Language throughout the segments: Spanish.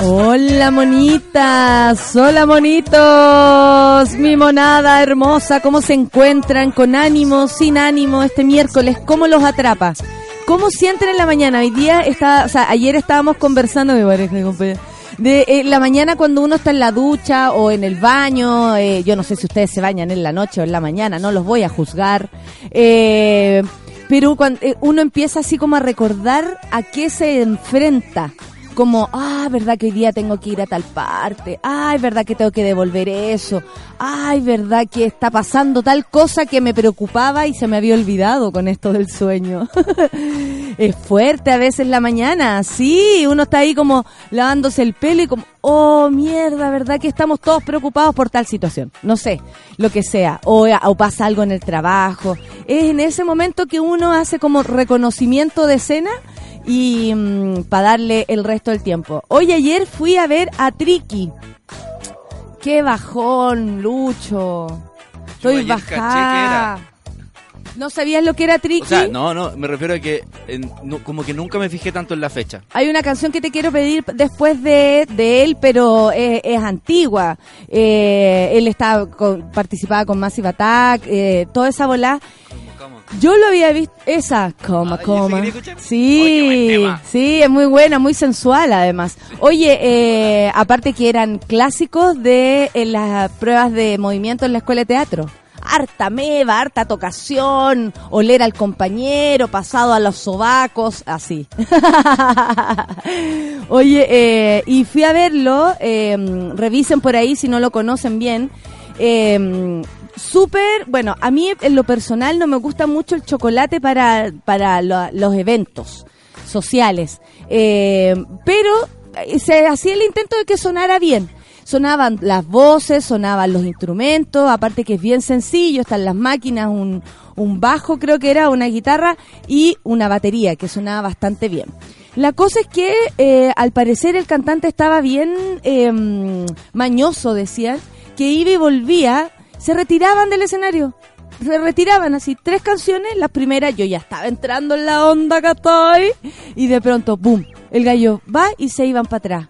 Hola monitas, hola monitos, mi monada hermosa, ¿cómo se encuentran? ¿Con ánimo, sin ánimo este miércoles? ¿Cómo los atrapa? ¿Cómo sienten en la mañana? Hoy día está, o sea, ayer estábamos conversando, mi pareja, de eh, la mañana cuando uno está en la ducha o en el baño, eh, yo no sé si ustedes se bañan en la noche o en la mañana, no los voy a juzgar, eh, pero cuando uno empieza así como a recordar a qué se enfrenta como, ah, verdad que hoy día tengo que ir a tal parte, ay, verdad que tengo que devolver eso, ay, verdad que está pasando tal cosa que me preocupaba y se me había olvidado con esto del sueño. es fuerte a veces la mañana, sí, uno está ahí como lavándose el pelo y como, oh, mierda, verdad que estamos todos preocupados por tal situación, no sé, lo que sea, o, o pasa algo en el trabajo. Es en ese momento que uno hace como reconocimiento de escena y mm, para darle el resto del tiempo. Hoy ayer fui a ver a Triki. Qué bajón, Lucho. Estoy bajada. ¿No sabías lo que era Triki? O sea, no, no, me refiero a que como que nunca me fijé tanto en la fecha. Hay una canción que te quiero pedir después de, de él, pero es, antigua. Eh, él está participaba con Massive Attack, eh, toda esa bola. Yo lo había visto, esa, coma, coma. Sí, sí, es muy buena, muy sensual además. Oye, eh, aparte que eran clásicos de las pruebas de movimiento en la escuela de teatro. Harta meva, harta tocación, oler al compañero, pasado a los sobacos, así. Oye, eh, y fui a verlo, eh, revisen por ahí si no lo conocen bien. Eh, súper, bueno, a mí en lo personal no me gusta mucho el chocolate para, para los eventos sociales, eh, pero eh, se hacía el intento de que sonara bien. Sonaban las voces, sonaban los instrumentos, aparte que es bien sencillo, están las máquinas, un, un bajo creo que era, una guitarra y una batería que sonaba bastante bien. La cosa es que eh, al parecer el cantante estaba bien em, mañoso, decían, que iba y volvía se retiraban del escenario. Se retiraban así, tres canciones, la primera yo ya estaba entrando en la onda que estoy, y de pronto, ¡boom! El gallo va y se iban para atrás.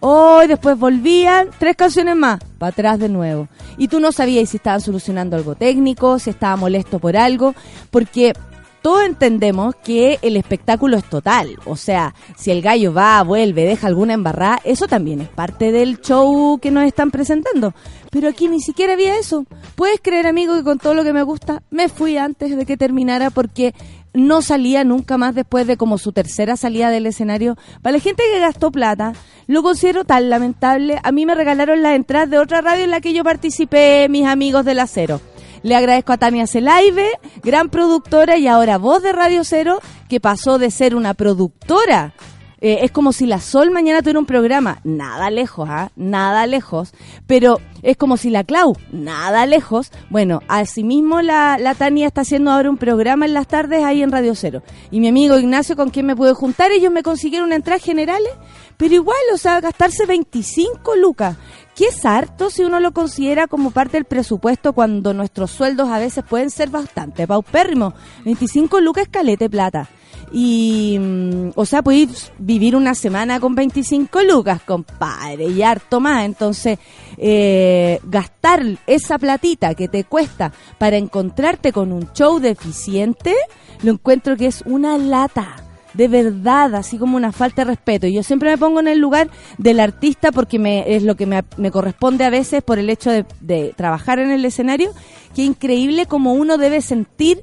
Hoy después volvían, tres canciones más, para atrás de nuevo. Y tú no sabías si estaban solucionando algo técnico, si estaba molesto por algo, porque todos entendemos que el espectáculo es total. O sea, si el gallo va, vuelve, deja alguna embarrada, eso también es parte del show que nos están presentando. Pero aquí ni siquiera había eso. Puedes creer, amigo, que con todo lo que me gusta, me fui antes de que terminara porque no salía nunca más después de como su tercera salida del escenario. Para la gente que gastó plata, lo considero tan lamentable. A mí me regalaron las entradas de otra radio en la que yo participé, mis amigos del acero. Le agradezco a Tania Celaive, gran productora y ahora voz de Radio Cero, que pasó de ser una productora eh, es como si la Sol mañana tuviera un programa, nada lejos, ¿ah? Nada lejos. Pero es como si la Clau, nada lejos. Bueno, asimismo la, la Tania está haciendo ahora un programa en las tardes ahí en Radio Cero. Y mi amigo Ignacio, con quien me pude juntar, ellos me consiguieron entradas generales. Pero igual, o sea, gastarse 25 lucas que es harto si uno lo considera como parte del presupuesto cuando nuestros sueldos a veces pueden ser bastante paupérrimos. 25 lucas calete plata. Y, mm, o sea, puedes vivir una semana con 25 lucas, compadre, y harto más. Entonces, eh, gastar esa platita que te cuesta para encontrarte con un show deficiente, lo encuentro que es una lata de verdad, así como una falta de respeto. Y yo siempre me pongo en el lugar del artista porque me, es lo que me, corresponde a veces por el hecho de, de trabajar en el escenario, que increíble como uno debe sentir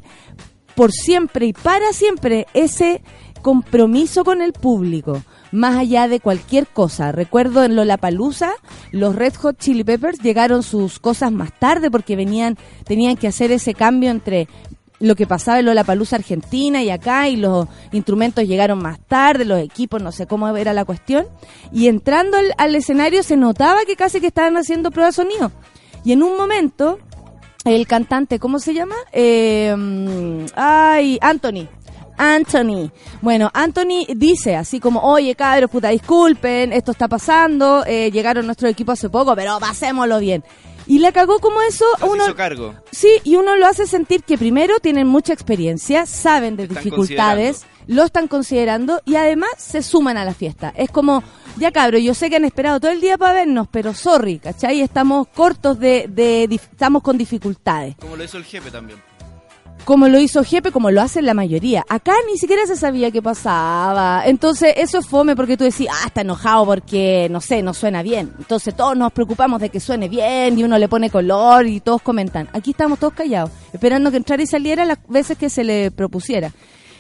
por siempre y para siempre ese compromiso con el público más allá de cualquier cosa. Recuerdo en Lollapalooza, los Red Hot Chili Peppers llegaron sus cosas más tarde porque venían, tenían que hacer ese cambio entre lo que pasaba en Lollapalooza Argentina y acá y los instrumentos llegaron más tarde, los equipos, no sé cómo era la cuestión. Y entrando al, al escenario se notaba que casi que estaban haciendo prueba de sonido. Y en un momento, el cantante, ¿cómo se llama? Eh, ay, Anthony. Anthony. Bueno, Anthony dice así como, oye cabros, puta, disculpen, esto está pasando, eh, llegaron nuestro equipo hace poco, pero pasémoslo bien. Y le cagó como eso uno hizo cargo. Sí, y uno lo hace sentir que primero tienen mucha experiencia, saben de están dificultades, lo están considerando y además se suman a la fiesta. Es como, ya cabro, yo sé que han esperado todo el día para vernos, pero sorry, ¿cachai? Estamos cortos de, estamos con dificultades. Como lo hizo el jefe también. Como lo hizo Jepe, como lo hacen la mayoría. Acá ni siquiera se sabía qué pasaba. Entonces, eso es fome porque tú decís, ah, está enojado porque, no sé, no suena bien. Entonces, todos nos preocupamos de que suene bien y uno le pone color y todos comentan. Aquí estamos todos callados, esperando que entrara y saliera las veces que se le propusiera.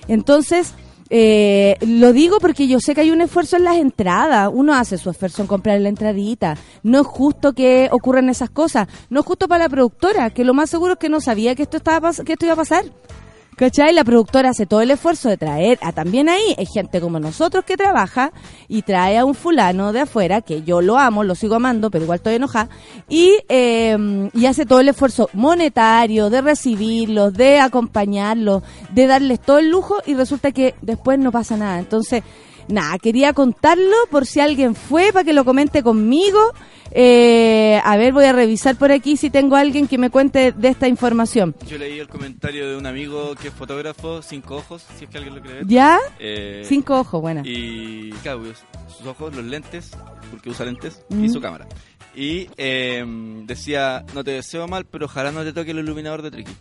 Entonces, eh, lo digo porque yo sé que hay un esfuerzo en las entradas. Uno hace su esfuerzo en comprar la entradita. No es justo que ocurran esas cosas. No es justo para la productora, que lo más seguro es que no sabía que esto estaba que esto iba a pasar. ¿Cachai? La productora hace todo el esfuerzo de traer a también ahí, hay gente como nosotros que trabaja y trae a un fulano de afuera, que yo lo amo, lo sigo amando, pero igual estoy enojada, y, eh, y hace todo el esfuerzo monetario de recibirlos, de acompañarlos, de darles todo el lujo y resulta que después no pasa nada. Entonces, nada, quería contarlo por si alguien fue, para que lo comente conmigo. Eh, a ver, voy a revisar por aquí si tengo alguien que me cuente de esta información. Yo leí el comentario de un amigo que es fotógrafo, cinco ojos, si es que alguien lo quiere ver. ¿Ya? Eh, Cinco ojos, buena. Y claro, pues, sus ojos, los lentes, porque usa lentes, Mm. y su cámara. Y eh, decía, no te deseo mal, pero ojalá no te toque el iluminador de Tricky.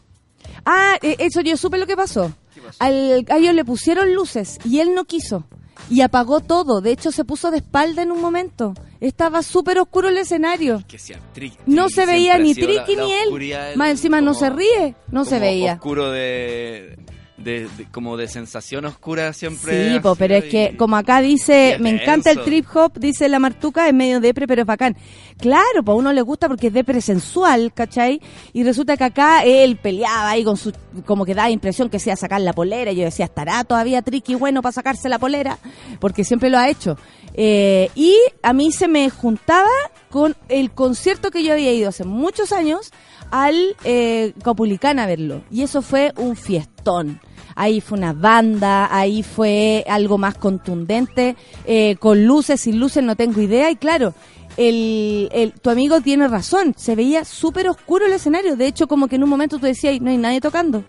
Ah, eh, eso yo supe lo que pasó. ¿Qué pasó? Al, a ellos le pusieron luces y él no quiso. Y apagó todo. De hecho, se puso de espalda en un momento. Estaba súper oscuro el escenario. Que sea Tricky. No se veía ni la ni él. Más encima no se ríe. No se veía. Oscuro de, de, de- como de sensación oscura siempre. Sí, po, pero es que y- como acá dice, me encanta el trip hop, dice la Martuca, es medio depre, pero es bacán. Claro, pues a uno le gusta porque es depre sensual, ¿cachai? Y resulta que acá él peleaba ahí con su, como que da impresión que se iba a sacar la polera. Y yo decía, ¿estará todavía tricky bueno para sacarse la polera? Porque siempre lo ha hecho. Eh, y a mí se me juntaba con el concierto que yo había ido hace muchos años al eh, Copulicán a verlo. Y eso fue un fiestón. Ahí fue una banda, ahí fue algo más contundente, eh, con luces, sin luces, no tengo idea. Y claro, el, el- tu amigo tiene razón, se veía súper oscuro el escenario. De hecho, como que en un momento tú decías, no hay nadie tocando.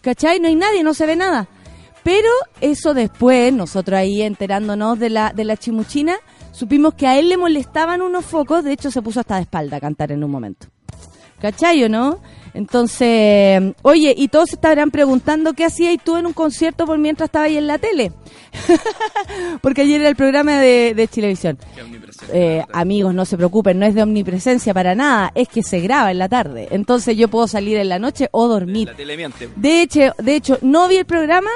¿Cachai? No hay nadie, no se ve nada. Pero eso después, nosotros ahí enterándonos de la, de la chimuchina, supimos que a él le molestaban unos focos, de hecho se puso hasta de espalda a cantar en un momento. ¿Cachai o no? Entonces, oye, y todos estarán preguntando qué hacías tú en un concierto por mientras estaba ahí en la tele. Porque ayer era el programa de, de Chilevisión. Eh, amigos, no se preocupen, no es de omnipresencia para nada, es que se graba en la tarde. Entonces yo puedo salir en la noche o dormir. La tele miente. De hecho, de hecho, no vi el programa,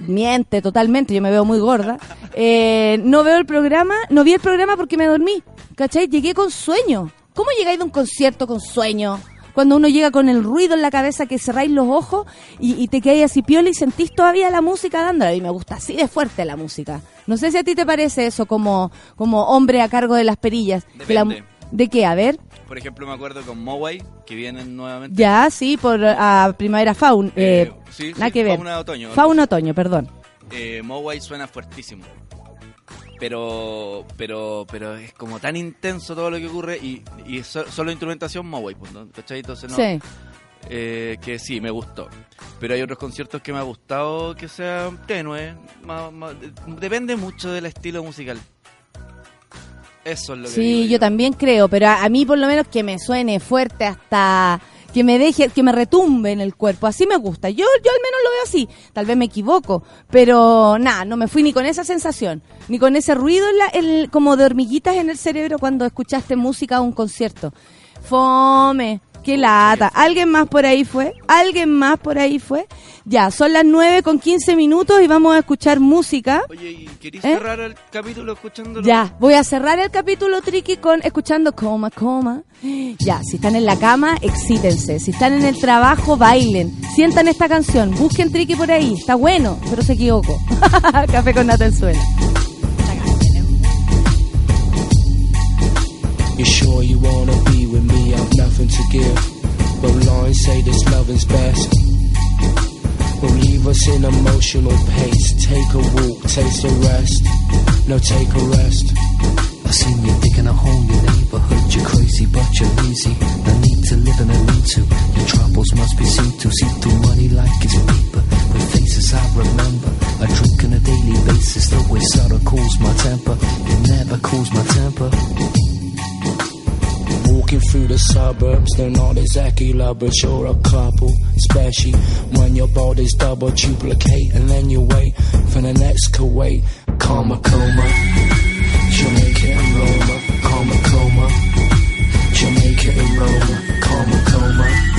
miente totalmente, yo me veo muy gorda. Eh, no veo el programa, no vi el programa porque me dormí. ¿Cachai? Llegué con sueño. ¿Cómo llegáis de un concierto con sueño? Cuando uno llega con el ruido en la cabeza que cerráis los ojos y, y te quedáis así piola y sentís todavía la música dándola. Y me gusta así de fuerte la música. No sé si a ti te parece eso como, como hombre a cargo de las perillas. Que la. ¿De qué? A ver. Por ejemplo, me acuerdo con Moway, que vienen nuevamente. Ya, sí, por a primavera faun. Eh, Eh, sí, nada sí, que ver. fauna otoño. Fauna otoño, perdón. Eh, Moway suena fuertísimo. Pero, pero, pero es como tan intenso todo lo que ocurre y, y so- solo instrumentación Moway, pues, ¿no? ¿cachai? Entonces no. Sí. Eh, que sí, me gustó. Pero hay otros conciertos que me ha gustado que sean tenue. depende mucho del estilo musical. Eso es lo que Sí, digo yo también creo, pero a, a mí por lo menos que me suene fuerte hasta que me deje, que me retumbe en el cuerpo. Así me gusta. Yo, yo al menos lo veo así. Tal vez me equivoco, pero nada, no me fui ni con esa sensación, ni con ese ruido en la, el, como de hormiguitas en el cerebro cuando escuchaste música o un concierto. Fome. Qué lata. ¿Alguien más por ahí fue? ¿Alguien más por ahí fue? Ya, son las 9 con 15 minutos y vamos a escuchar música. Oye, ¿y querés ¿Eh? cerrar el capítulo escuchándolo? Ya, voy a cerrar el capítulo Tricky con escuchando coma, coma. Ya, si están en la cama, excítense. Si están en el trabajo, bailen. Sientan esta canción, busquen Tricky por ahí. Está bueno, pero se equivocó. Café con nata en suelo. You sure you wanna be with me? I've nothing to give. But lines say this loving's best. Will leave us in emotional pace. Take a walk, taste a rest. No, take a rest. I seen you digging a hole in your neighborhood. You're crazy, but you're easy. No need to live in a need to. Your troubles must be seen to. See through money like it's paper. With faces I remember. I drink on a daily basis. Though The way soda cools my temper. It never cools my through the suburbs, they're not exactly lovers, you're a couple. Especially when your body's double duplicate, and then you wait for the next Kuwait. Karma coma, Jamaica and Roma. Karma coma, Jamaica and Roma. Karma coma,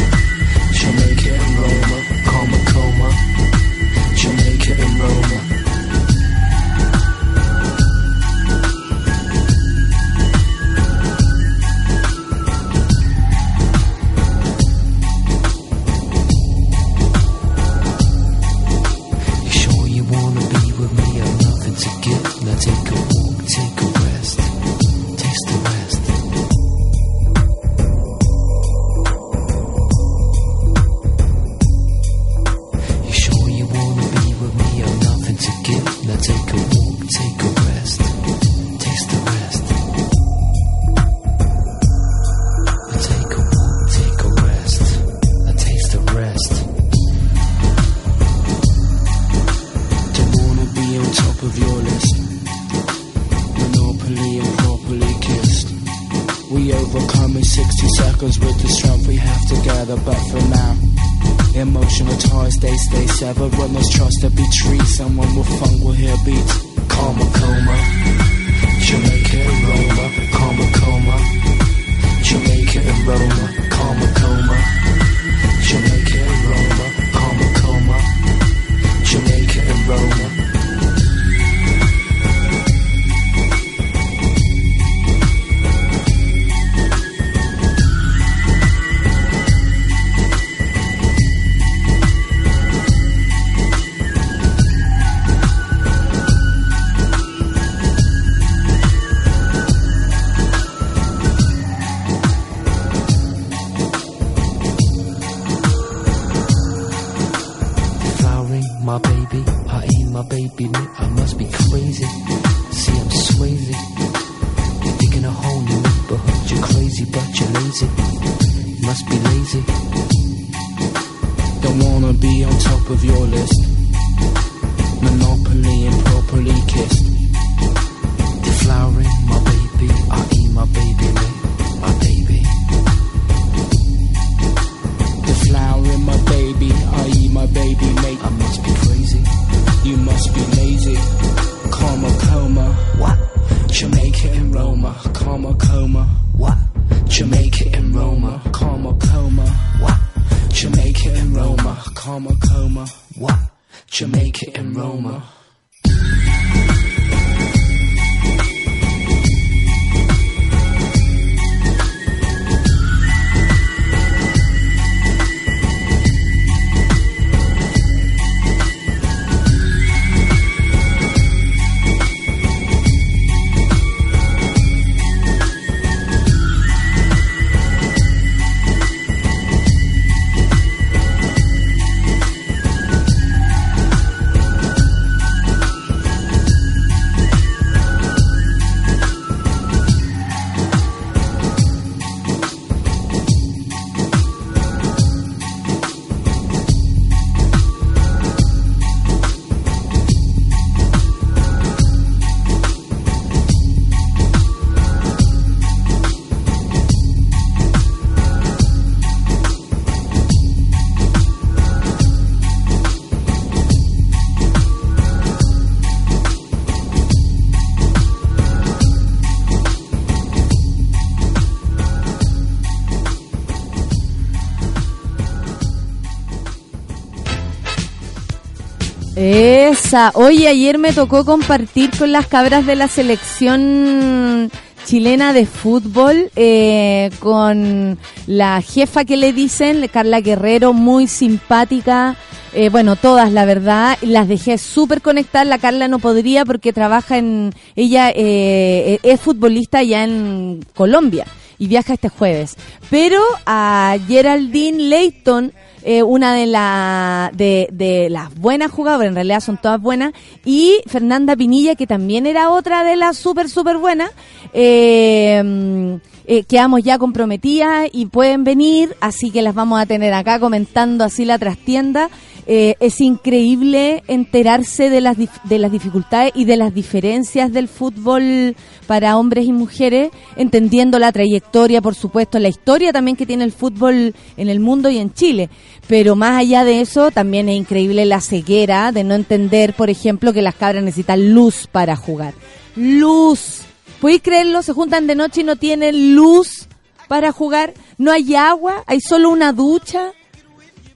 Oye, ayer me tocó compartir con las cabras de la selección chilena de fútbol eh, con la jefa que le dicen, Carla Guerrero, muy simpática. Eh, bueno, todas, la verdad, las dejé súper conectadas. La Carla no podría porque trabaja en. Ella eh, es futbolista allá en Colombia y viaja este jueves. Pero a Geraldine Leighton eh, una de, la, de, de las buenas jugadoras, en realidad son todas buenas, y Fernanda Pinilla, que también era otra de las súper, súper buenas, eh, eh, quedamos ya comprometidas y pueden venir, así que las vamos a tener acá comentando así la trastienda. Eh, es increíble enterarse de las, de las dificultades y de las diferencias del fútbol para hombres y mujeres, entendiendo la trayectoria, por supuesto, la historia también que tiene el fútbol en el mundo y en Chile. Pero más allá de eso, también es increíble la ceguera de no entender, por ejemplo, que las cabras necesitan luz para jugar. Luz. ¿Podéis creerlo? Se juntan de noche y no tienen luz para jugar. No hay agua, hay solo una ducha.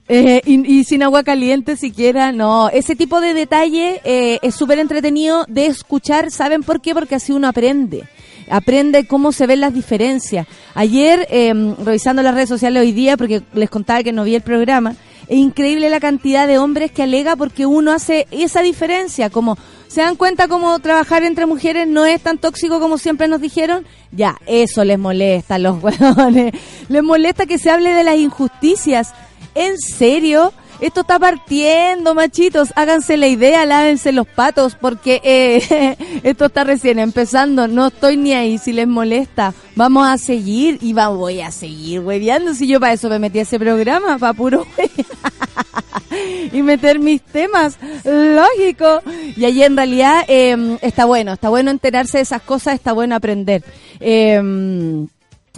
Eh, y, sin agua caliente siquiera, no. Ese tipo de detalle eh, es súper entretenido de escuchar. ¿Saben por qué? Porque así uno aprende. Aprende cómo se ven las diferencias. Ayer, eh, revisando las redes sociales hoy día, porque les contaba que no vi el programa, es increíble la cantidad de hombres que alega porque uno hace esa diferencia, como se dan cuenta cómo trabajar entre mujeres no es tan tóxico como siempre nos dijeron, ya, eso les molesta a los huevones, les molesta que se hable de las injusticias, ¿En serio? Esto está partiendo, machitos. Háganse la idea, lávense los patos, porque eh, esto está recién empezando. No estoy ni ahí si les molesta. Vamos a seguir y voy a seguir hueveando. Si yo para eso me metí a ese programa, para puro y meter mis temas. Lógico. Y ahí en realidad em, está bueno, está bueno enterarse de esas cosas, está bueno aprender. Em,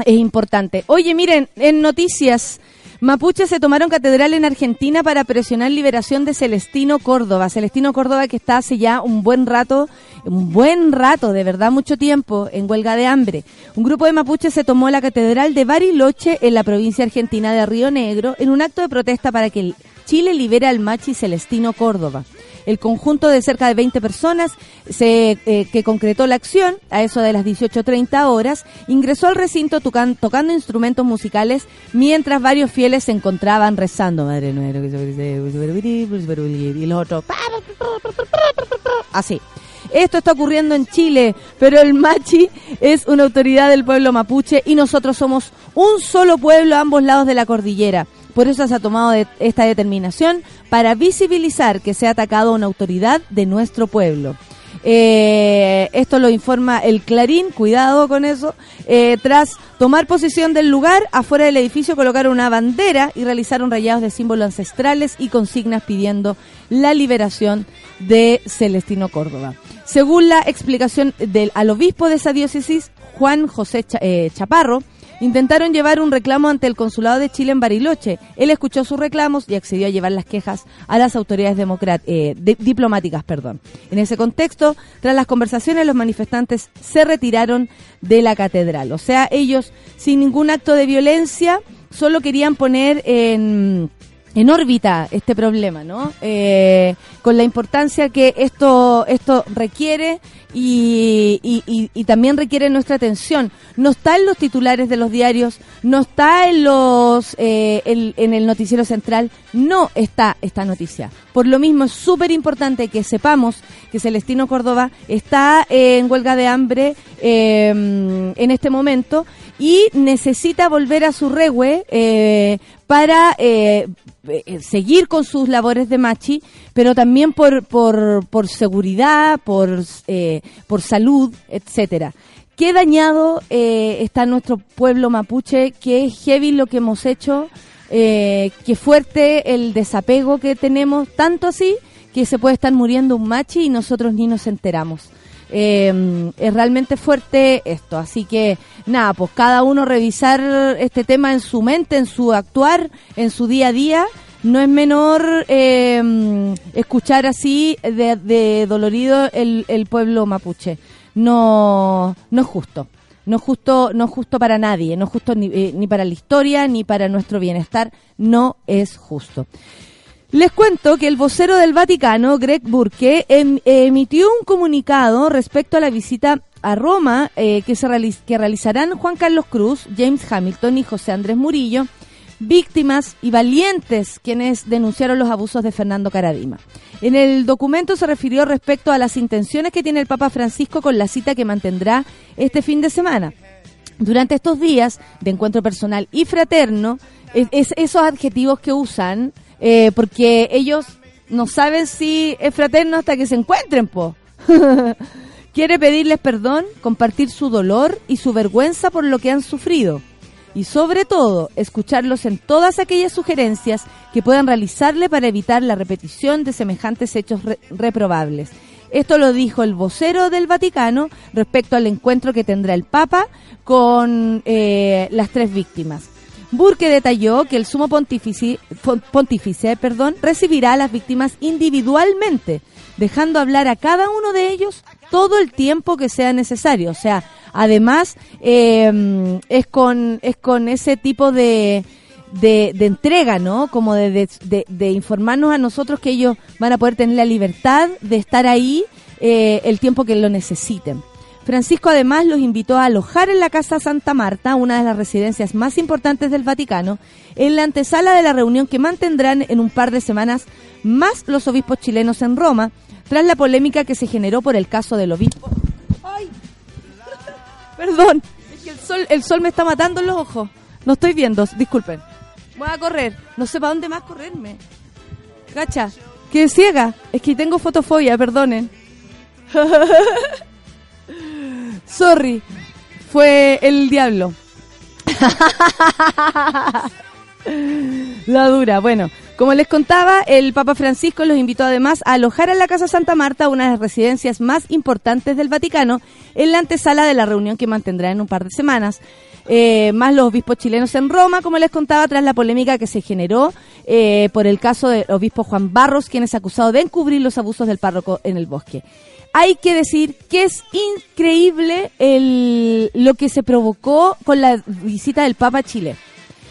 es importante. Oye, miren, en noticias. Mapuches se tomaron catedral en Argentina para presionar liberación de Celestino Córdoba. Celestino Córdoba que está hace ya un buen rato, un buen rato, de verdad mucho tiempo, en huelga de hambre. Un grupo de mapuches se tomó la catedral de Bariloche en la provincia argentina de Río Negro en un acto de protesta para que Chile libere al machi Celestino Córdoba. El conjunto de cerca de 20 personas eh, que concretó la acción a eso de las 18.30 horas ingresó al recinto tocando instrumentos musicales mientras varios fieles se encontraban rezando. Madre y los otros así. Esto está ocurriendo en Chile, pero el Machi es una autoridad del pueblo mapuche y nosotros somos un solo pueblo a ambos lados de la cordillera. Por eso se ha tomado esta determinación para visibilizar que se ha atacado a una autoridad de nuestro pueblo. Eh, esto lo informa el Clarín, cuidado con eso. Eh, tras tomar posición del lugar, afuera del edificio colocaron una bandera y realizaron rayados de símbolos ancestrales y consignas pidiendo la liberación de Celestino Córdoba. Según la explicación del al obispo de esa diócesis, Juan José eh, Chaparro, intentaron llevar un reclamo ante el Consulado de Chile en Bariloche. Él escuchó sus reclamos y accedió a llevar las quejas a las autoridades eh, diplomáticas. Perdón. En ese contexto, tras las conversaciones, los manifestantes se retiraron de la catedral. O sea, ellos, sin ningún acto de violencia, solo querían poner en en órbita este problema, ¿no? Eh, con la importancia que esto esto requiere y, y, también requiere nuestra atención. No está en los titulares de los diarios, no está en los eh, en, el noticiero central, no está esta noticia. Por lo mismo es súper importante que sepamos que Celestino Córdoba está en huelga de hambre eh, en este momento y necesita volver a su regue eh, para eh, eh, seguir con sus labores de machi, pero también por, por, por seguridad, por, eh, por salud, etcétera. Qué dañado eh, está nuestro pueblo mapuche, qué heavy lo que hemos hecho, qué fuerte el desapego que tenemos, tanto así que se puede estar muriendo un machi y nosotros ni nos enteramos. Eh, es realmente fuerte esto. Así que nada, pues cada uno revisar este tema en su mente, en su actuar, en su día a día. No es menor eh, escuchar así de, dolorido el, pueblo mapuche. No, no es justo. No es justo, no es justo para nadie, no es justo ni, eh, ni para la historia, ni para nuestro bienestar. No es justo. Les cuento que el vocero del Vaticano, Greg Burke, em- emitió un comunicado respecto a la visita a Roma eh, que, se que realizarán Juan Carlos Cruz, James Hamilton y José Andrés Murillo, víctimas y valientes quienes denunciaron los abusos de Fernando Caradima. En el documento se refirió respecto a las intenciones que tiene el Papa Francisco con la cita que mantendrá este fin de semana. Durante estos días de encuentro personal y fraterno, es, es- esos adjetivos que usan, eh, porque ellos no saben si es fraterno hasta que se encuentren, po. Quiere pedirles perdón, compartir su dolor y su vergüenza por lo que han sufrido. Y sobre todo, escucharlos en todas aquellas sugerencias que puedan realizarle para evitar la repetición de semejantes hechos re- reprobables. Esto lo dijo el vocero del Vaticano respecto al encuentro que tendrá el Papa con eh, las tres víctimas. Burke detalló que el sumo pontífice, pon- pontífice perdón, recibirá a las víctimas individualmente, dejando hablar a cada uno de ellos todo el tiempo que sea necesario. O sea, además eh, es con es con ese tipo de, de, entrega, ¿no? Como de- de informarnos a nosotros que ellos van a poder tener la libertad de estar ahí eh, el tiempo que lo necesiten. Francisco además los invitó a alojar en la Casa Santa Marta, una de las residencias más importantes del Vaticano, en la antesala de la reunión que mantendrán en un par de semanas más los obispos chilenos en Roma, tras la polémica que se generó por el caso del obispo. ¡Ay! Perdón, es que el sol, el sol me está matando en los ojos. No estoy viendo, disculpen. Voy a correr, no sé para dónde más correrme. Gacha, que ciega, es que tengo fotofobia, perdonen. Sorry, fue el diablo. La dura. Bueno, como les contaba, el Papa Francisco los invitó además a alojar en la Casa Santa Marta, una de las residencias más importantes del Vaticano, en la antesala de la reunión que mantendrá en un par de semanas. Eh, más los obispos chilenos en Roma, como les contaba, tras la polémica que se generó eh, por el caso del obispo Juan Barros, quien es acusado de encubrir los abusos del párroco en el bosque. Hay que decir que es increíble el, lo que se provocó con la visita del Papa a Chile.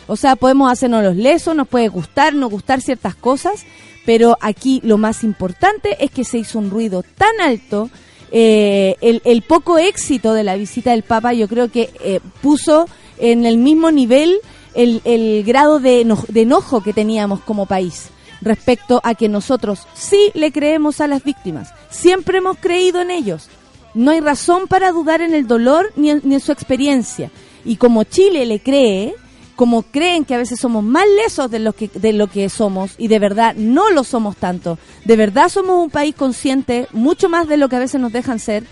O sea, podemos hacernos los lesos, nos puede gustar, no gustar ciertas cosas, pero aquí lo más importante es que se hizo un ruido tan alto. eh, el, el poco éxito de la visita del Papa yo creo que eh, puso en el mismo nivel el, el grado de, de enojo que teníamos como país respecto a que nosotros sí le creemos a las víctimas, siempre hemos creído en ellos. No hay razón para dudar en el dolor ni en, ni en su experiencia. Y como Chile le cree, como creen que a veces somos más lesos de lo que de lo que somos y de verdad no lo somos tanto. De verdad somos un país consciente mucho más de lo que a veces nos dejan ser.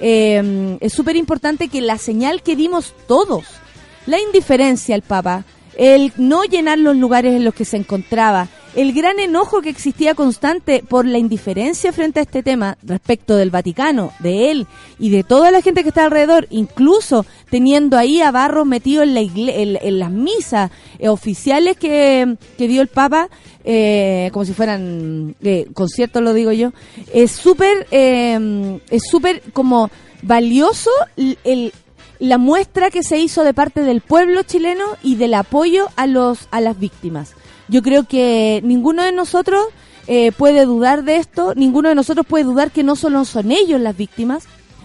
Eh, es súper importante que la señal que dimos todos, la indiferencia al Papa, el no llenar los lugares en los que se encontraba, el gran enojo que existía constante por la indiferencia frente a este tema respecto del Vaticano, de él y de toda la gente que está alrededor, incluso teniendo ahí a Barros metido en, la en, las misas eh, oficiales que, que dio el Papa, eh, como si fueran eh, conciertos, lo digo yo, es súper, eh, es súper como valioso el, la muestra que se hizo de parte del pueblo chileno y del apoyo a los a las víctimas. Yo creo que ninguno de nosotros eh, puede dudar de esto, ninguno de nosotros puede dudar que no solo son ellos las víctimas,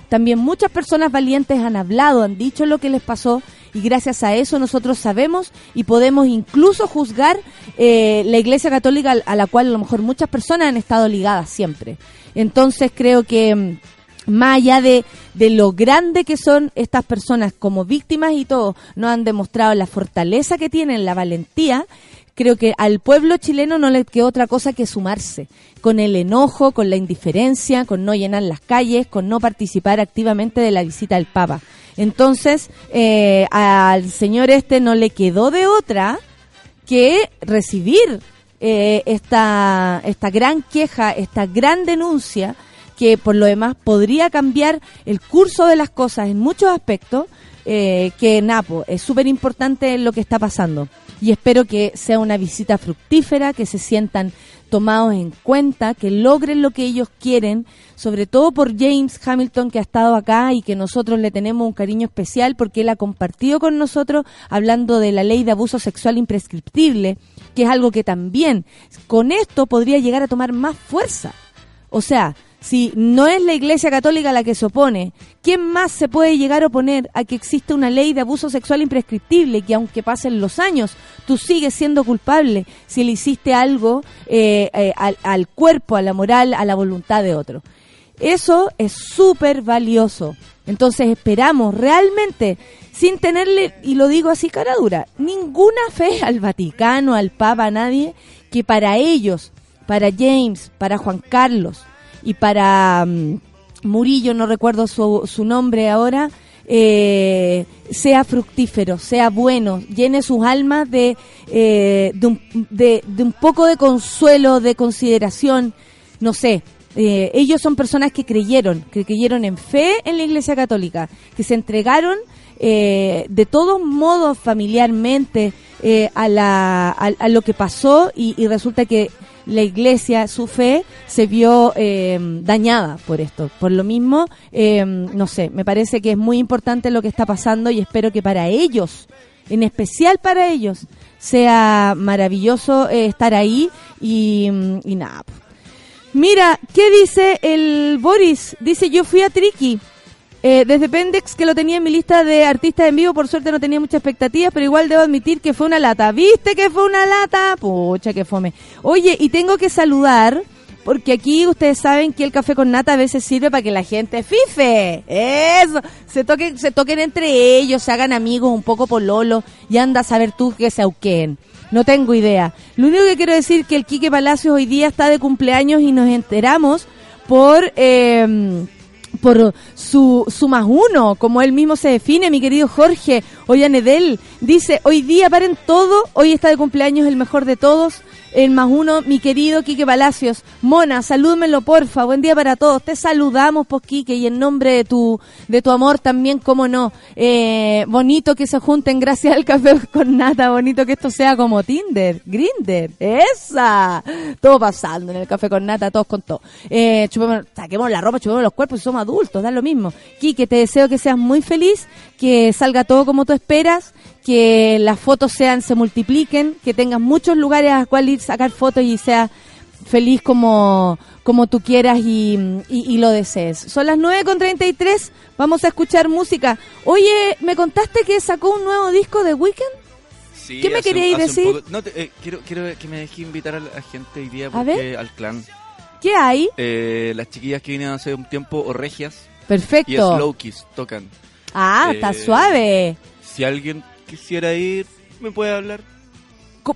también muchas personas valientes han hablado, han dicho lo que les pasó y gracias a eso nosotros sabemos y podemos incluso juzgar eh, la Iglesia Católica a la cual a lo mejor muchas personas han estado ligadas siempre. Entonces creo que mm, más allá de, de lo grande que son estas personas como víctimas y todo, nos han demostrado la fortaleza que tienen, la valentía, creo que al pueblo chileno no le quedó otra cosa que sumarse, con el enojo, con la indiferencia, con no llenar las calles, con no participar activamente de la visita del Papa. Entonces, eh, al señor este no le quedó de otra que recibir eh, esta, esta gran queja, esta gran denuncia, que por lo demás podría cambiar el curso de las cosas en muchos aspectos, eh, que Napo es súper importante lo que está pasando y espero que sea una visita fructífera, que se sientan tomados en cuenta, que logren lo que ellos quieren, sobre todo por James Hamilton que ha estado acá y que nosotros le tenemos un cariño especial porque él ha compartido con nosotros hablando de la ley de abuso sexual imprescriptible, que es algo que también con esto podría llegar a tomar más fuerza. O sea, si no es la Iglesia Católica la que se opone, ¿quién más se puede llegar a oponer a que exista una ley de abuso sexual imprescriptible que aunque pasen los años, tú sigues siendo culpable si le hiciste algo eh, eh, al, al cuerpo, a la moral, a la voluntad de otro? Eso es súper valioso. Entonces esperamos realmente, sin tenerle, y lo digo así cara dura, ninguna fe al Vaticano, al Papa, a nadie, que para ellos, para James, para Juan Carlos y para mm, Murillo, no recuerdo su, su nombre ahora, eh, sea fructífero, sea bueno, llene sus almas de, eh, de, un, de, de un poco de consuelo, de consideración, no sé, eh, ellos son personas que creyeron, que creyeron en fe en la Iglesia Católica, que se entregaron eh, de todos modos familiarmente eh, a, la, a, a lo que pasó y, y resulta que la iglesia, su fe, se vio eh, dañada por esto. Por lo mismo, eh, no sé, me parece que es muy importante lo que está pasando y espero que para ellos, en especial para ellos, sea maravilloso eh, estar ahí y, y nada. Mira, ¿qué dice el Boris? Dice, yo fui a Triki. Eh, desde Pendex, que lo tenía en mi lista de artistas en vivo, por suerte no tenía muchas expectativas, pero igual debo admitir que fue una lata. ¿Viste que fue una lata? Pucha, que fome. Oye, y tengo que saludar, porque aquí ustedes saben que el café con nata a veces sirve para que la gente fife. Eso. Se toquen, se toquen entre ellos, se hagan amigos un poco pololo y anda a saber tú que se auqueen. No tengo idea. Lo único que quiero decir que el Quique Palacios hoy día está de cumpleaños y nos enteramos por... Eh, por su, su más uno, como él mismo se define, mi querido Jorge Ollanedel. Dice, hoy día paren todo, hoy está de cumpleaños el mejor de todos, el más uno, mi querido Quique Palacios. Mona, salúdmelo porfa, buen día para todos. Te saludamos, pues Quique, y en nombre de tu, de tu amor también, cómo no. Eh, bonito que se junten gracias al café con nata, bonito que esto sea como Tinder, Grinder, esa. Todo pasando en el café con nata, todos con todo. Eh, chupemos, saquemos la ropa, chupemos los cuerpos, somos adultos, da lo mismo. Quique, te deseo que seas muy feliz, que salga todo como tú esperas, que las fotos sean, se multipliquen, que tengas muchos lugares a los cuales ir a sacar fotos y seas feliz como, como tú quieras y, y, y lo desees. Son las 9.33, vamos a escuchar música. Oye, ¿me contaste que sacó un nuevo disco de Weekend? Sí, ¿Qué me un decir? poco- no, te- eh, quiero, quiero que me deje invitar a la gente hoy día porque, al clan. ¿Qué hay? Eh, las chiquillas que vinieron hace un tiempo, o regias, y Perfecto. Slow Kiss, tocan. Ah, está Eh, suave. Si alguien quisiera ir, me puede hablar.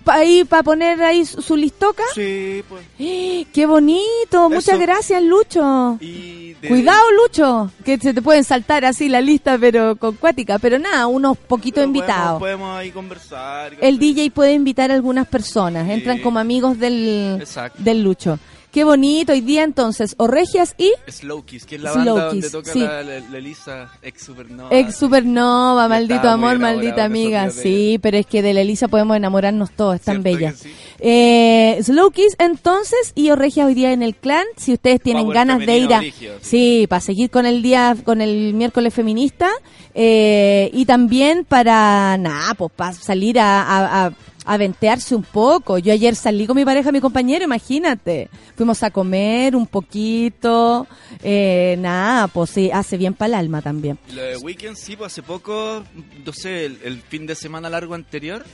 Ahí para poner ahí su, su listoca. Sí, pues. ¡Eh! ¡Qué bonito! Muchas gracias, Lucho. Y de- Cuidado, Lucho, que se te pueden saltar así la lista, pero con cuática. Pero nada, unos poquitos invitados. Podemos, podemos ahí conversar. El DJ puede invitar a algunas personas, Sí. entran como amigos del, Exacto. del Lucho. Qué bonito, hoy día entonces, o Regias y Slow Kiss, que es la Slow banda donde toca sí. la, la- la Elisa, ex Supernova. Ex Supernova, maldito amor, maldita amiga. Sí, pero es que de la Elisa podemos enamorarnos todos, es tan ¿Cierto bella. sí? Eh, Slow Kiss entonces y Orregia hoy día en el clan, si ustedes tienen Power ganas de ir a... Sí, para seguir con el día, con el miércoles feminista eh, y también para, nada, pues para salir a, a, a- a ventearse un poco. Yo ayer salí con mi pareja, mi compañero, imagínate. Fuimos a comer un poquito, eh, nada, pues sí, hace bien para el alma también. Lo de Weekend, sí, pues hace poco, no sé, el, el fin de semana largo anterior,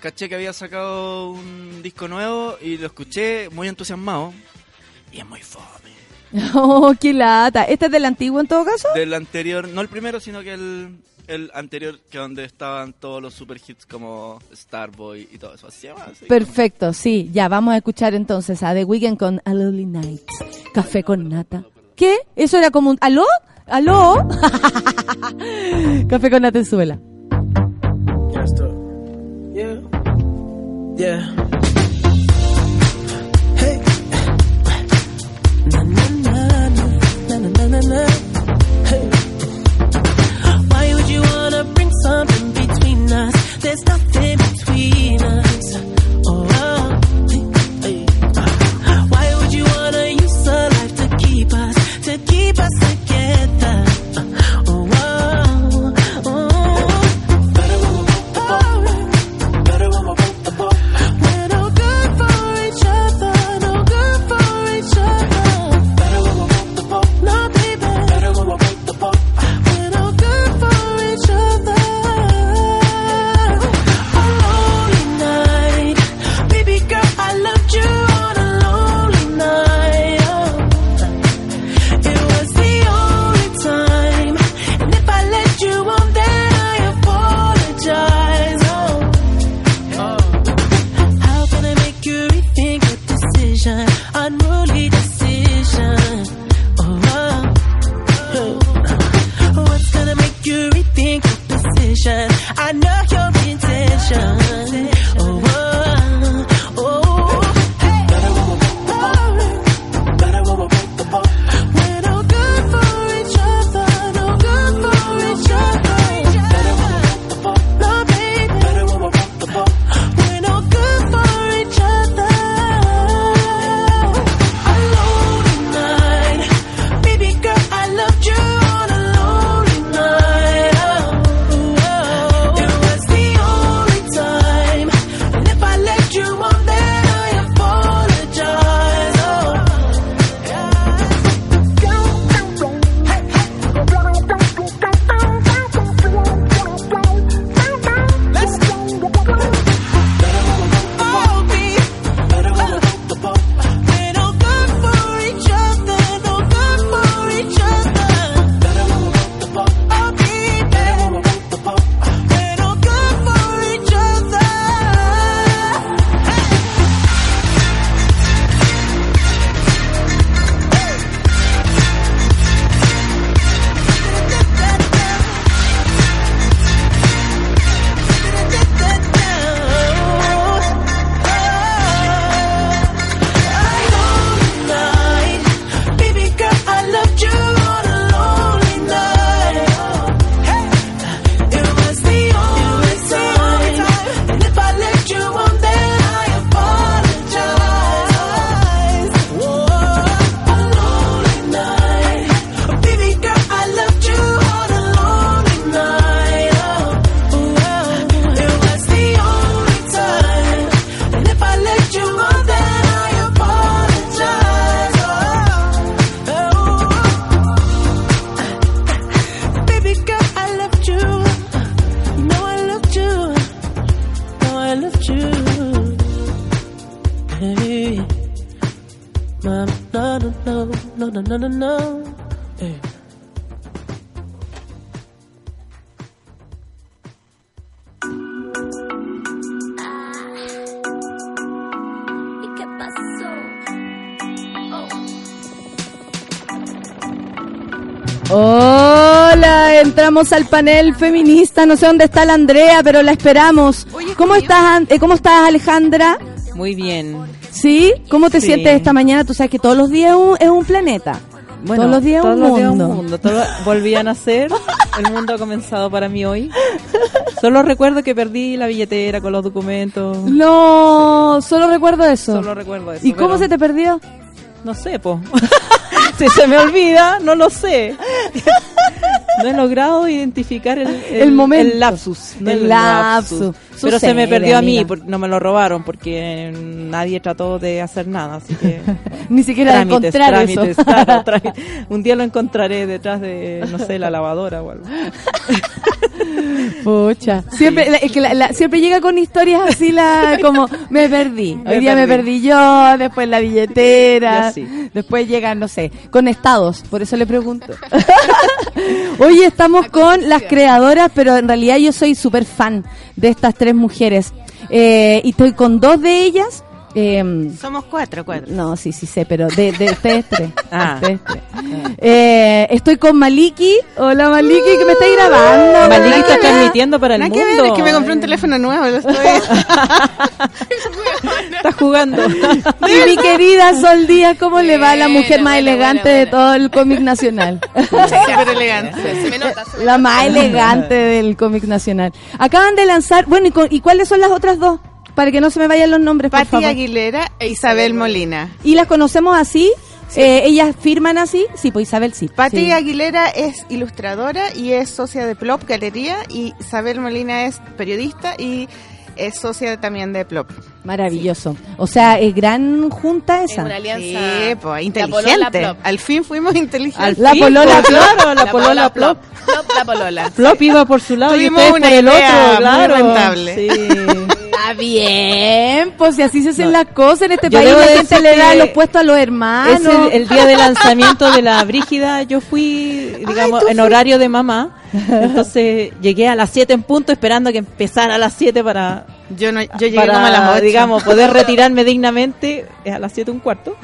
caché que había sacado un disco nuevo y lo escuché muy entusiasmado. Y es muy fome. Oh, qué lata. ¿Este es del antiguo en todo caso? Del anterior, no el primero, sino que el, el anterior, que donde estaban todos los super hits como Starboy y todo eso. Así. Perfecto, sí, ya vamos a escuchar entonces a The Weeknd con A Lonely Night, café con nata. ¿Qué? ¿Eso era como un... ¿Aló? ¿Aló? café con nata en suela. Yeah, no, no, no, no, no. Hey. ¿Y qué pasó? Hola, entramos al panel feminista. No sé dónde está la Andrea, pero la esperamos. ¿Cómo estás, eh, ¿Cómo estás, Alejandra? Muy bien. ¿Sí? ¿Cómo te Sí. sientes esta mañana? Tú sabes que todos los días es un, es un planeta. Bueno, todos los días todos un los días mundo. un mundo. Todo volví a nacer. El mundo ha comenzado para mí hoy. Solo recuerdo que perdí la billetera con los documentos. No, solo recuerdo eso. Solo recuerdo eso. ¿Y cómo se te perdió? No sé, po. si se me olvida, no lo sé. No he logrado identificar el, El momento. el lapsus. no El lapsus. Pero se me perdió a mí, amiga. por- no me lo robaron porque nadie trató de hacer nada. Así que Ni siquiera de trámites, encontrar trámites, eso. claro, trámites. Un día lo encontraré detrás de, no sé, la lavadora o algo. Pucha. Siempre, la- es que la- la- siempre llega con historias así, la, como me perdí. Hoy Me día me perdí. yo, después la billetera. Después llegan, no sé, con estados. Por eso le pregunto. Hoy estamos con las creadoras, pero en realidad yo soy súper fan de estas tres mujeres. Eh, y estoy con dos de ellas. Eh, Somos cuatro, cuatro. no, sí, sí sé, pero de, de ustedes tres. Ah. Ustedes tres. Eh, estoy con Maliki. Hola Maliki, que me estáis grabando. Maliki Nada está transmitiendo para el Nada mundo. que ver, es que me compré un teléfono nuevo, lo estoy... Está jugando. Y mi querida Sol Díaz, ¿cómo le va a la mujer más buena, elegante buena, de buena. todo el cómic nacional? Súper elegante. Se me nota. se me La nota. más elegante del cómic nacional. Acaban de lanzar, bueno, ¿y, cu- y cuáles son las otras dos? Para que no se me vayan los nombres, por Pati favor. Aguilera e Isabel Molina. ¿Y las conocemos así? Eh, ¿Ellas firman así? Sí, pues Isabel sí. Pati Sí. Aguilera es ilustradora y es socia de Plop Galería y Isabel Molina es periodista y es socia también de Plop. Maravilloso. O sea, es gran junta Es esa. una alianza. Sí, pues La inteligente. polola Plop. Al fin fuimos inteligentes. Al La fin, polola Plop. Claro, la, polola plop. Plop, la polola. Plop iba por su lado y ustedes una por el idea otro, muy claro. rentable. Sí. Está bien, pues si así se hacen las cosas en este Yo país, la gente le da que los puestos a los hermanos. Es el, el día de lanzamiento de la Brígida, yo fui, digamos, en horario de mamá. Entonces llegué a las 7 en punto esperando que empezara a las 7 para, Yo, no, yo llegué para como a las 8. digamos, poder retirarme dignamente Es a las 7 un cuarto.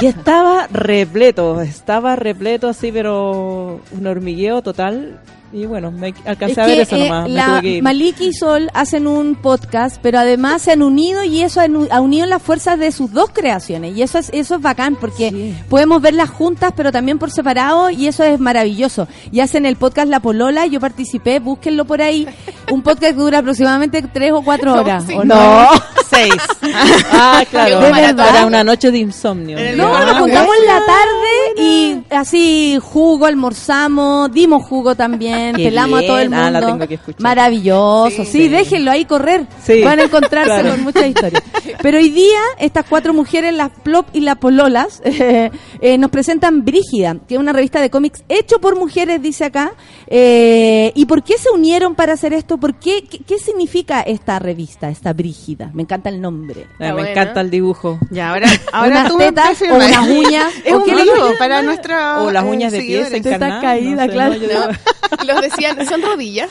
y estaba repleto, estaba repleto así, pero un hormigueo total. Y bueno, me alcancé Es a ver que, eso eh, nomás. me la tuve que ir. Maliki y Sol hacen un podcast, pero además se han unido y eso ha unido las fuerzas de sus dos creaciones. Y eso es eso es bacán porque podemos verlas juntas, pero también por separado y eso es maravilloso. Y hacen el podcast La Polola, yo participé, búsquenlo por ahí. Un podcast que dura aproximadamente tres o cuatro horas. sí. ¿o no? Seis. Ah, claro. Para una noche de insomnio. No, Ah, nos juntamos en la tarde y así jugo, almorzamos, dimos jugo también, Qué pelamos a todo el mundo. Ah, la tengo que escuchar. Maravilloso, sí, Sí. déjenlo ahí correr. Sí, Van a encontrarse claro. con muchas historias. Pero hoy día, estas cuatro mujeres, las Plop y las Pololas, eh, eh, nos presentan Brígida, que es una revista de cómics hecho por mujeres, dice acá. Eh, ¿Y por qué se unieron para hacer esto? ¿Por qué, qué, qué significa esta revista, esta Brígida? Me encanta el nombre. Eh, me buena. encanta el dibujo. Ya, ahora, ahora Unas tú me tetas puedes o firmar. unas uñas. Es ¿O un para nuestra O las uñas de pies seguidores. encarnadas. No sé, claro. ¿no? Yo Los decían, son rodillas.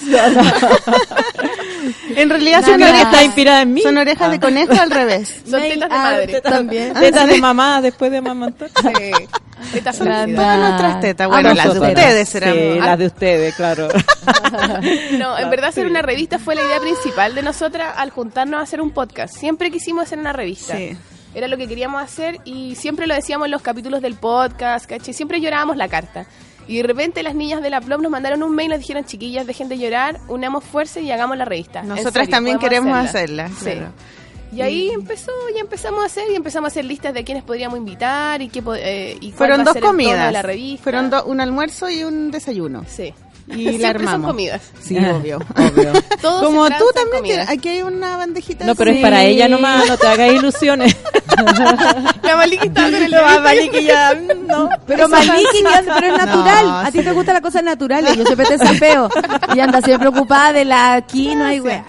En realidad son orejas, está inspirada en mí. son orejas de conejo al revés. Son tetas de ah, madre. tetas también. Tetas de mamá después de amamantar. Sí. Tetas todas nuestras tetas. Bueno, Ah, las de ustedes serán. Sí, las de ustedes, claro. No, en verdad hacer una revista fue la idea principal de nosotras al juntarnos a hacer un podcast. Siempre quisimos hacer una revista. Sí. Era lo que queríamos hacer y siempre lo decíamos en los capítulos del podcast, ¿cachai? Siempre llorábamos la carta. Y de repente las niñas de la Plop nos mandaron un mail y nos dijeron, chiquillas, dejen de llorar, unamos fuerza y hagamos la revista. Nosotras también queremos hacerla. hacerla. Sí. claro. Y ahí empezó, y empezamos a hacer, y empezamos a hacer listas de quiénes podríamos invitar y qué eh, y cuál Fueron va a dos el tono comidas. de la revista. Fueron do- un almuerzo y un desayuno. Sí. Y la Siempre armamos. son comidas. Sí, obvio. Obvio. Todo Como tú también, tienes- aquí hay una bandejita. No, pero es para ella nomás, no te hagas ilusiones. La Maliki estaba con el No, dedito. Maliki ya, no. Pero Maliki, ya- pero es natural. No, a ti sí. te gustan las cosas naturales. Yo siempre te sapeo. Y anda siempre preocupada de la quinoa y wea.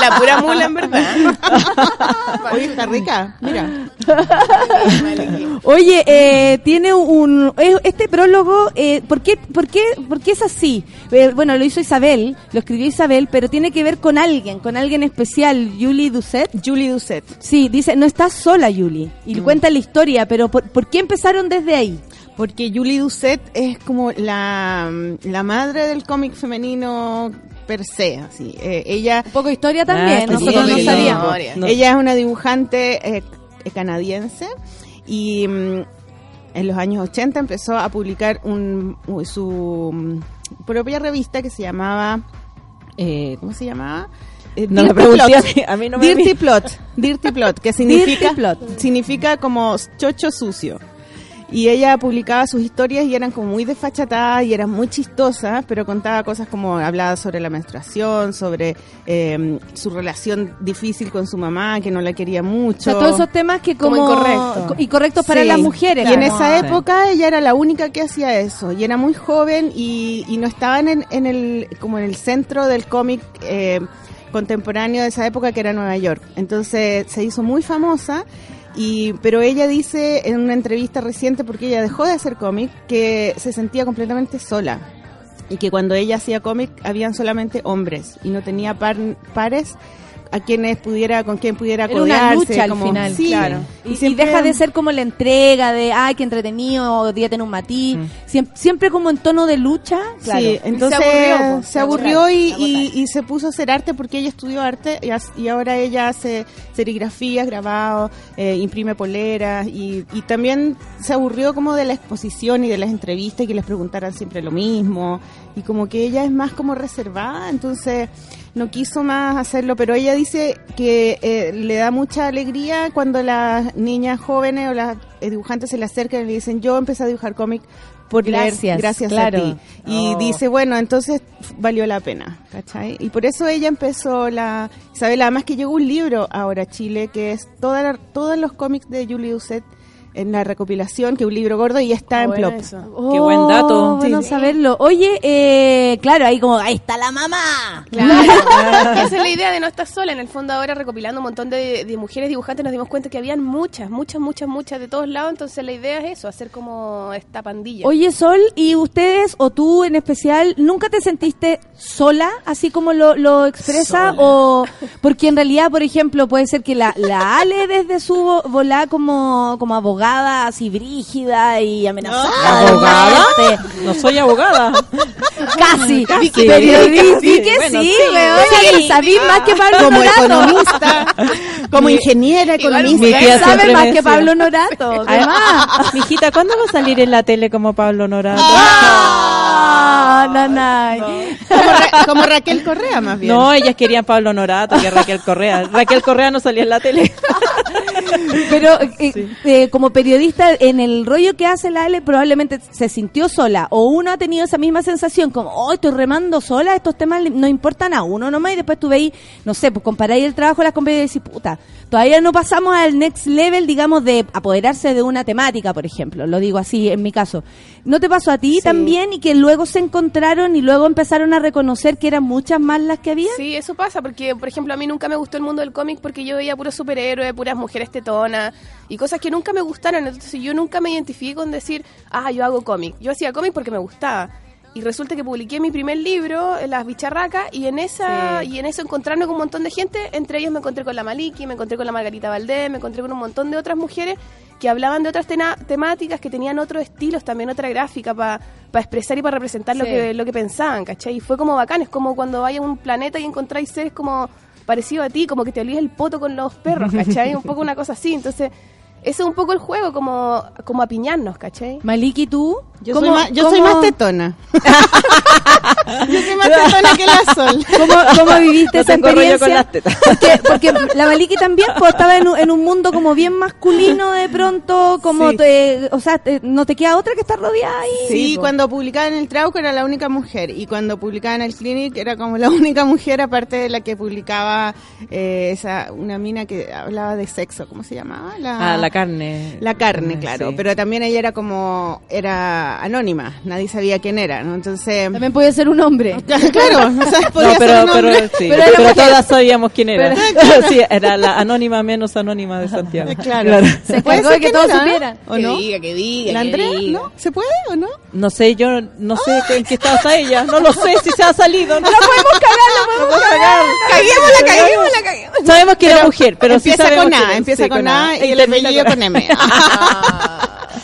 La pura mula, en verdad. Oye, está rica. Mira. Oye, eh, tiene un este prólogo. Eh, ¿por, qué, por, qué, ¿Por qué es así? Eh, bueno, lo hizo Isabel, lo escribió Isabel, pero tiene que ver con alguien, con alguien especial, Julie Doucet. Julie Doucet. Sí, dice, no estás sola, Julie. Y Mm. cuenta la historia, pero ¿por, por qué empezaron desde ahí? Porque Julie Doucet es como la, la madre del cómic femenino per se. Así. Eh, ella, Un poco de historia también, Ah, nosotros sí, no sabíamos. No. ella es una dibujante eh, canadiense y mm, en los años 80 empezó a publicar un, su mm, propia revista que se llamaba... eh, ¿Cómo se llamaba? Eh, No Dirty pregunté Plot. a mí, no me Dirty Plot, Dirty Plot, que significa, Plot. significa como chocho sucio. Y ella publicaba sus historias y eran como muy desfachatadas y eran muy chistosas, pero contaba cosas como hablaba sobre la menstruación, sobre eh, su relación difícil con su mamá, que no la quería O mucho. sea, todos esos temas que como... Como incorrectos. Y correctos para Sí. las mujeres. Y en esa Sí. época ella era la única que hacía eso. Y era muy joven y, y no estaba en, en el, como en el centro del cómic eh, contemporáneo de esa época que era Nueva York. Entonces se hizo muy famosa. Y, pero ella dice en una entrevista reciente, porque ella dejó de hacer cómic, que se sentía completamente sola. Y que cuando ella hacía cómic habían solamente hombres y no tenía par- pares a quienes pudiera, con quien pudiera Era una codearse. lucha al como- final. Sí, claro. Y, y siempre- deja de ser como la entrega de, ay, qué entretenido, día tener un matiz. Mm. Siem- Siempre, como en tono de lucha. Claro. Sí, entonces Se aburrió, se y, y- y se puso a hacer arte porque ella estudió arte y, as- y ahora ella hace serigrafías, grabados, eh, imprime poleras y, y también se aburrió como de la exposición y de las entrevistas y que les preguntaran siempre lo mismo y como que ella es más como reservada, entonces no quiso más hacerlo, pero ella dice que eh, le da mucha alegría cuando las niñas jóvenes o las dibujantes se le acercan y le dicen yo empecé a dibujar cómic por leer Gracias, gracias claro. a ti. Y Oh. dice, bueno, entonces valió la pena, ¿cachai? Y por eso ella empezó la... Isabel, además que llegó un libro ahora a Chile, que es toda la- todos los cómics de Julie Doucet en la recopilación, que es un libro gordo y está en Bueno, Plop. eso. Qué buen dato. Oh, Bueno Sí. saberlo. Oye, eh, claro, ahí como, ahí está la mamá. Claro, esa es la idea de no estar sola. En el fondo ahora recopilando un montón de, de mujeres dibujantes nos dimos cuenta que habían muchas, muchas, muchas, muchas de todos lados. Entonces la idea es eso, hacer como esta pandilla. Oye, Sol, ¿y ustedes, o tú en especial, nunca te sentiste sola, así como lo, lo expresa? O porque en realidad, por ejemplo, puede ser que la, la Ale desde su vo- volá como, como abogada, así brígida y amenazada. ¿Abogada? muerte. No soy abogada. Casi. Casi. Periodista. Casi. Sí que Bueno, sí, sí. weón. Sí. Sabís más que Pablo Como Norato. economista, como ingeniera economista. Mi sabe más que. Pablo Norato. Además. Mijita, ¿cuándo va a salir en la tele como Pablo Norato? Ah, nanay. Como, Ra- como Raquel Correa, más bien. No, ellas querían Pablo Norato que Raquel Correa. Raquel Correa no salía en la tele. Pero eh, eh, como periodista, en el rollo que hace la Ale, probablemente se sintió sola. O uno ha tenido esa misma sensación, como, oh, estoy remando sola, estos temas no importan a uno nomás. Y después tú veis, no sé, pues comparáis el trabajo de las compañías y decís, puta, todavía no pasamos al next level, digamos, de apoderarse de una temática, por ejemplo. Lo digo así en mi caso. ¿No te pasó a ti también? Y que luego se encontraron y luego empezaron a reconocer que eran muchas más las que había. Sí, eso pasa, porque, por ejemplo, a mí nunca me gustó el mundo del cómic porque yo veía puros superhéroes, puras mujeres tetonas y cosas que nunca me gustaron. Entonces yo nunca me identifiqué con decir, ah, yo hago cómic. Yo hacía cómic porque me gustaba. Y resulta que publiqué mi primer libro, Las Bicharracas, y en esa y en eso encontrarme con un montón de gente. Entre ellos me encontré con la Maliki, me encontré con la Margarita Valdés, me encontré con un montón de otras mujeres que hablaban de otras temáticas, que tenían otros estilos, también otra gráfica para expresar y para representar lo, que, lo que pensaban, ¿cachai? Y fue como bacán, es como cuando vayas a un planeta y encontráis seres como parecido a ti, como que te olías el poto con los perros, ¿cachai? un poco una cosa así, entonces... Ese es un poco el juego, como, como apiñarnos, ¿cachai? Maliki, ¿tú? Yo, ¿Cómo- soy más, yo soy más tetona. yo soy más tetona que la sol. ¿Cómo, cómo viviste No esa tengo rollo experiencia? con las tetas. Porque, porque la Maliki también pues, estaba en un, en un mundo como bien masculino de pronto, como Sí. te- o sea, te- no te queda otra que estar rodeada ahí. Sí, po. cuando publicaba en el Trauco era la única mujer y cuando publicaba en el Clinic era como la única mujer aparte de la que publicaba eh, esa una mina que hablaba de sexo, ¿cómo se llamaba? Ah, la carne. La carne, Eh, claro, sí. pero también ella era como era anónima, nadie sabía quién era, ¿no? Entonces También puede ser un hombre. claro, o sea, podía No, pero, ser un pero, hombre. sí, pero era pero todas sabíamos quién era. sí, era la anónima menos anónima de Santiago. Claro. Se Puede ser que todos ¿no? supieran. ¿O no? que diga, ¿La Andrea? ¿No? ¿Se puede o no? No sé, yo no sé en qué estado está ella. No lo sé si se ha salido. No, podemos cagar, no podemos cagar. Caguémosla, caguémosla, caguémosla. Sabemos que era mujer, pero sí empieza sabemos con A, empieza Sí, con A y el apellido con con M.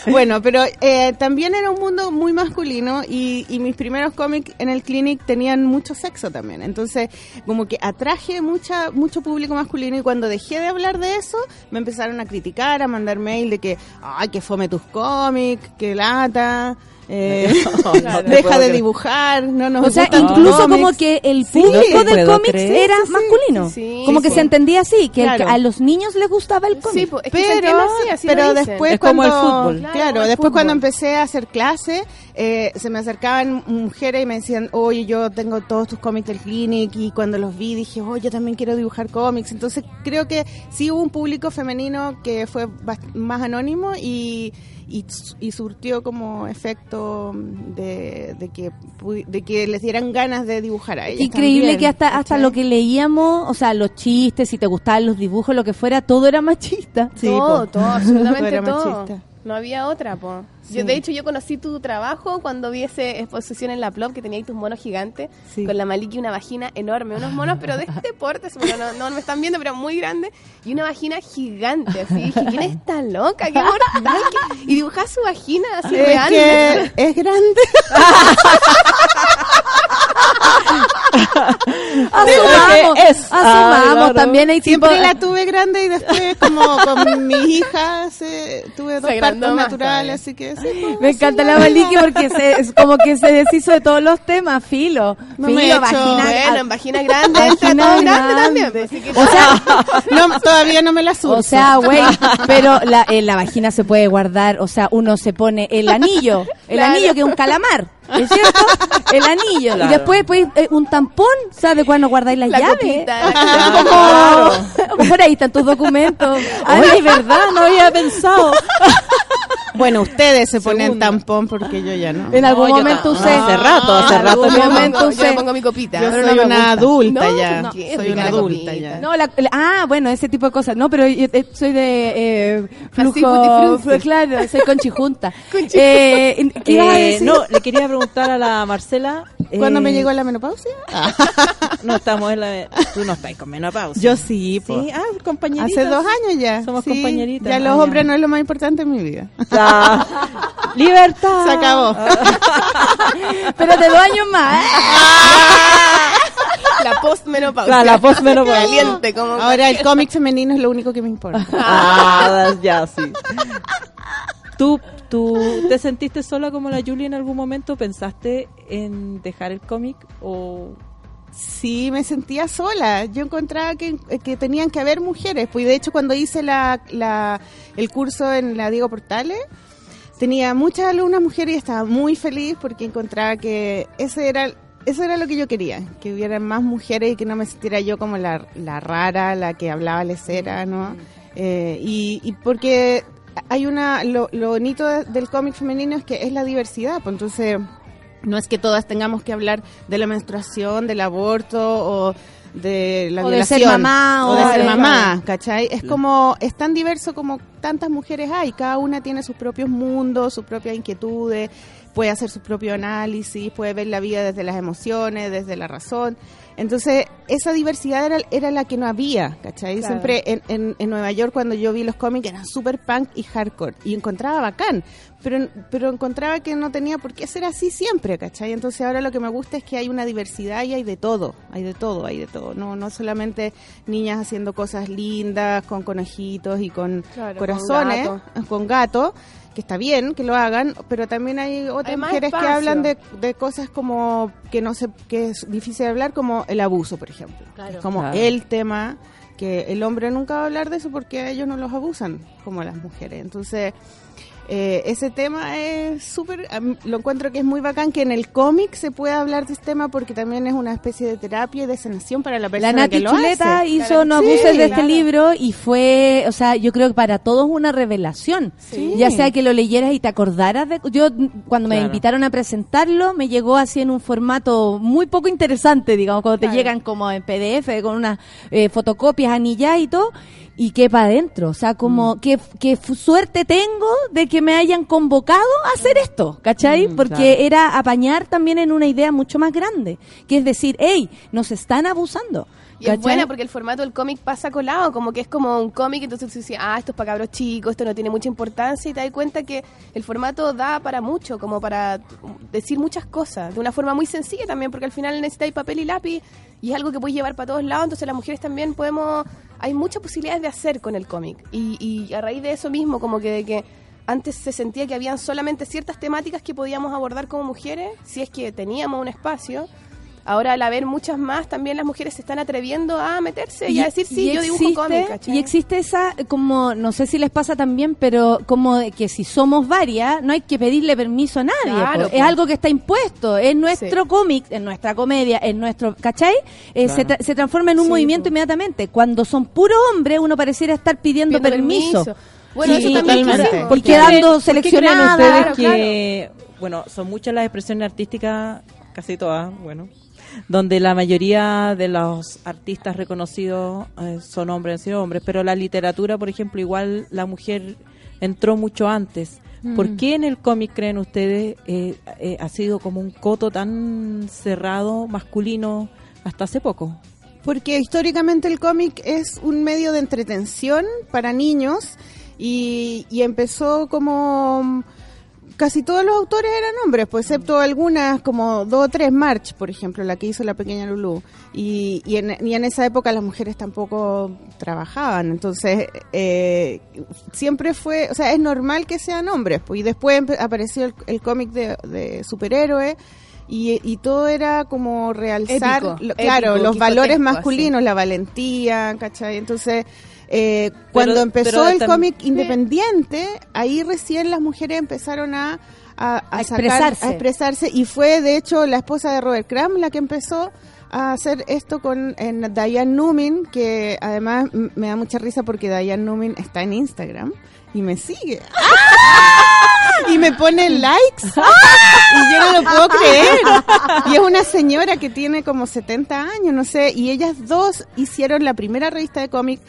bueno, pero eh, también era un mundo muy masculino y, y mis primeros cómics en el clinic tenían mucho sexo también. Entonces, como que atraje mucha mucho público masculino y cuando dejé de hablar de eso, me empezaron a criticar, a mandar mail de que, ay, que fome tus cómics, que lata. Eh, No, no te deja de dibujar, no nos O sea, incluso cómics. como que el Sí, público te del cómics era Sí, sí, masculino. sí, como que sí. se entendía así, que, el- a los niños les gustaba el cómic. Sí, pues, es que pero entiende así, así pero después Es como el cuando fútbol. claro, Claro, el después cuando empecé a hacer clase eh, se me acercaban mujeres y me decían oye yo tengo todos tus cómics del clinic y cuando los vi dije oh yo también quiero dibujar cómics entonces creo que sí hubo un público femenino que fue más anónimo y y, y surtió como efecto de, de que pu- de que les dieran ganas de dibujar a ellas Increíble también, que hasta hasta lo que leíamos, o sea, los chistes, si te gustaban los dibujos, lo que fuera, todo era machista. Sí, todo, po. todo, absolutamente Era todo. machista. No había otra, po. Yo, de hecho, yo conocí tu trabajo cuando vi esa exposición en la Plop que tenía ahí tus monos gigantes Sí. con la Maliki una vagina enorme, unos monos, pero de este porte, bueno, no, no me están viendo, pero muy grande, y una vagina gigante, así. Dije, ¿quién está loca? ¡Qué mortal! ¿Qué-?" Y dibujaba su vagina así Es que es grande. Asumamos, es. Asumamos. También hay tipo... Siempre la tuve grande y después, como con mi hija, se- tuve dos partos naturales, así que sí, pues, Me encanta la Maliki porque se, es como que se deshizo de todos los temas, filo. No filo, me he hecho- vagina, Bueno, a- en vagina grande, Vagina todo grande grande. también. pues, que- O sea, No, todavía no me la surco. o sea, güey, pero la, en la vagina se puede guardar, o sea, uno se pone el anillo, el Claro. anillo que es un calamar, ¿es cierto? El anillo. Claro. Y después, pues, eh, un tampón, ¿sabe cuándo guardáis las La llaves? copita, la Como, por ahí están tus documentos. Ay, verdad, no había pensado. Bueno, ustedes se ponen Segunda. tampón porque yo ya no. En algún No, yo momento usé. hace rato, hace En rato algún que no. momento Yo le usé. pongo mi copita. Yo soy no una adulta No, ya. no, soy una la adulta ya. No, la- la- ah, bueno, ese tipo de cosas. No, pero yo eh, soy de eh, Así, flujo. frutti. claro, soy conchijunta. Conchijunta. eh, ¿Qué ibas a Eh, decir? no, le quería preguntar a la Marcela. ¿Cuándo eh, me llegó la menopausia? No estamos en la. Tú no estás con menopausia. Yo sí, po. Sí, ah, compañeritas. Hace dos años ya. Somos Sí, compañeritas. Ya Ah, los hombres no es lo más importante en mi vida. Ya. Libertad. Se acabó. Pero de dos años más. ¿eh? La postmenopausia. Claro, la postmenopausia. Caliente, como. Ahora el cómic femenino es lo único que me importa. Ah, ya, sí. ¿Tú, ¿Tú te sentiste sola como la Julie en algún momento? ¿Pensaste en dejar el cómic o...? Sí, me sentía sola. Yo encontraba que, que tenían que haber mujeres. Pues de hecho cuando hice la, la- el curso en la Diego Portales, tenía muchas alumnas mujeres y estaba muy feliz porque encontraba que ese era eso era lo que yo quería, que hubieran más mujeres y que no me sintiera yo como la, la rara, la que hablaba lecera, ¿no? Eh, y, y porque hay una, lo, lo bonito de- del cómic femenino es que es la diversidad, pues entonces no es que todas tengamos que hablar de la menstruación, del aborto o de la O de violación ser mamá, o o de ser de- mamá, ¿cachai? Es como es tan diverso como tantas mujeres hay, cada una tiene sus propios mundos, sus propias inquietudes, puede hacer su propio análisis, puede ver la vida desde las emociones, desde la razón. Entonces, esa diversidad era, era la que no había, ¿cachai? Claro. Siempre en, en, en Nueva York cuando yo vi los cómics eran super punk y hardcore y encontraba bacán, pero, pero encontraba que no tenía por qué ser así siempre, ¿cachai? Entonces ahora lo que me gusta es que hay una diversidad y hay de todo, hay de todo, hay de todo, no, no solamente niñas haciendo cosas lindas con conejitos y con Claro, corazones, con con gato. Que está bien que lo hagan, pero también hay otras Hay mujeres que hablan de, de cosas como que no sé, que es difícil de hablar, como el abuso, por ejemplo. Claro. Es como Claro. el tema que el hombre nunca va a hablar de eso porque ellos no los abusan como las mujeres. Entonces, eh, ese tema es súper, lo encuentro que es muy bacán que en el cómic se pueda hablar de este tema porque también es una especie de terapia y de sanación para la persona La Nati que lo Chuleta hace. hizo Claro. No Sí, abuses de este libro y fue, o sea, yo creo que para todos una revelación. Sí. Ya sea que lo leyeras y te acordaras de... Yo cuando me Claro. invitaron a presentarlo me llegó así en un formato muy poco interesante, digamos, cuando te llegan como en PDF con unas eh, fotocopias anilladas y todo. Y qué para adentro, o sea, Mm. como qué, qué fu- suerte tengo de que me hayan convocado a hacer esto, ¿cachai? Mm, Porque claro. era apañar también en una idea mucho más grande, que es decir, hey, nos están abusando. Y es buena porque el formato del cómic pasa colado, como que es como un cómic, entonces tú dices, ah, esto es para cabros chicos, esto no tiene mucha importancia, y te das cuenta que el formato da para mucho, como para decir muchas cosas, de una forma muy sencilla también, porque al final necesitáis papel y lápiz, y es algo que puedes llevar para todos lados, entonces las mujeres también podemos, hay muchas posibilidades de hacer con el cómic, y, y a raíz de eso mismo, como que de que antes se sentía que habían solamente ciertas temáticas que podíamos abordar como mujeres, si es que teníamos un espacio, Ahora al haber muchas más, también las mujeres se están atreviendo a meterse y, a decir, sí, yo dibujo existe- cómic, ¿cachai? Y existe esa, como, no sé si les pasa también, pero como de que si somos varias, no hay que pedirle permiso a nadie. Claro. Es algo que está impuesto. Es nuestro Sí. cómic, en nuestra comedia, en nuestro, ¿cachai? Eh, se, tra- se transforma en un Sí, movimiento inmediatamente. Cuando son puros hombres, uno pareciera estar pidiendo, Pidiendo permiso. Bueno, Sí, eso también. Porque ¿Por qué creen- quedando por qué creen seleccionada. ustedes Claro, que, bueno, son muchas las expresiones artísticas, casi todas, bueno, donde la mayoría de los artistas reconocidos eh, son hombres, han sido hombres, pero la literatura, por ejemplo, igual la mujer entró mucho antes. ¿Por Mm. qué en el cómic, creen ustedes, eh, eh, ha sido como un coto tan cerrado, masculino, hasta hace poco? Porque históricamente el cómic es un medio de entretención para niños y, y empezó como casi todos los autores eran hombres, pues excepto algunas como dos o tres March, por ejemplo, la que hizo la pequeña Lulu. Y, y, en, y en esa época las mujeres tampoco trabajaban, entonces eh, siempre fue, o sea, es normal que sean hombres, pues y después apareció el, el cómic de, de superhéroes. Y, y todo era como realzar, Épico, lo- claro, los valores masculinos, la valentía, ¿cachai? Entonces, eh, cuando empezó el cómic independiente, ahí recién las mujeres empezaron a, a, a A sacar- expresarse. a expresarse, y fue de hecho la esposa de Robert Crumb la que empezó a hacer esto con en Diane Numin, que además me da mucha risa porque Diane Numin está en Instagram y me sigue. Y me pone likes. Y yo no lo puedo creer. Y es una señora que tiene como 70 años, no sé. Y ellas dos hicieron la primera revista de cómic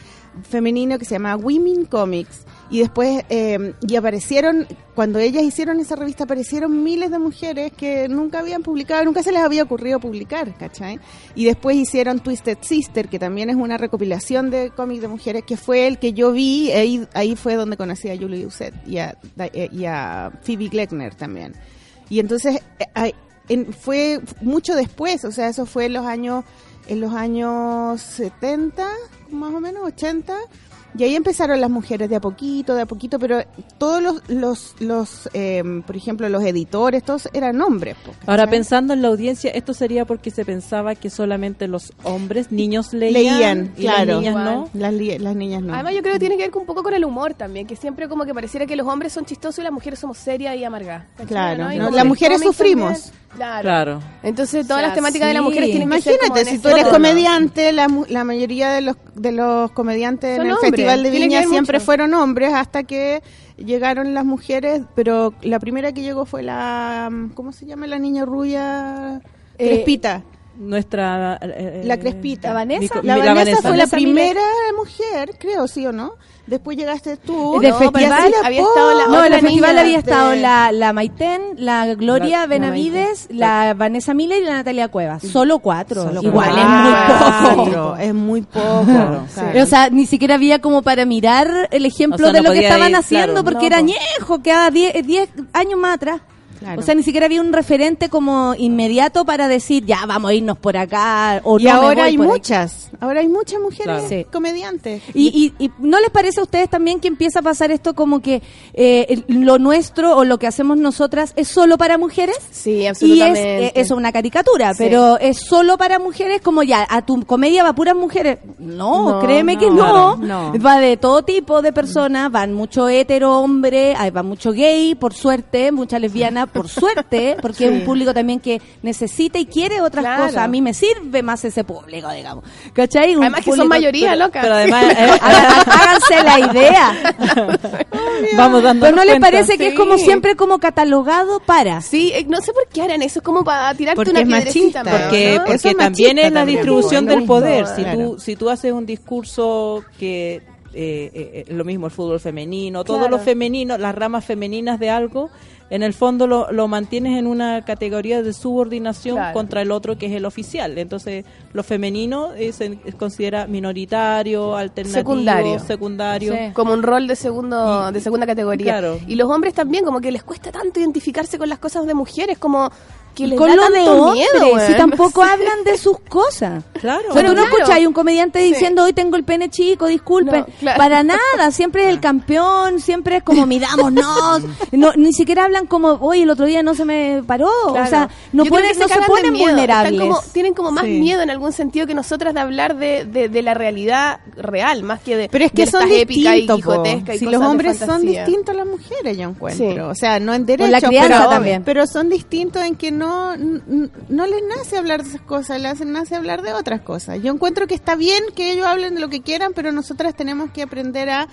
femenino que se llama Women Comics. Y después, eh, y aparecieron, cuando ellas hicieron esa revista, aparecieron miles de mujeres que nunca habían publicado, nunca se les había ocurrido publicar, ¿cachai? Y después hicieron Twisted Sister, que también es una recopilación de cómics de mujeres, que fue el que yo vi, ahí, ahí fue donde conocí a Julie Doucet y a, y a Phoebe Gleckner también. Y entonces eh, fue mucho después, o sea, eso fue en los años en los años 70, más o menos 80, y ahí empezaron las mujeres de a poquito, de a poquito, pero todos los, los, los eh, por ejemplo, los editores, todos eran hombres. Ahora, pensando en la audiencia, esto sería porque se pensaba que solamente los hombres, niños leían, leían, y claro. las niñas no. Las, li- las niñas no. Además, yo creo que tiene que ver un poco con el humor también, que siempre como que pareciera que los hombres son chistosos y las mujeres somos serias y amargadas. Claro, Y ¿no? como Las mujeres sufrimos. también- claro. Claro. Entonces, todas O sea, las temáticas de las mujeres tienen que ser como Imagínate, si tú ese eres comediante, la, mu- la mayoría de los, de los comediantes Son en el hombres, Festival de Viña siempre mucho. fueron hombres hasta que llegaron las mujeres, pero la primera que llegó fue la, ¿cómo se llama la niña rubia? Eh, Crespita. Nuestra... eh, La Crespita. ¿La Vanessa? Nico- La, mi- Vanessa, fue la primera mujer, creo, ¿sí o no? Después llegaste tú. Del No, festival la había estado la No, en el festival había estado la, la Maiten, la Gloria La- la Benavides, la, Vanessa Miller y la Natalia Cuevas. Solo cuatro. Solo Igual cuatro. es muy poco. Es muy poco. Claro, claro. O sea, ni siquiera había como para mirar el ejemplo O sea, de no lo que estaban ir, haciendo claro. porque No, era añejo, quedaba 10 10 años más atrás. Claro. O sea, ni siquiera había un referente como inmediato para decir, ya, vamos a irnos por acá. O y no ahora hay muchas. Ahora hay muchas mujeres Claro. Comediantes. Y, y, y ¿no les parece a ustedes también que empieza a pasar esto como que eh, lo nuestro o lo que hacemos nosotras es solo para mujeres? Sí, Y es, absolutamente. eh, eso es una caricatura, Sí. pero es solo para mujeres, como ya, a tu comedia va puras mujeres. No, No, créeme que no. Va de todo tipo de personas, van mucho hetero, hombre, va mucho gay, por suerte, mucha lesbiana, por suerte, porque es un público también que necesita y quiere otras Claro. cosas. A mí me sirve más ese público, digamos. ¿Cachai? Un Además que son mayoría, pero- loca. Pero además, eh, Háganse la idea. vamos dando Pero no les parece que es como siempre como catalogado para. Sí, eh, no sé por qué harán eso, es como para tirarte Porque una es machista. porque, porque es también es la distribución del poder. Si tú, si tú haces un discurso que eh, eh, lo mismo el fútbol femenino, todo Claro. lo femenino, las ramas femeninas de algo, en el fondo lo, lo mantienes en una categoría de subordinación Claro. contra el otro que es el oficial. Entonces, lo femenino eh, se considera minoritario, alternativo, Secundario. secundario. Sí. como un rol de segundo de segunda categoría. Claro. Y los hombres también, como que les cuesta tanto identificarse con las cosas de mujeres, como que les con da lo de hombres, miedo, si tampoco hablan de sus cosas. Claro. O sea, Bueno, tú no claro. escuchas hay un comediante Sí. diciendo hoy tengo el pene chico, disculpen. No, claro. Para nada, siempre es el campeón, siempre es como mirámonos. No, ni siquiera hablan como, hoy el otro día no se me paró. Claro. O sea, no, no se de ponen vulnerables. Como- tienen como más Sí. miedo en algún sentido que nosotras de hablar de, de, de la realidad real, más que de Pero es que de son épicas y quijotescas y Si cosas los hombres son distintos a las mujeres, yo encuentro. Sí. O sea, no en derecho, la crianza pero, también. pero son distintos en que no, n- n- no les nace hablar de esas cosas, les nace hablar de otras cosas. Yo encuentro que está bien que ellos hablen de lo que quieran, pero nosotras tenemos que aprender a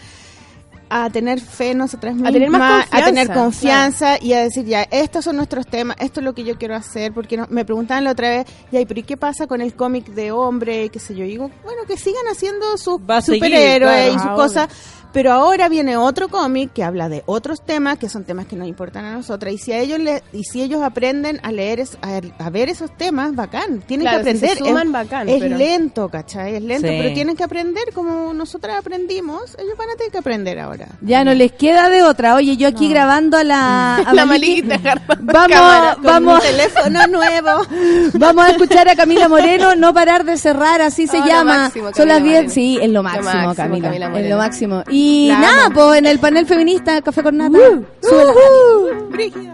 a tener fe en nosotras mismas, A tener más a tener confianza, y a decir, ya, estos son nuestros temas, esto es lo que yo quiero hacer, porque no- me preguntaban la otra vez, ya, ¿y pero ¿y qué pasa con el cómic de hombre? qué sé yo, y digo, bueno, que sigan haciendo sus seguir, superhéroes claro. y sus Ah, cosas, Pero ahora viene otro cómic que habla de otros temas, que son temas que nos importan a nosotras. Y si a ellos le, y si ellos aprenden a leer, es- a, a ver esos temas, bacán. Tienen Claro, que si se aprender. suman, es, bacán, es pero- lento, ¿cachai? Es lento, Sí. pero tienen que aprender como nosotras aprendimos. Ellos van a tener que aprender ahora. Ya no les queda de otra. Oye, yo aquí grabando a la, a La Vamos, cámara Con vamos, mi teléfono nuevo. vamos a escuchar a Camila Moreno, no parar de cerrar, así se Oh, lo llama. máximo, Son las Camila 10, Moreno. sí, es lo Lo máximo, Camila. Camila es lo máximo. Y La nada, amo. pues en el panel feminista, Café con Nata. Uh, sube la radio.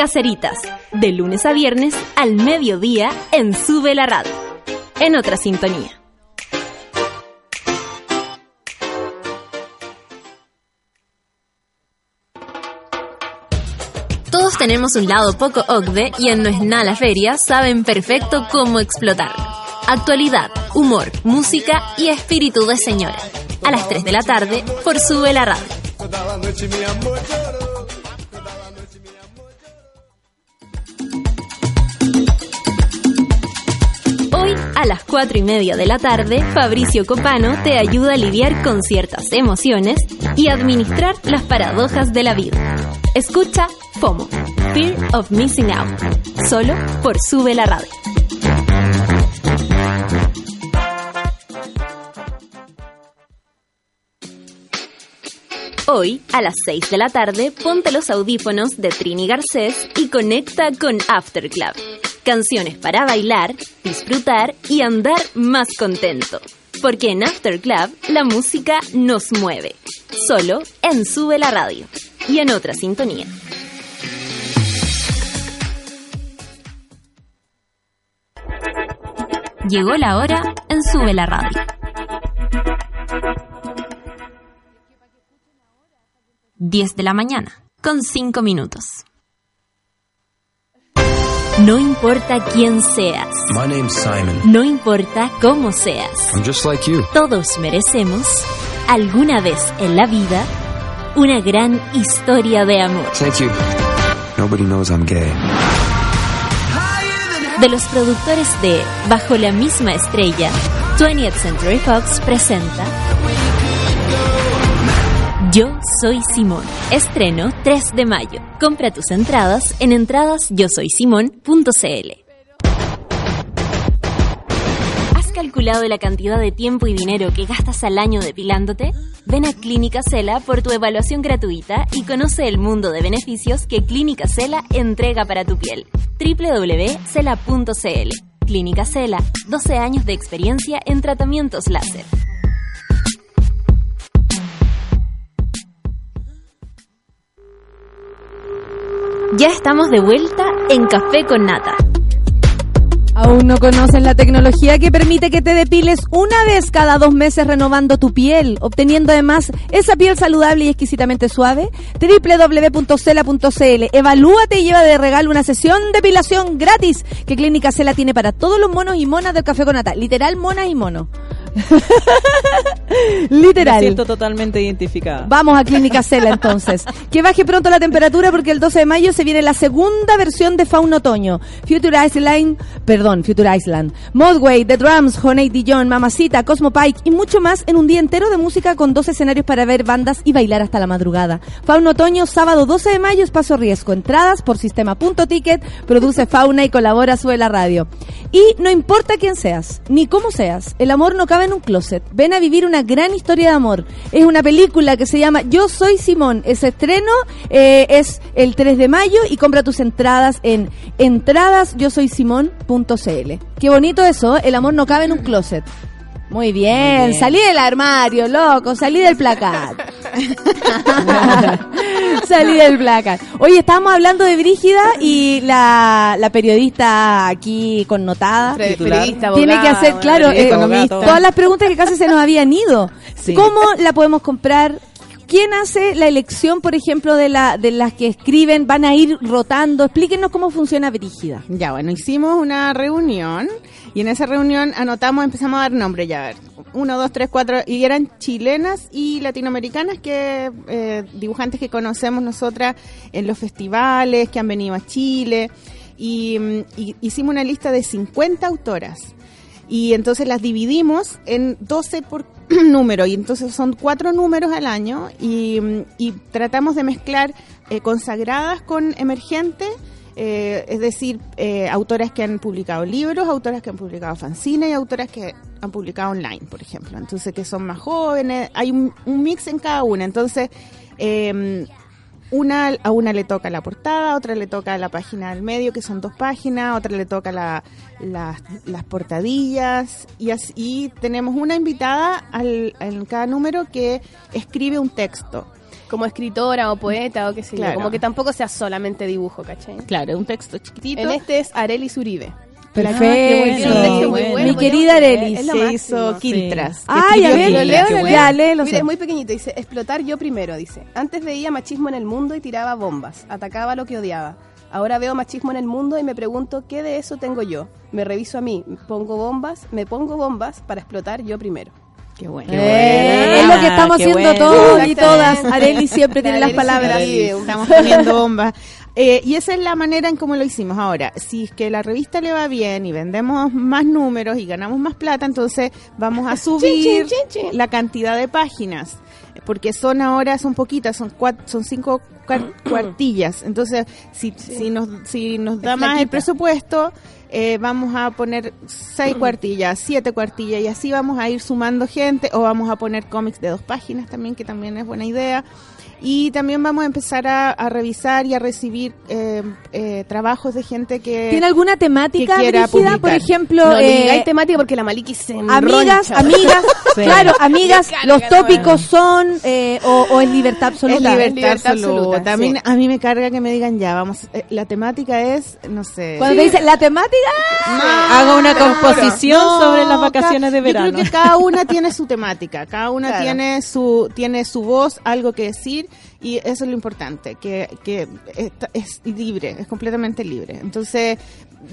Caceritas, de lunes a viernes al mediodía en Sube la Radio. En otra sintonía. Todos tenemos un lado poco OCDE y en No es nada la feria saben perfecto cómo explotarlo. Actualidad, humor, música y espíritu de señora. A las 3 de la tarde por Sube la Radio. a las 4 y media de la tarde, Fabricio Copano te ayuda a lidiar con ciertas emociones y administrar las paradojas de la vida. Escucha FOMO, Fear of Missing Out, solo por Sube la Radio. Hoy, a las 6 de la tarde, ponte los audífonos de Trini Garcés y conecta con Afterclub. Canciones para bailar, disfrutar y andar más contento. Porque en After Club la música nos mueve. Solo en Sube la Radio. Y en otra sintonía. Llegó la hora en Sube la Radio. 10 de la mañana, con 5 minutos. No importa quién seas, My name's Simon. no importa cómo seas, I'm just like you. todos merecemos, alguna vez en la vida, una gran historia de amor. Thank you. Nobody knows I'm gay. De los productores de Bajo la misma estrella, 20th Century Fox presenta Yo soy Simón. Estreno 3 de mayo. Compra tus entradas en entradasyosoysimón.cl. ¿Has calculado la cantidad de tiempo y dinero que gastas al año depilándote? Ven a Clínica Cela por tu evaluación gratuita y conoce el mundo de beneficios que Clínica Cela entrega para tu piel. www.cela.cl Clínica Cela, 12 años de experiencia en tratamientos láser. Ya estamos de vuelta en Café con Nata. ¿Aún no conoces la tecnología que permite que te depiles una vez cada dos meses renovando tu piel, obteniendo además esa piel saludable y exquisitamente suave? www.cela.cl Evalúate y lleva de regalo una sesión de depilación gratis que Clínica Cela tiene para todos los monos y monas del Café con Nata. Literal, monas y monos. Me Literal. siento totalmente identificada. Vamos a Clínica Cela entonces. Que baje pronto la temperatura porque el 12 de mayo se viene la segunda versión de Fauna Otoño. Future Island, perdón, Future Island. Modway, The Drums, Honey Dijon, Mamacita, Cosmo Pike y mucho más en un día entero de música con dos escenarios para ver bandas y bailar hasta la madrugada. Fauna Otoño, sábado 12 de mayo, espacio riesgo. Entradas por sistema.ticket, produce Fauna y colabora Sube la Radio. Y no importa quién seas, ni cómo seas, el amor no cabe en un closet. Ven a vivir una gran historia de amor. Es una película que se llama Yo Soy Simón. Ese estreno eh, es el 3 de mayo y compra tus entradas en entradasyosoysimón.cl. Qué bonito eso, ¿eh? el amor no cabe en un closet. Muy bien, salí del armario, loco, salí del placar. salí del placar. Oye, estábamos hablando de Brígida y la, la periodista aquí connotada Pre- Titular. periodista, tiene que abogada, hacer, claro, eh, economista. todas las preguntas que casi se nos habían ido. Sí. ¿Cómo la podemos comprar? ¿Quién hace la elección, por ejemplo, de, la, de las que escriben? ¿Van a ir rotando? Explíquenos cómo funciona Brígida. Ya, bueno, hicimos una reunión y en esa reunión anotamos, empezamos a dar nombres ya, a ver, uno, dos, tres, cuatro, y eran chilenas y latinoamericanas que eh, dibujantes que conocemos nosotras en los festivales, que han venido a Chile, y, mm, y hicimos una lista de 50 autoras. Y entonces las dividimos en 12 por número, y entonces son cuatro números al año, y, y tratamos de mezclar eh, consagradas con emergentes, eh, es decir, eh, autoras que han publicado libros, autoras que han publicado fanzines y autoras que han publicado online, por ejemplo. Entonces, que son más jóvenes, hay un, un mix en cada una. Entonces, eh, una, a una le toca la portada, a otra le toca la página del medio, que son dos páginas, a otra le toca la- las- las portadillas, y así y tenemos una invitada al, en cada número que escribe un texto. Como escritora o poeta o qué sé Claro. yo. Como que tampoco sea solamente dibujo, ¿cachai? Claro, un texto chiquitito. En este es Arelis Uribe. Perfecto. qué bueno, Mi querida que máximo. hizo Quiltras. Ay, a ver, lo leo, bueno. Ya, léelo, Mira, es muy pequeñito, dice, explotar yo primero, dice. Antes veía machismo en el mundo y tiraba bombas, atacaba lo que odiaba. Ahora veo machismo en el mundo y me pregunto, ¿qué de eso tengo yo? Me reviso a mí, pongo bombas, me pongo bombas para explotar yo primero. Qué bueno. Eh, es lo que estamos Qué haciendo bueno. todos y todas. Areli siempre tiene las palabras. estamos poniendo bombas. Eh, y esa es la manera en cómo lo hicimos. Ahora, si es que la revista le va bien y vendemos más números y ganamos más plata, entonces vamos a subir chin, chin, chin. la cantidad de páginas. Porque son ahora, son poquitas, son cuatro, son cinco cuartillas. Entonces, si, si nos, si nos da Es más el presupuesto, eh, vamos a poner seis cuartillas, siete cuartillas y así vamos a ir sumando gente o vamos a poner cómics de dos páginas también, que también es buena idea. Y también vamos a empezar a, a revisar y a recibir eh, eh, trabajos de gente que... ¿Tiene alguna temática que quiera dirigida? Por publicar. ejemplo, No, eh, digáis temática porque la Maliki se amigas, amigas, Sí. claro, amigas, carga, los no, tópicos son eh, o, o es libertad absoluta. Es libertad, Libertad absoluta. absoluta, A, mí, sí. a mí me carga que me digan ya, vamos, eh, la temática es, no sé... Cuando te dicen la temática, Haga una composición No, sobre las vacaciones ca- de verano. Yo creo que cada una tiene su temática, cada una Claro. tiene su tiene su voz, algo que decir y eso es lo importante, que, que esta- es libre, es completamente libre. Entonces,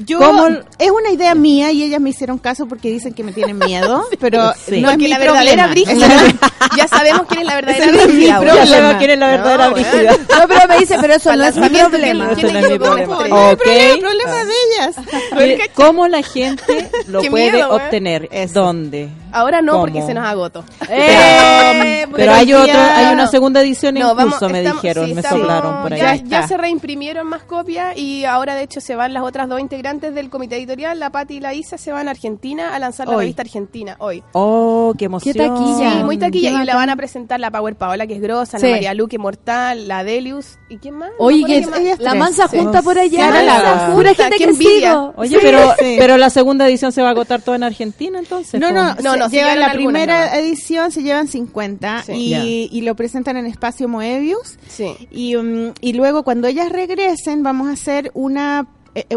yo ¿Cómo? es una idea mía y ellas me hicieron caso porque dicen que me tienen miedo, pero Sí. no es mi la verdadera brígida. ya sabemos quién es la verdadera brígida. Ya sabemos quién es la verdadera No, brígida. no, pero me dice, pero eso no es mi problema. ¿quién- Eso no es mi problema. ¿Quién No hay Ok. problema, el problema de ellas. ¿Qué- ¿Cómo la gente lo puede miedo, ¿eh? obtener? Eso. ¿Dónde? Ahora no, ¿Cómo? porque se nos agotó. Eh, Pero, pero hay día- hay una segunda edición No, incluso, vamos, me dijeron, sí, me soplaron por ahí. Ya, se reimprimieron más copias y ahora de hecho se van las otras dos integrantes del comité editorial, la Pati y la Isa, se van a Argentina a lanzar la revista Argentina hoy. Oh, qué emoción. Qué taquilla. Sí, muy taquilla. qué Y la van a presentar la Power Paola, que es grosa, Sí. la María Luque Mortal, la Delius. ¿Y quién más? Oye, que quién más. la mansa sí. junta por allá. Clara Lago. Pura Junta, gente que envidia. sigo. Oye, pero, pero la segunda edición se va a agotar toda en Argentina, entonces. No, no, No, no, llevaron la algunas primera nomás. edición, se llevan 50 Sí. y, y lo presentan en Espacio Moebius. Sí. Y, um, y luego cuando ellas regresen vamos a hacer una,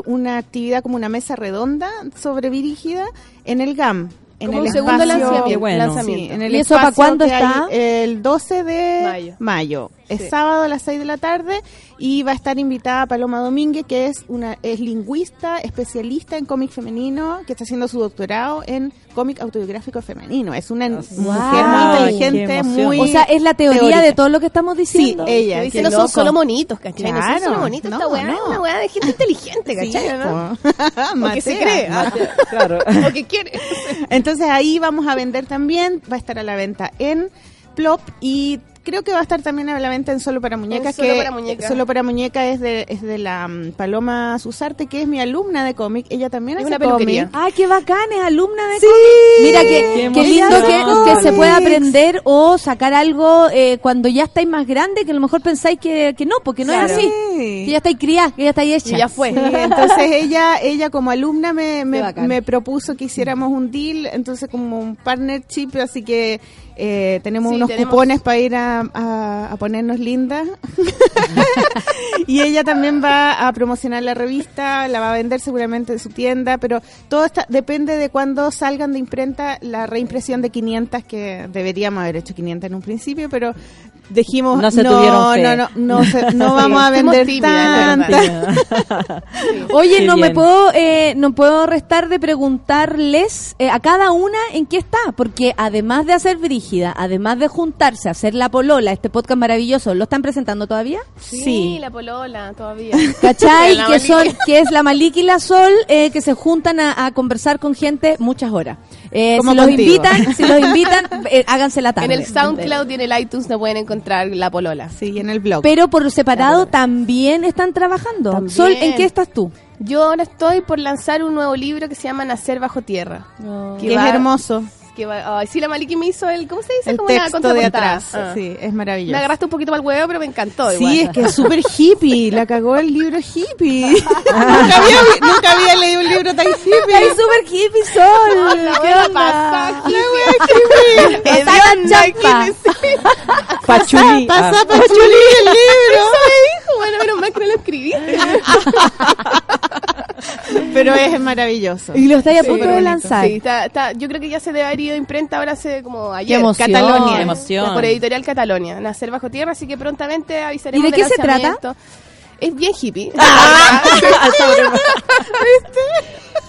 una actividad como una mesa redonda sobre Brígida en el GAM. En Como el un segundo espacio- lanzamiento. Bueno. lanzamiento. Sí, en el ¿Y eso para espacio cuándo está? El 12 de Mayo. mayo. Es Sí. sábado a las 6 de la tarde y va a estar invitada Paloma Domínguez, que es una es lingüista, especialista en cómic femenino, que está haciendo su doctorado en cómic autobiográfico femenino. Es una mujer muy inteligente, muy O sea, es la teoría teórica. de todo lo que estamos Sí, diciendo. ella. Que qué dicen, no son solo monitos, ¿cachai? No son Claro. solo bonitos. Esta No, weá no. es una weá de gente inteligente, Sí, ¿cachai? ¿no? po. O que se Matea. cree. ah, Claro. O que quiere. Entonces ahí vamos a vender también, va a estar a la venta en Plop y creo que va a estar también a la venta en Solo para Muñecas. Solo que para Muñecas. Solo para Muñeca es de, es de la mm, Paloma Susarte, que es mi alumna de cómic. Ella también Es hace una peluquería. cómic. Ah, qué bacán, es alumna de Sí. cómic. Mira, Qué que, qué lindo emoción. que, que se pueda aprender o sacar algo eh, cuando ya estáis más grande, que a lo mejor pensáis que, que no, porque no Claro. es así. Sí. Que ya estáis criada, que ya estáis hecha. Y ya fue. Sí, entonces ella, ella como alumna me, Qué me, me propuso que hiciéramos un deal, entonces como un partnership, así que eh, tenemos Sí, unos tenemos- cupones para ir a, a- a ponernos lindas. y ella también va a promocionar la revista, la va a vender seguramente en su tienda, pero todo está, depende de cuándo salgan de imprenta la reimpresión de 500, que deberíamos haber hecho 500 en un principio, pero dijimos, No se no, tuvieron fe". no, no, no, se- no vamos a vender tantas. Oye, Qué no me puedo eh, no puedo restar de preguntarles eh, a cada una en qué está, porque además de hacer Brígida, además de juntarse a hacer La Polola, este podcast maravilloso, ¿lo están presentando todavía? Sí, la polola todavía. ¿Cachai? Que son que es la Maliki y la Sol eh, que se juntan a, a conversar con gente muchas horas. Eh, Como si los invitan, si los invitan, eh, háganse la tarde. En el SoundCloud y en el iTunes no pueden encontrar la polola. Sí, en el blog. Pero por separado también están trabajando. También. Sol, ¿en qué estás tú? Yo ahora estoy por lanzar un nuevo libro que se llama Nacer bajo tierra. que es va- hermoso. Que va, ay, sí, la Maliki me hizo el, ¿cómo se dice? El Como una texto de contraportada. atrás. Ah. Sí, es Me maravilloso. agarraste un poquito mal huevo, pero me encantó. Sí, igual. es que es súper hippie. La cagó el libro hippie. nunca, había, nunca había leído un libro tan hippie. ¡Ay, super hippie Sol! ¿Qué pasa, La wea hippie. Pasá la champa. Pachulí. Pasa Ah. pachulí el libro. Bueno, menos mal que no lo escribiste. Pero es maravilloso. Y lo estáis a Sí, punto súper de lanzar. Sí, está, está- yo creo que ya se debe imprenta ahora hace como ayer. emoción. Catalonia. Qué emoción. Por Editorial Catalonia. Nacer bajo tierra, así que prontamente avisaremos ¿Y de qué se trata? Es bien hippie. Ah,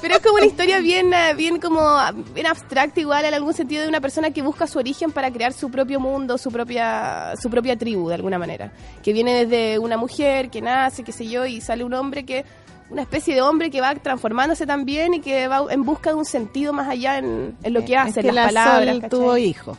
Pero es como una historia bien, eh, bien como bien abstracta igual en algún sentido de una persona que busca su origen para crear su propio mundo, su propia, su propia tribu de alguna manera. Que viene desde una mujer que nace, qué sé yo, y sale un hombre que, una especie de hombre que va transformándose también y que va en busca de un sentido más allá en, en lo que Es hace, que en las la palabras. Sol tuvo hijo.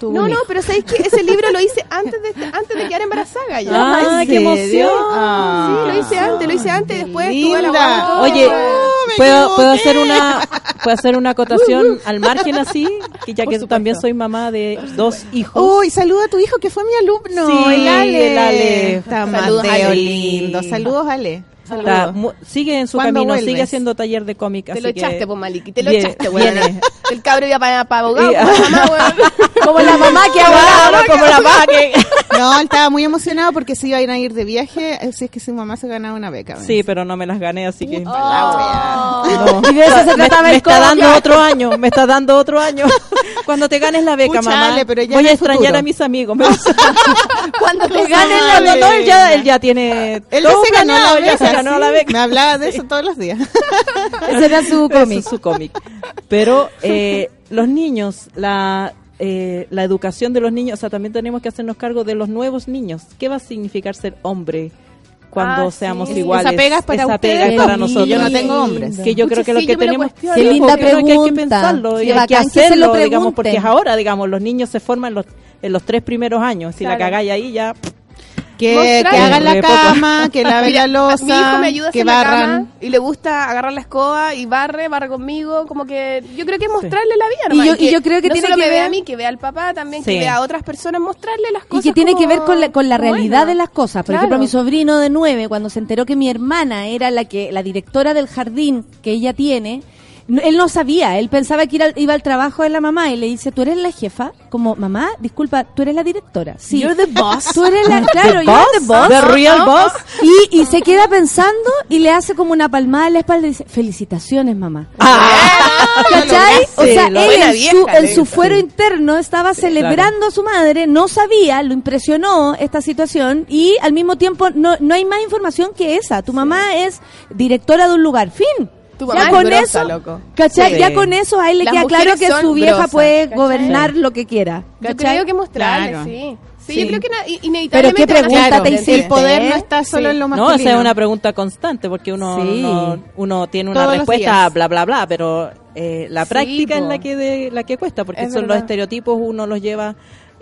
Tuvo No, no, hijo. pero sabéis que ese libro lo hice antes de antes de quedar embarazada ya. Ah, ¿En qué serio? emoción. Ah, Sí, lo hice antes, lo hice antes y después linda. la. Oye, Oh, ¿Puedo, puedo hacer una puedo hacer una acotación al margen así, que ya Por que supuesto. también soy mamá de dos hijos. Uy, saluda a tu hijo que fue mi alumno. Sí, el Ale. el Ale. Está Saludos, Mateo Ale. lindo. Saludos, Ale. Está sigue en su ¿Cuándo camino, vuelves? sigue haciendo taller de cómic. Te así lo que echaste, pues, Maliki. Te lo viene- echaste, weón. El cabro iba para, para abogado. Y- mamá. Como la mamá que ahora como la mamá que- No, él estaba muy emocionado porque se iban a ir de viaje. Así es que su mamá se ganaba una beca. Sí, pero no me las gané, así que... Oh. No. Y de eso se me, trataba me el está dando otro año, me está dando otro año. Cuando te ganes la beca, Pucha, mamá, Ale, pero ya voy a extrañar futuro. a mis amigos. Me- Cuando te No, la no, no, él ya, él ya tiene Él se ganó la beca. se ganó sí. la beca. Me hablaba de eso todos los días. Ese era su cómic. es su cómic. Pero eh, los niños, la, eh, la educación de los niños, o sea, también tenemos que hacernos cargo de los nuevos niños. ¿Qué va a significar ser hombre cuando Ah, seamos sí. iguales? Esa pega es para Esa ustedes, pega es para Qué nosotros. Yo no tengo hombres. que yo Pucha, creo que lo sí, que lo tenemos cuestiono. Qué linda no, que hay que pensarlo y hay que que hacerlo lo digamos porque es ahora digamos los niños se forman los, en los tres primeros años si la cagáis ahí ya Que, que hagan la cama, que laven la losa, Mi hijo me ayuda a que hacer la barran. cama y le gusta agarrar la escoba y barre, barre conmigo, como que yo creo que es mostrarle la vida. Y yo- y yo creo que no tiene solo que me vea ver- a mí, que vea al papá, también Sí. que vea a otras personas, mostrarle las Y cosas que tiene como que ver con la, con la realidad de las cosas. Por Claro. ejemplo, mi sobrino de nueve, cuando se enteró que mi hermana era la que la directora del jardín que ella tiene, no- él no sabía, él pensaba que al- iba al trabajo de la mamá y le dice, ¿tú eres la jefa? Como, mamá, disculpa, ¿tú eres la directora? Sí. You're the boss. Tú eres la, claro, The boss, the boss. the real boss. Y, y se queda pensando y le hace como una palmada en la espalda y dice, felicitaciones, mamá. ¿Cachai? O sea, él en vieja, su, en su fuero interno estaba celebrando a su madre, no sabía, lo impresionó esta situación y al mismo tiempo no, no hay más información que esa. Tu mamá es directora de un lugar, fin. Tu mamá ya es con grosa, eso, loco. ¿cachai? Sí. Ya con eso a él le Las queda claro que su vieja grosas, puede ¿cachai? gobernar lo que quiera. Yo ¿cachai? creo que mostrarle, Claro. sí. sí. Sí. yo creo que na- i- Pero inevitablemente qué pregunta te hiciste, El poder no está solo Sí. en lo no masculino. esa es una pregunta constante porque uno Sí. no- uno tiene una Todos los respuesta bla bla bla pero eh, la Sí, práctica es la que de, la que cuesta porque Es son los verdad. estereotipos uno los lleva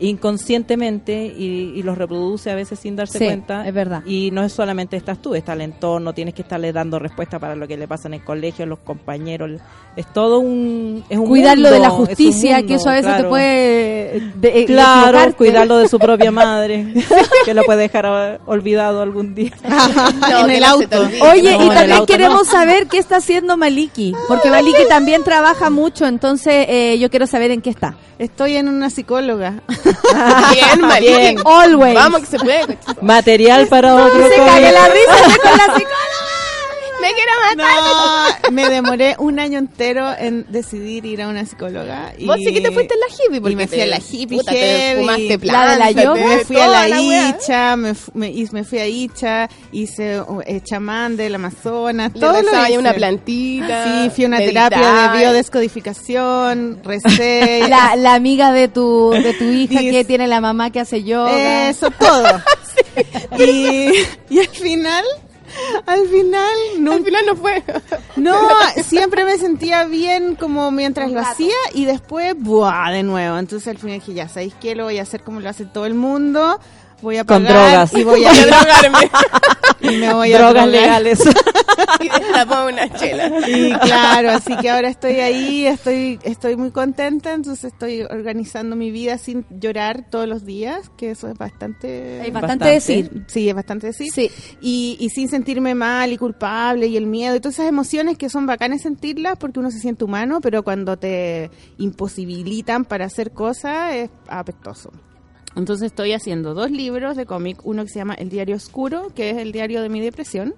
inconscientemente y, y los reproduce a veces sin darse Sí, cuenta es verdad. y no es solamente estás tú está el entorno tienes que estarle dando respuesta para lo que le pasa en el colegio los compañeros es todo un es un Cuidarlo de la es justicia, mundo, que eso a veces te puede de- eh, Claro, equivocarte. cuidarlo de su propia madre, que lo puede dejar olvidado algún día. No, en el auto. Oye, No, y también auto queremos no. saber qué está haciendo Maliki, porque Maliki también trabaja mucho, entonces eh, yo quiero saber en qué está. Estoy en una psicóloga. Bien, Maliki. Bien. Always. Vamos que se puede. Material para otro se cómic. cague la risa con la psicóloga. Me quiero matar. No, me demoré un año entero en decidir ir a una psicóloga. Y Vos sí que te fuiste en la hippie. Porque y me fui te- a la hippie puta, te fumaste La de planta, la te- yoga. Me fui a toda la wea. Icha, me, me, y me fui a Icha, hice uh, eh, chamán del Amazonas, Le todo lo hice. una plantita. Sí, fui a una terapia de biodescodificación, recé. La, la amiga de tu, de tu hija Dis- que tiene la mamá que hace yoga. Eso, todo. y, y al final, al final, no, Al final no fue. no, siempre me sentía bien como mientras lo hacía y después, ¡buah! de nuevo. Entonces al final dije, ya, ¿sabéis qué? Lo voy a hacer como lo hace todo el mundo. Voy a Con pagar drogas. y voy a, Voy a drogarme. y me voy a Drogas drogar. legales. y destapó una chela. Y claro, así que ahora estoy ahí, estoy estoy muy contenta, entonces estoy organizando mi vida sin llorar todos los días, que eso es bastante... Hay bastante, Bastante. decir. Sí, es bastante decir. Sí. Y, y sin sentirme mal y culpable y el miedo y todas esas emociones que son bacanes sentirlas porque uno se siente humano, pero cuando te imposibilitan para hacer cosas es apestoso. Entonces estoy haciendo dos libros de cómic, uno que se llama El Diario Oscuro, que es el diario de mi depresión.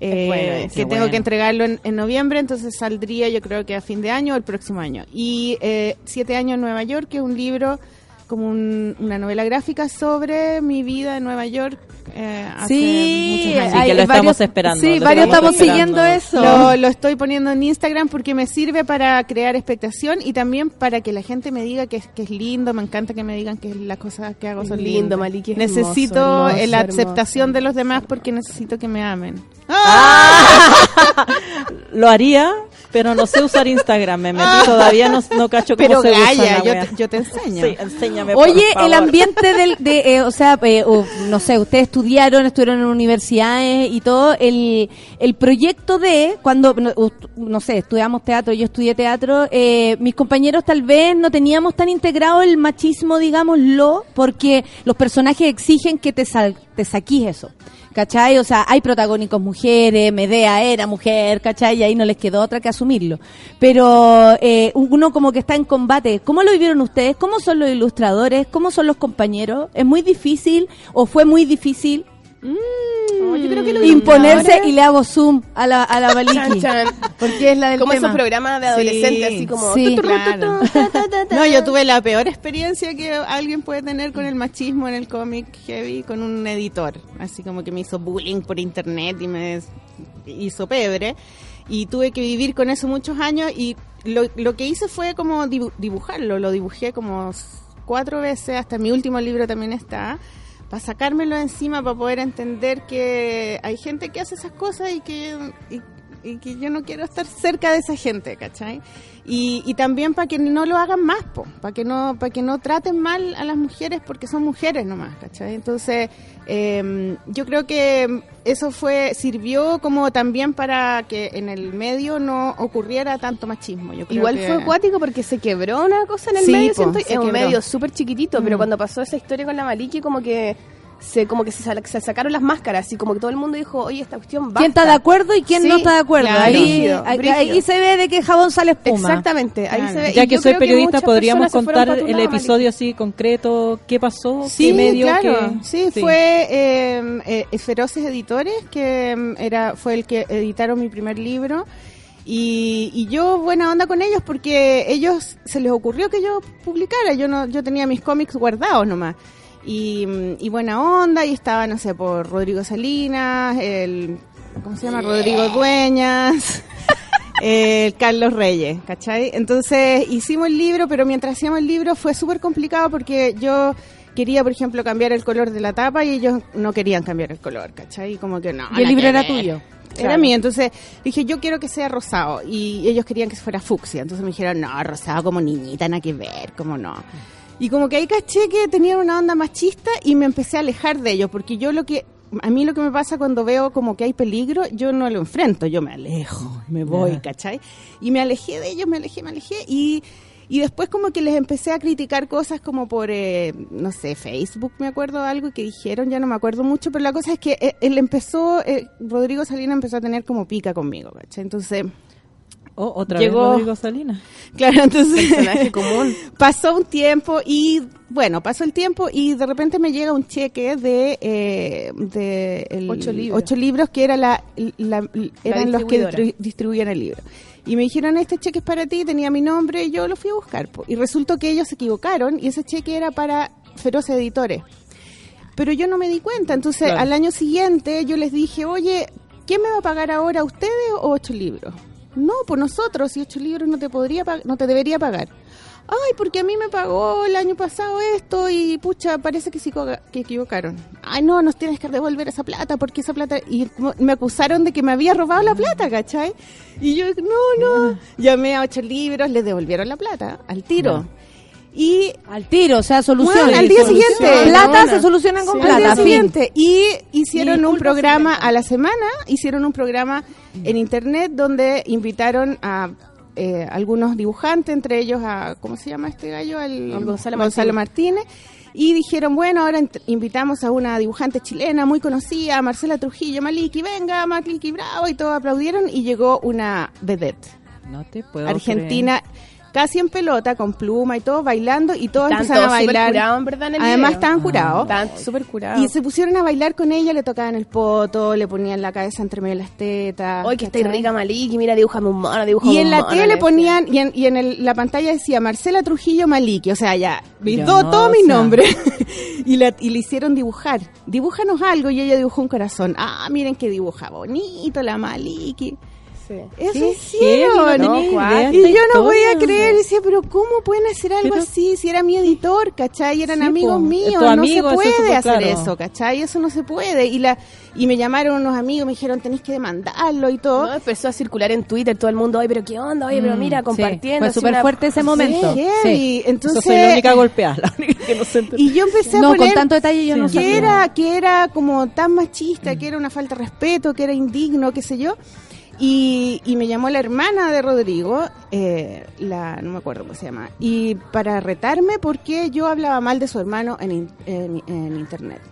Eh, bueno ese, que tengo que entregarlo en, en noviembre, entonces saldría yo creo que a fin de año o el próximo año. Y eh, Siete años en Nueva York, que es un libro como un- una novela gráfica sobre mi vida en Nueva York. eh, hace Sí, muchos años. Así que lo estamos esperando, Sí, lo varios estamos estamos siguiendo eso. Lo, lo estoy poniendo en Instagram porque me sirve para crear expectación y también para que la gente me diga que es, que es lindo. Me encanta que me digan que las cosas que hago son lindo, lindas. Maliki, es necesito hermoso, la hermoso, aceptación de los demás porque necesito que me amen. Lo haría Pero no sé usar Instagram, me metí todavía, no, no cacho cómo Pero se usa Gaya, yo te, yo te enseño. Sí, enséñame, por Oye, el ambiente del, de, eh, o sea, eh, o, no sé, ustedes estudiaron, estuvieron en universidades y todo, el, el proyecto de, cuando, no, no sé, estudiamos teatro, yo estudié teatro, eh, mis compañeros tal vez no teníamos tan integrado el machismo, digámoslo, porque los personajes exigen que te, sal, te saquís eso. ¿Cachai? O sea, hay protagónicos mujeres, Medea era mujer, ¿cachai? Y ahí no les quedó otra que asumirlo. Pero eh, uno como que está en combate. ¿Cómo lo vivieron ustedes? ¿Cómo son los ilustradores? ¿Cómo son los compañeros? ¿Es muy difícil o fue muy difícil Oh, yo creo que lo imponerse ahora- y le hago zoom a la, a la Maliki? Chan, chan. Porque es la del Como tema. esos programas de adolescentes, así como... Sí, claro. No, yo tuve la peor experiencia que alguien puede tener con el machismo en el cómic heavy con un editor. Así como que me hizo bullying por internet y me hizo pebre. Y tuve que vivir con eso muchos años y lo, lo que hice fue como dibu- dibujarlo. Lo dibujé como cuatro veces, hasta mi último libro también está, para sacármelo encima, para poder entender que hay gente que hace esas cosas y que... y- y que yo no quiero estar cerca de esa gente, ¿cachai? Y, y también para que no lo hagan más, para que no para que no traten mal a las mujeres porque son mujeres nomás, ¿cachai? Entonces, eh, yo creo que eso fue sirvió como también para que en el medio no ocurriera tanto machismo. Yo creo Igual que- fue acuático porque se quebró una cosa en el Sí, medio, po, siento, es un medio súper chiquitito, pero Mm. cuando pasó esa historia con la Maliki como que se como que se, se sacaron las máscaras y como que todo el mundo dijo, oye, esta cuestión basta. ¿Quién está de acuerdo y quién Sí, no está de acuerdo? claro. ahí, Brígido, ahí- brígido. ahí se ve de qué jabón sale espuma. Exactamente, ahí Claro. se ve. Ya y que soy periodista, podríamos contar el episodio así concreto, qué pasó, Sí, qué medio claro. que... Sí, fue eh, eh, Feroces Editores, que mm, era fue el que editaron mi primer libro. Y, y yo buena onda con ellos porque ellos se les ocurrió que yo publicara. Yo no yo tenía mis cómics guardados nomás. Y, mm, y buena onda, y estaba, no sé, por Rodrigo Salinas, el. ¿Cómo se llama? Rodrigo Dueñas. el Carlos Reyes, ¿cachai? Entonces hicimos el libro, pero mientras hacíamos el libro fue súper complicado porque yo quería, por ejemplo, cambiar el color de la tapa y ellos no querían cambiar el color, ¿cachai? Como que no. Y el libro era tuyo. Era Claro. mío, entonces dije, yo quiero que sea rosado. Y ellos querían que fuera fucsia. Entonces me dijeron, no, rosado como niñita, nada que ver, como no. Y como que ahí caché que tenían una onda machista y me empecé a alejar de ellos, porque yo lo que, a mí lo que me pasa cuando veo como que hay peligro, yo no lo enfrento, yo me alejo, me voy, ¿cachai? Y me alejé de ellos, me alejé, me alejé y... Y después como que les empecé a criticar cosas como por, eh, no sé, Facebook, me acuerdo algo que dijeron, ya no me acuerdo mucho, pero la cosa es que eh, él empezó, eh, Rodrigo Salinas empezó a tener como pica conmigo, ¿cachai? Entonces, Oh, otra Llegó- vez Rodrigo Salinas. claro, entonces Personaje común. pasó un tiempo y, bueno, pasó el tiempo y de repente me llega un cheque de, eh, de el- Ocho libros. ocho libros que era la, la- eran los que distribuían el libro. Y me dijeron, este cheque es para ti, tenía mi nombre, y yo lo fui a buscar. po. Y resultó que ellos se equivocaron y ese cheque era para Feroz Editores. Pero yo no me di cuenta, entonces Claro. al año siguiente yo les dije, oye, ¿quién me va a pagar ahora, ustedes o ocho libros? No, por nosotros, y ocho libros no te podría no te debería pagar. Ay, porque a mí me pagó el año pasado esto y pucha, parece que sí co- que equivocaron. Ay, no, nos tienes que devolver esa plata porque esa plata... Y me acusaron de que me había robado la plata, ¿cachai? Y yo, no, no. Llamé a ocho libros, les devolvieron la plata al tiro. Y Al tiro, o sea, solución. Bueno, al día siguiente. Plata se solucionan con al día plata. siguiente. Y hicieron un programa a la semana, hicieron un programa en internet donde invitaron a eh, algunos dibujantes, entre ellos a, ¿cómo se llama este gallo? Al, Al Gonzalo Martínez. Y dijeron, bueno, ahora invitamos a una dibujante chilena muy conocida, Marcela Trujillo Maliki, venga, Maliki Bravo, y todos aplaudieron y llegó una vedette No te puedo argentina casi en pelota, con pluma y todo, bailando y todos Están empezaron a bailar. curados, en verdad, en el Además video. estaban curados. Están súper curados. Y se pusieron a bailar con ella, le tocaban el poto, le ponían la cabeza entre medio de las tetas. Hoy que está ¿cachai? rica Maliki, mira, dibújame un mono, dibújame Y en un la mono, tele le ponían, y en, y en el- la pantalla decía Marcela Trujillo Maliki, o sea, ya, mis todo mi sea. nombre. y, la- y le hicieron dibujar. Dibújanos algo, y ella dibujó un corazón. Ah, miren que dibuja bonito la Maliki. Sí. No, idea Y yo no podía historia. creer, decía, pero ¿cómo pueden hacer algo Pero- así? Si era mi editor, ¿cachai? Eran Sí, amigos po, míos, es no se eso es puede hacer claro. eso, ¿cachai? Eso no se puede. Y la y me llamaron unos amigos, me dijeron, tenés que demandarlo y todo. No, empezó a circular en Twitter todo el mundo, oye, pero qué onda, oye, pero Mm, mira, sí, compartiendo. Fue súper una- fuerte ese momento. Sí, Sí. Entonces, Yo soy la única golpeada, la única que no se entera. y yo empecé a No, poner con tanto detalle yo no que era que era como tan machista, que era una falta de respeto, que era indigno, qué sé yo. Y, y me llamó la hermana de Rodrigo, eh, la no me acuerdo cómo se llama, y para retarme porque yo hablaba mal de su hermano en, en- en internet.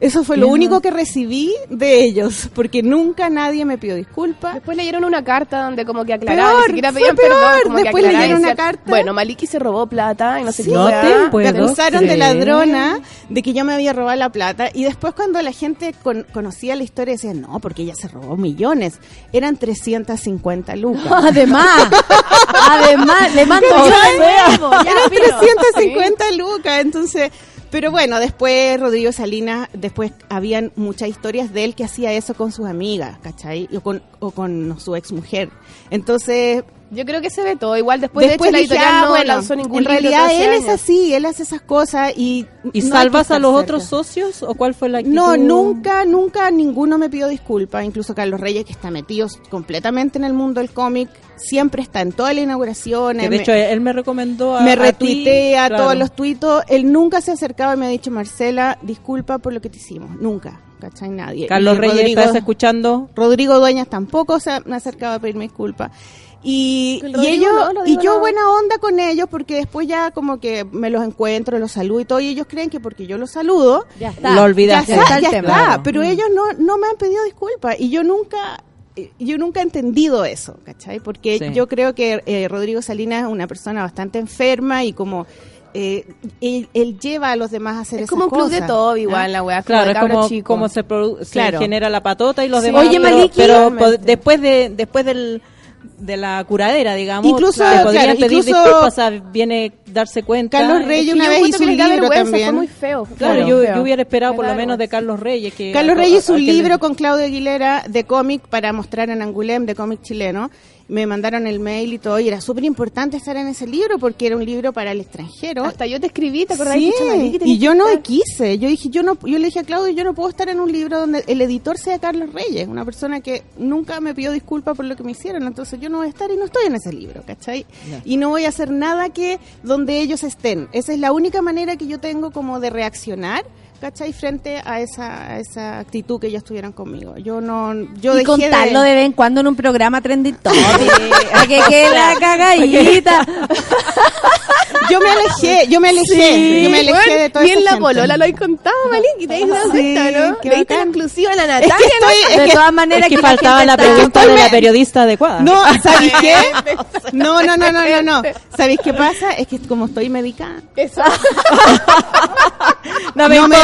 Eso fue lo único que recibí de ellos, porque nunca nadie me pidió disculpas. Después leyeron una carta donde como que aclaraban, Peor, ni siquiera pedían peor. perdón, como Después leyeron una decían, carta. Bueno, Maliki se robó plata y no sé Sí, qué. No me acusaron de ladrona, de que yo me había robado la plata. Y después cuando la gente con- conocía la historia decían, no, porque ella se robó millones. Eran 350 lucas. Además, además, le mando Eran filo. 350 lucas. Entonces, pero bueno, después Rodrigo Salinas, después habían muchas historias de él que hacía eso con sus amigas, ¿cachai? O con, o con su ex mujer. Entonces, Yo creo que se ve todo. Igual después, después de hecho la editorial ah, no bueno, lanzó ningún en realidad él es así, él hace esas cosas y... ¿Y no salvas a los cerca. otros socios o cuál fue la actitud? No, nunca, nunca ninguno me pidió disculpas, incluso Carlos Reyes, que está metido completamente en el mundo del cómic, siempre está en todas las inauguraciones. Que de me- hecho él me recomendó a me a ti, retuitea claro. todos los tuitos. Él nunca se ha acercado y me ha dicho, Marcela, disculpa por lo que te hicimos. Nunca, ¿cachai? Nadie. Carlos Y Reyes, Rodrigo, ¿estás escuchando? Rodrigo Dueñas tampoco se ha, me ha acercado a pedirme disculpas. Y, y ellos no, y yo no. buena onda con ellos porque después ya como que me los encuentro, los saludo y todo y ellos creen que porque yo los saludo Ya está. Lo olvidaste. ya está, ya el está, tema. Claro. pero Mm. ellos no, no me han pedido disculpas y yo nunca eh, yo nunca he entendido eso, ¿cachai? Porque Sí. yo creo que eh, Rodrigo Salinas es una persona bastante enferma y como eh, él, él lleva a los demás a hacer Es esas como un club de todo ¿ah? igual, la weá. Claro, como es como, chicos. como se, produ- se Claro. genera la patota y los Sí. demás. Oye, pero- Maliki. pero, después de después del de la curadera, digamos, Incluso, te podrían claro, pedir incluso- disculpas, viene darse cuenta. Carlos Reyes Es que una vez hizo un libro vergüenza, también. Fue muy feo. Claro, Claro, yo, feo. yo hubiera esperado por lo menos de. Carlos Reyes que Carlos Reyes hizo un le- libro con Claudio Aguilera de cómic para mostrar en Angulem de cómic chileno. Me mandaron el mail y todo, y era súper importante estar en ese libro porque era un libro para el extranjero. Hasta yo te escribí, ¿te acordás? Sí, tenés y yo que no quise. Yo dije, yo no, yo le dije a Claudio, yo no puedo estar en un libro donde el editor sea Carlos Reyes, una persona que nunca me pidió disculpas por lo que me hicieron. Entonces yo no voy a estar y no estoy en ese libro, ¿cachai? Y no voy a hacer nada que donde ellos estén. Esa es la única manera que yo tengo como de reaccionar. ¿Cachai? Frente a esa, a esa actitud que ellos tuvieron conmigo. Yo no, yo y dejé contarlo de... de vez en cuando en un programa trending topic. a que quede la cagadita. Yo me alejé, yo me alejé, yo me alejé Bueno, de toda Ni esa en la gente. polola lo hay contado, Maliki, te has dado Sí, cuenta, ¿no? Le diste la inclusiva a la Es Natalia, que estoy, es de todas maneras Es que que faltaba la pregunta de la periodista adecuada. No, ¿sabéis qué? No, no, no, no, no, no. ¿Sabéis qué pasa? Es que como estoy medicada. Eso. no me no me-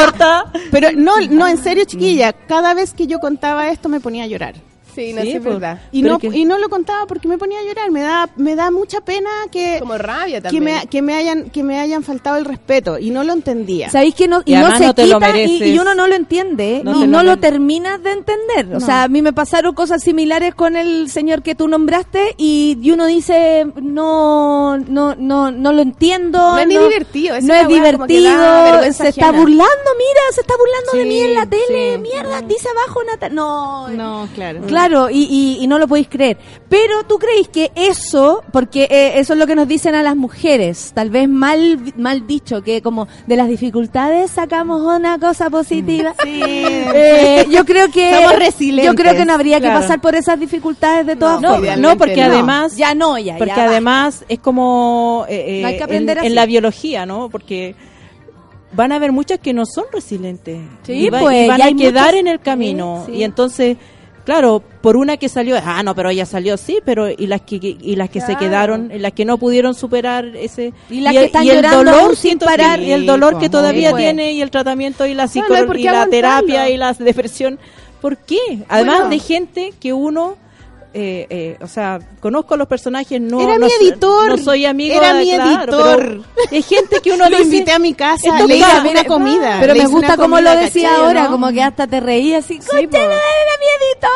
Pero no, no, en serio, chiquilla, cada vez que yo contaba esto me ponía a llorar. Sí, no Sí, es pues. verdad. Y no, que- y no lo contaba porque me ponía a llorar. Me da, me da mucha pena que, Como rabia que, también. me, que me hayan, que me hayan faltado el respeto y no lo entendía. ¿Sabéis que no, y Y no además se no te lo quita y- mereces. y, uno no lo entiende No y no lo lo terminas de entender? O sea, a mí me pasaron cosas similares con el señor que tú nombraste y, y uno dice, no, no, no, no lo entiendo. No es ni divertido, No es que divertido. Se está burlando, mira, se está burlando de mí en la tele. sí. Mierda, dice abajo Nata- No, No, claro. Claro, y, y, y no lo podéis creer. Pero tú creéis que eso, porque eh, eso es lo que nos dicen a las mujeres, tal vez mal, mal dicho, que como de las dificultades sacamos una cosa positiva. Sí. Eh, yo creo que Somos resilientes, yo creo que no habría claro. que pasar por esas dificultades de todas No, formas. no, porque no. además ya no, ya, porque ya va. además es como eh, eh, No hay que aprender en, así. en la biología, ¿no? Porque van a haber muchas que no son resilientes Sí, y, va- pues, y van y a quedar muchas- en el camino Sí, sí. y entonces claro por una que salió ah no pero ella salió sí pero y las que y las que se quedaron y las que no pudieron superar ese Y las el- que están y el llorando dolor sin parar. y el dolor que todavía tiene y el tratamiento y la psicología y la aguantarlo. terapia y la depresión ¿por qué? además Bueno. de gente que uno eh, eh, o sea, conozco los personajes, no, Era no mi soy- editor. no soy amigo Era de- mi claro, editor. Hay gente que uno Lo invité a mi casa, le hice una comida. Pero me gusta cómo lo decía ¿cachai, ahora, no? como que hasta te reía así. Sí, "Concha, po. no era mi editor,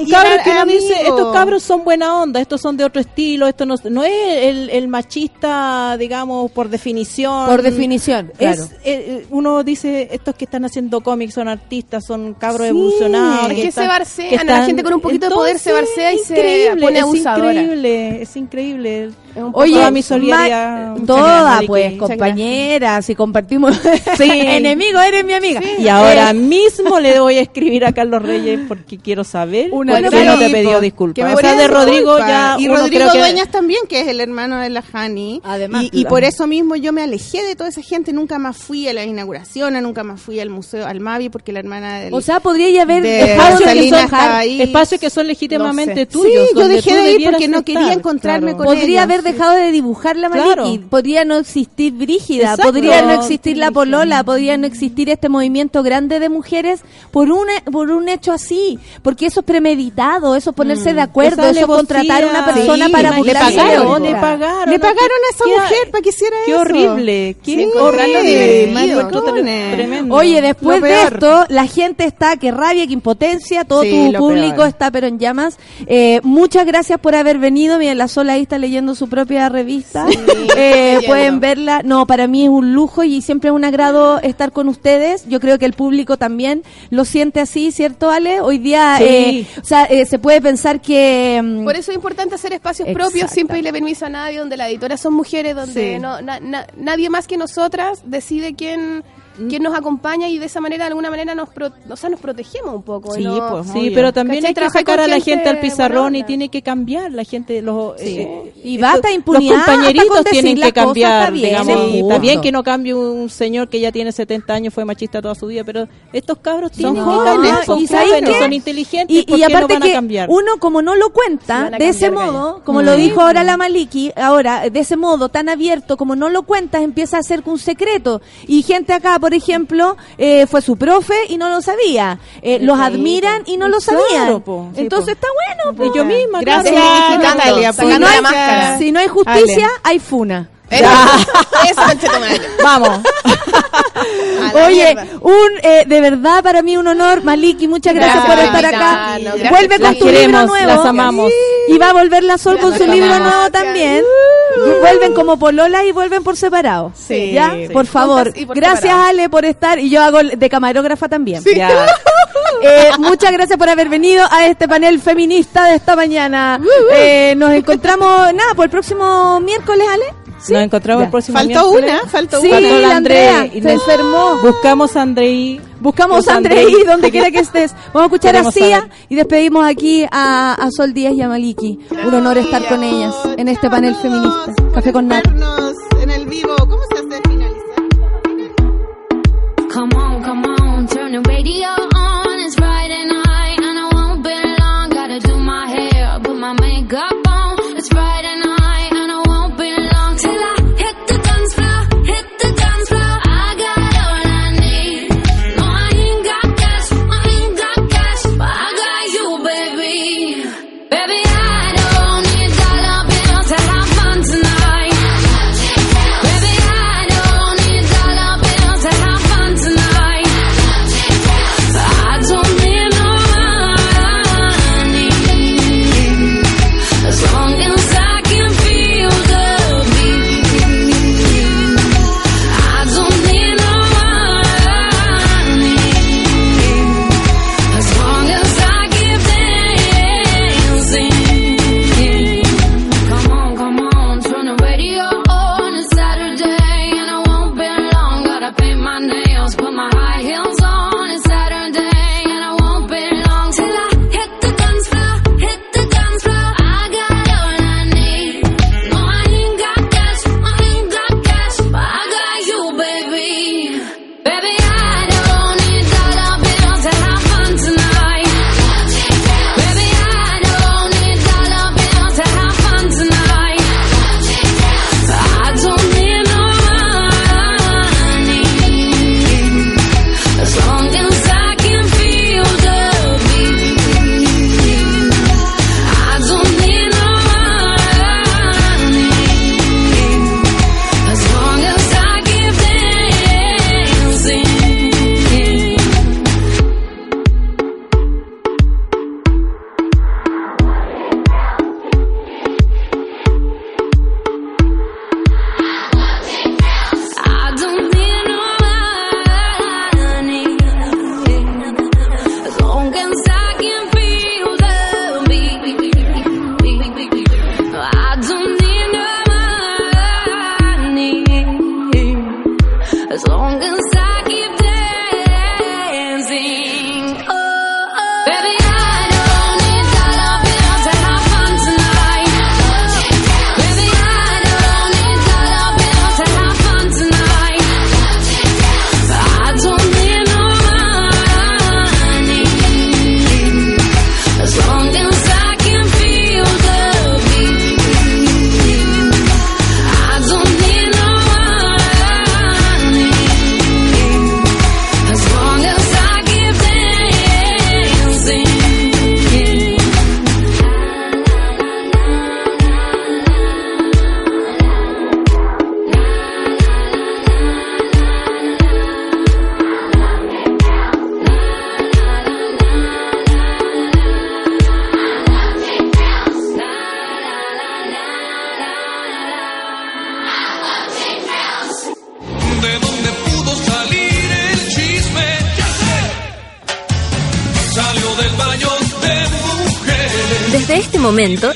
son y cabros era que uno dice, amigo. estos cabros son buena onda, estos son de otro estilo, esto no, no es el, el machista, digamos, por definición. Por definición, claro. Es, eh, uno dice, estos que están haciendo cómics son artistas, son cabros Sí, evolucionados. es que se están- barcean, que a la gente con un poquito de poder se barcea y se increíble, pone es abusadora. increíble, es increíble. Es poco- Oye, Toda mi solidaridad. toda, pues, Vicky. compañeras, y compartimos. Sí. Enemigo, eres mi amiga. Y ahora Eh, mismo le voy a escribir a Carlos Reyes porque quiero saber Una por qué no te pidió disculpas. que me o sea, de Rodrigo ya Y Rodrigo creo que- Dueñas también, que es el hermano de la Hani. Además, y, por eso mismo yo me alejé de toda esa gente. Nunca más fui a las inauguraciones, nunca más fui al museo, al Mavi, porque la hermana del. O sea, podría ya haber espacios que son, ahí. espacios que son legítimamente No sé. tuyos. Sí, yo dejé de ir porque no quería encontrarme claro. con Podría haber. Dejado de dibujar la Claro. podría no existir Brígida, Exacto. podría no existir la. Polola, podría no existir este movimiento grande de mujeres por un, por un hecho así, porque eso es premeditado, eso es ponerse de acuerdo, Esa eso es contratar a una persona Sí, para le burlarse de pagaron, le pagaron. Le pagaron a esa Qué- mujer para que hiciera Qué eso. horrible, qué Sí, horrible. tremendo. Oye, después de esto, la gente está que rabia, que impotencia, todo Sí, tu público peor. está pero en llamas. Eh, muchas gracias por haber venido. Miren, la Sola ahí está leyendo su propia revista. Eh, pueden verla. No, para mí es un lujo y siempre es un agrado estar con ustedes. Yo creo que el público también lo siente así, ¿cierto, Ale? Hoy día, Sí. eh, o sea, eh, se puede pensar que... mm, Por eso es importante hacer espacios Exacto. propios sin pedirle permiso a nadie, donde las editoras son mujeres, donde Sí. no, na- na- nadie más que nosotras decide quién, quién nos acompaña y de esa manera, de alguna manera, nos, pro- o sea, nos protegemos un poco. Sí, ¿no? pues, Sí, Obvio. pero también ¿Cachai? hay que sacar a la gente al pizarrón y tiene que cambiar la gente los eh, Y eh, basta impunidad, los compañeritos tienen que cambiar está bien, digamos, es está justo. bien que no cambie un señor que ya tiene 70 años fue machista toda su vida pero estos cabros tienen que jóvenes, cambiar son ¿y jóvenes son inteligentes Y, ¿por y aparte no van que a cambiar uno como no lo Sí cuenta de ese modo, como Mm. lo dijo ahora la Maliki, ahora de ese modo tan abierto como no lo cuentas empieza a ser un secreto y gente acá por ejemplo eh, fue su profe y no lo sabía, Eh, los admiran y no lo sabían, entonces po. está bueno. po. Y yo misma Gracias, claro. Natalia. Si no, hay, si no hay justicia, hay funa. Eso, vamos Oye, mierda. un eh, de verdad para mí un honor, Maliki, muchas gracias, Gracias por estar acá. Vuelve con Las tu queremos, libro nuevo. las amamos. Y va a volver la Sol con su libro amamos. nuevo también. Vuelven como polola y vuelven por separado. Sí, ¿Ya? sí. Por favor. Juntas y por gracias separado. Ale por estar y yo hago de camarógrafa también. Ya. Eh, muchas gracias por haber venido a este panel feminista de esta mañana. Eh, nos encontramos, nada, por el próximo miércoles, Ale. Nos encontramos Ya. el próximo Faltó miércoles. una, faltó Sí, una. Faltó la Andrea y se enfermó. buscamos a Andrei Buscamos a Andrei donde quiera que estés. Vamos a escuchar a Queremos Cia y despedimos aquí a, a Sol Díaz y a Maliki. Un honor estar con ellas en este panel feminista. Café con Nat. En el vivo, ¿cómo se hace finalizar? Come on, come on, turn the radio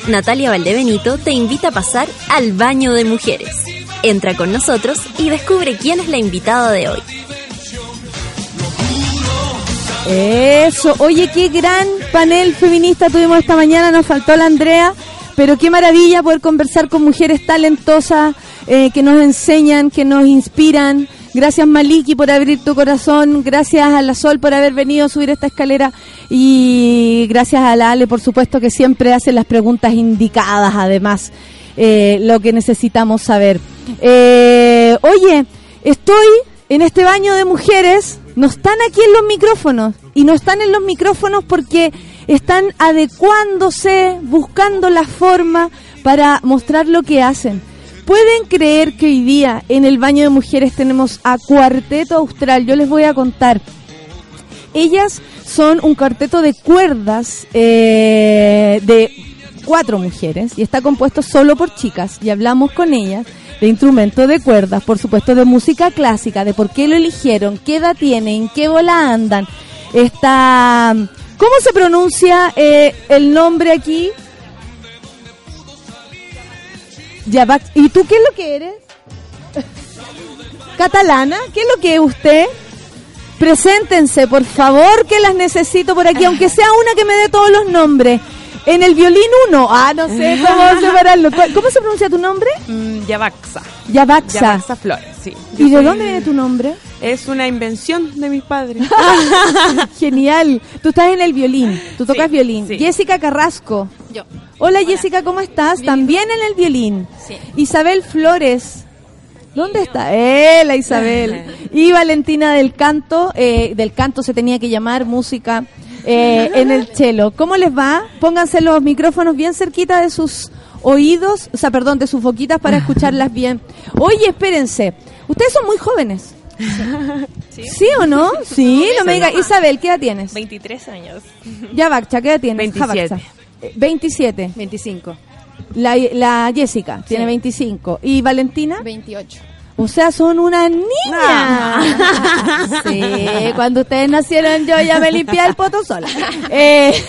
Natalia Valdebenito te invita a pasar al baño de mujeres. Entra con nosotros y descubre quién es la invitada de hoy. Eso, oye, qué gran panel feminista tuvimos esta mañana, nos faltó la Andrea, pero qué maravilla poder conversar con mujeres talentosas eh, que nos enseñan, que nos inspiran. Gracias Maliki por abrir tu corazón, gracias a la Sol por haber venido a subir esta escalera y gracias a la Ale, por supuesto, que siempre hace las preguntas indicadas, además, eh, lo que necesitamos saber. Eh, oye, estoy en este baño de mujeres, no están aquí en los micrófonos y no están en los micrófonos porque están adecuándose, buscando la forma para mostrar lo que hacen. ¿Pueden creer que hoy día en el baño de mujeres tenemos a Cuarteto Austral? Yo les voy a contar. Ellas son un cuarteto de cuerdas eh, de cuatro mujeres y está compuesto solo por chicas y hablamos con ellas de instrumentos de cuerdas, por supuesto de música clásica, de por qué lo eligieron, qué edad tienen, qué bola andan. Está, ¿cómo se pronuncia eh, el nombre aquí? ¿Y tú qué es lo que eres? ¿Catalana? ¿Qué es lo que es usted? Preséntense, por favor, que las necesito por aquí, aunque sea una que me dé todos los nombres. En el violín uno, ah, no sé cómo separarlo. ¿Cuál- ¿Cómo se pronuncia tu nombre? Mm, Yavaxa. Yabaxa. Yavaxa Flores, sí. Yo ¿Y de dónde viene tu nombre? Es una invención de mis padres. Genial. Tú estás en el violín, tú tocas Sí, violín. sí. Jessica Carrasco. Yo. Hola, Jessica, ¿cómo estás? También en el violín. Sí. Isabel Flores. ¿Dónde está? Eh, la Isabel. Y Valentina del Canto. eh, del Canto se tenía que llamar música eh, en el cello. ¿Cómo les va? Pónganse los micrófonos bien cerquita de sus oídos, o sea, perdón, de sus boquitas para escucharlas bien. Oye, espérense. Ustedes son muy jóvenes. ¿Sí, o no? Sí, no me digas. Isabel, ¿qué edad tienes? 23 años. Ya, Baxa, ¿qué edad tienes? 27. Jabaxa. Eh, 27. 25. La, la Jessica tiene 25. ¿Y Valentina? 28. O sea, son una niña. Sí, cuando ustedes nacieron yo ya me limpié el poto sola. Eh,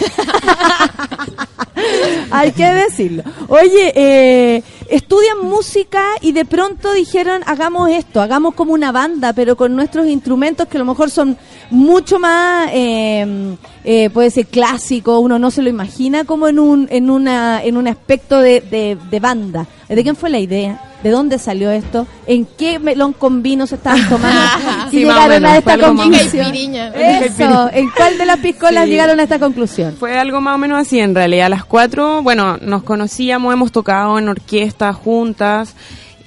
hay que decirlo. Oye, eh, estudian música y de pronto dijeron, hagamos esto, hagamos como una banda, pero con nuestros instrumentos que a lo mejor son mucho más, eh, eh, puede ser clásico, uno no se lo imagina como en un, en una, en un aspecto de, de, de banda. ¿De quién fue la idea? ¿De dónde salió esto? ¿En qué melón con vino se estaban tomando? y Sí, llegaron a esta conclusión. Eso, ¿en cuál de las piscolas Sí. llegaron a esta conclusión? Fue algo más o menos así en realidad. Las cuatro, bueno, nos conocíamos, hemos tocado en orquestas juntas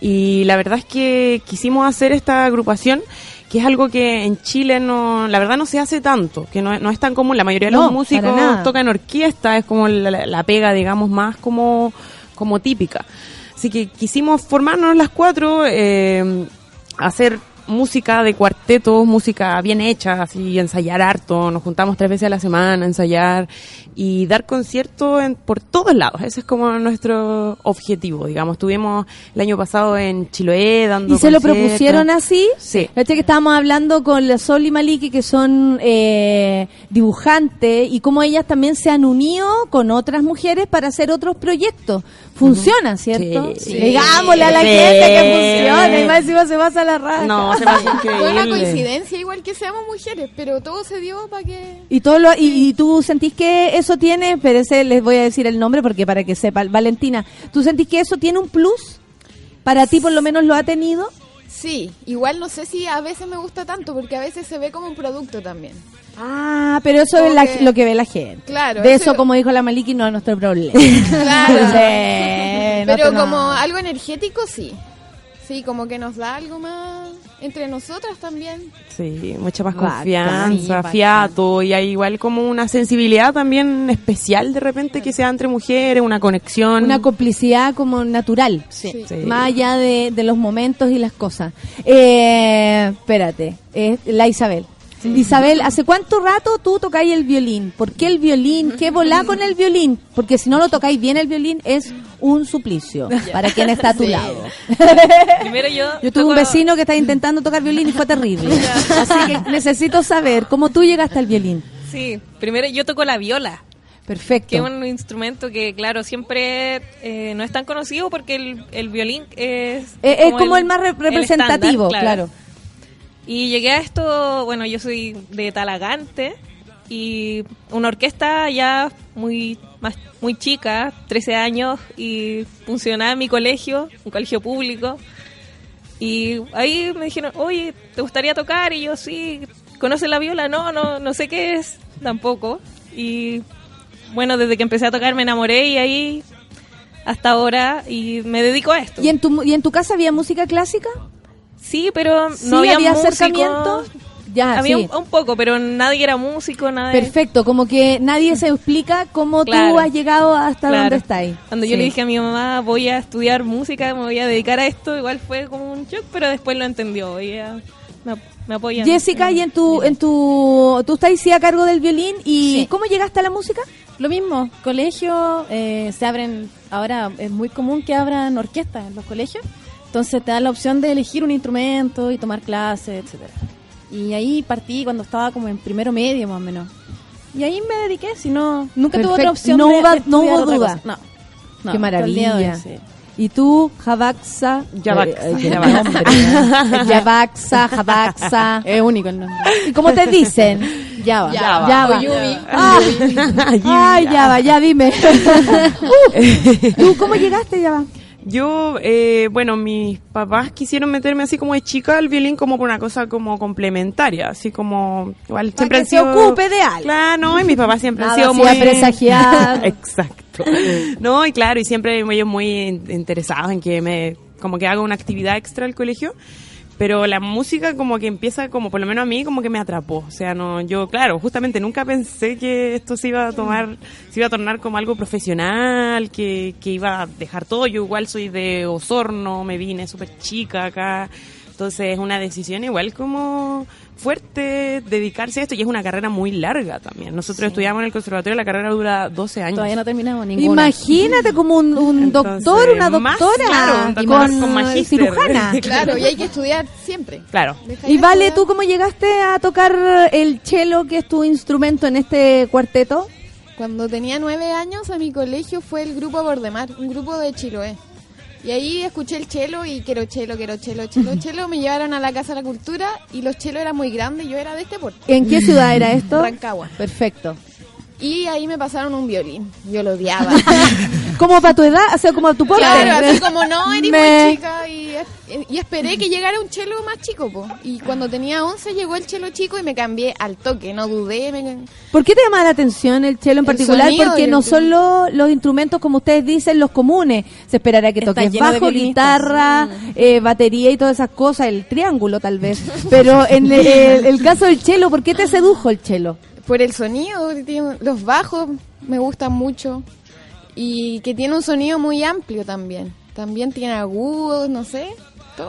y la verdad es que quisimos hacer esta agrupación que es algo que en Chile no, la verdad no se hace tanto, que no, no es tan común. La mayoría de los músicos tocan orquesta, es como la, la- la pega, digamos, más como, como típica. Así que quisimos formarnos las cuatro, eh, hacer música de cuarteto, música bien hecha, así ensayar harto, nos juntamos tres veces a la semana a ensayar y dar conciertos por todos lados. Ese es como nuestro objetivo, digamos. Estuvimos el año pasado en Chiloé dando ¿Y se lo propusieron así? Sí. Fíjate que estábamos hablando con la Sol y Maliki, que son eh, dibujantes, y cómo ellas también se han unido con otras mujeres para hacer otros proyectos. Funciona, ¿cierto? Sí. Digámosle a la Sí. gente que funciona, y más encima se pasa la raja. No, se me hace Fue una increíble. coincidencia igual que seamos mujeres, pero todo se dio para que... Y todo lo, y, y tú sentís que eso tiene, espérese, les voy a decir el nombre porque para que sepa, Valentina, ¿tú sentís que eso tiene un plus? Para ti por lo menos lo ha tenido. Sí, igual no sé si a veces me gusta tanto, porque a veces se ve como un producto también. Ah, pero eso Como es la- que- lo que ve la gente. Claro, De eso- eso, como dijo la Maliki, no es nuestro problema. Claro. Sí, Pero como no. algo energético, sí. Sí, como que nos da algo más entre nosotras también. Sí, mucha más Bacán. confianza, Sí, fiato y hay igual como una sensibilidad también especial de repente que sea entre mujeres, una conexión. Una complicidad como natural. Sí. Sí. Más allá de, de los momentos y las cosas. Eh, espérate, eh, la Isabel. Isabel, ¿hace cuánto rato tú tocáis el violín? ¿Por qué el violín? ¿Qué volá con el violín? Porque si no lo tocáis bien el violín es un suplicio para quien está a tu Sí. lado. Primero yo. Yo tuve un vecino que estaba intentando tocar violín y fue terrible. Así que necesito saber cómo tú llegaste al violín. Sí, primero yo toco la viola. Perfecto. Que es un instrumento que, claro, siempre eh, no es tan conocido porque el, el violín es... Eh, es como el más re- representativo, claro. Y llegué a esto, bueno, yo soy de Talagante y una orquesta ya muy muy chica, 13 años y funcionaba en mi colegio, un colegio público. Y ahí me dijeron, oye, ¿te gustaría tocar? Y yo, sí, ¿conoces la viola? No, no, no sé qué es tampoco. Y bueno, desde que empecé a tocar me enamoré y ahí hasta ahora y me dedico a esto. ¿Y en tu, y en tu casa había música clásica? Sí, pero Sí, no había, había músicos. acercamiento. Ya, había sí. un, un poco, pero nadie era músico, nada. Perfecto, como que nadie se explica cómo tú Claro. has llegado hasta Claro. donde estás. Cuando yo le dije a mi mamá, voy a estudiar música, me voy a dedicar a esto, igual fue como un shock, pero después lo entendió y ella me, me apoya. Jessica, y en tu, en tu, tú estás sí a cargo del violín y Sí. ¿cómo llegaste a la música? Lo mismo, colegio, eh, se abren, ahora es muy común que abran orquestas en los colegios, entonces te dan la opción de elegir un instrumento y tomar clases, etcétera. Y ahí partí cuando estaba como en primero medio más o menos. Y ahí me dediqué, si no, nunca tuve otra opción. No de- hubo- de no hubo duda. No, no, Qué hoy, maravilla. sí. ¿Y tú, Javaxa? Javaxa, Eh, eh, Javaxa. Javaxa. Es único el nombre. ¿Y cómo te dicen? Java. Java. Java. Ah, Ay, Java, ya dime. Uh, ¿Tú cómo llegaste, Java? Yo, eh, bueno, mis papás quisieron meterme así como de chica al violín como por una cosa como complementaria, así como igual Para siempre que han se sido ocupe de algo. Claro, no, y mis papás siempre han Nada sido hacía muy presagiar. Exacto. No, y claro, y siempre ellos muy in- interesados en que me como que haga una actividad extra al colegio. Pero la música como que empieza como por lo menos a mí como que me atrapó, o sea, no yo claro, justamente nunca pensé que esto se iba a tomar se iba a tornar como algo profesional, que, que iba a dejar todo. Yo igual soy de Osorno, me vine súper chica acá. Entonces es una decisión igual como fuerte dedicarse a esto y es una carrera muy larga también. Nosotros estudiamos en el conservatorio, la carrera dura 12 años. Todavía no terminamos ninguna. Imagínate como un, un Entonces, doctor, una más, doctora claro, un con, doctor con magíster. cirujana. Claro, y hay que estudiar siempre. Claro. Y Vale, estudiar. ¿tú cómo llegaste a tocar el cello, que es tu instrumento en este cuarteto? Cuando tenía nueve años a mi colegio fue el grupo Bordemar, un grupo de Chiloé. Y ahí escuché el chelo y quiero chelo, quiero chelo, chelo, chelo. Me llevaron a la Casa de la Cultura y los chelos eran muy grandes, yo era de este porte. ¿En qué ciudad era esto? Rancagua. Perfecto. Y ahí me pasaron un violín. Yo lo odiaba. ¿Como para tu edad? O sea, como a tu porte. Claro, así como no, eres Me- muy chica y, y esperé que llegara un chelo más chico, po. Y cuando tenía 11 llegó el chelo chico y me cambié al toque, no dudé. Me... ¿Por qué te llama la atención el cello en El particular? Porque no son los, los instrumentos, como ustedes dicen, los comunes. Se esperará que toques bajo, guitarra, eh, batería y todas esas cosas, el triángulo tal vez. Pero en el, el caso del cello, ¿por qué te sedujo el cello? Por el sonido, los bajos me gustan mucho. Y que tiene un sonido muy amplio también. También tiene agudos, no sé.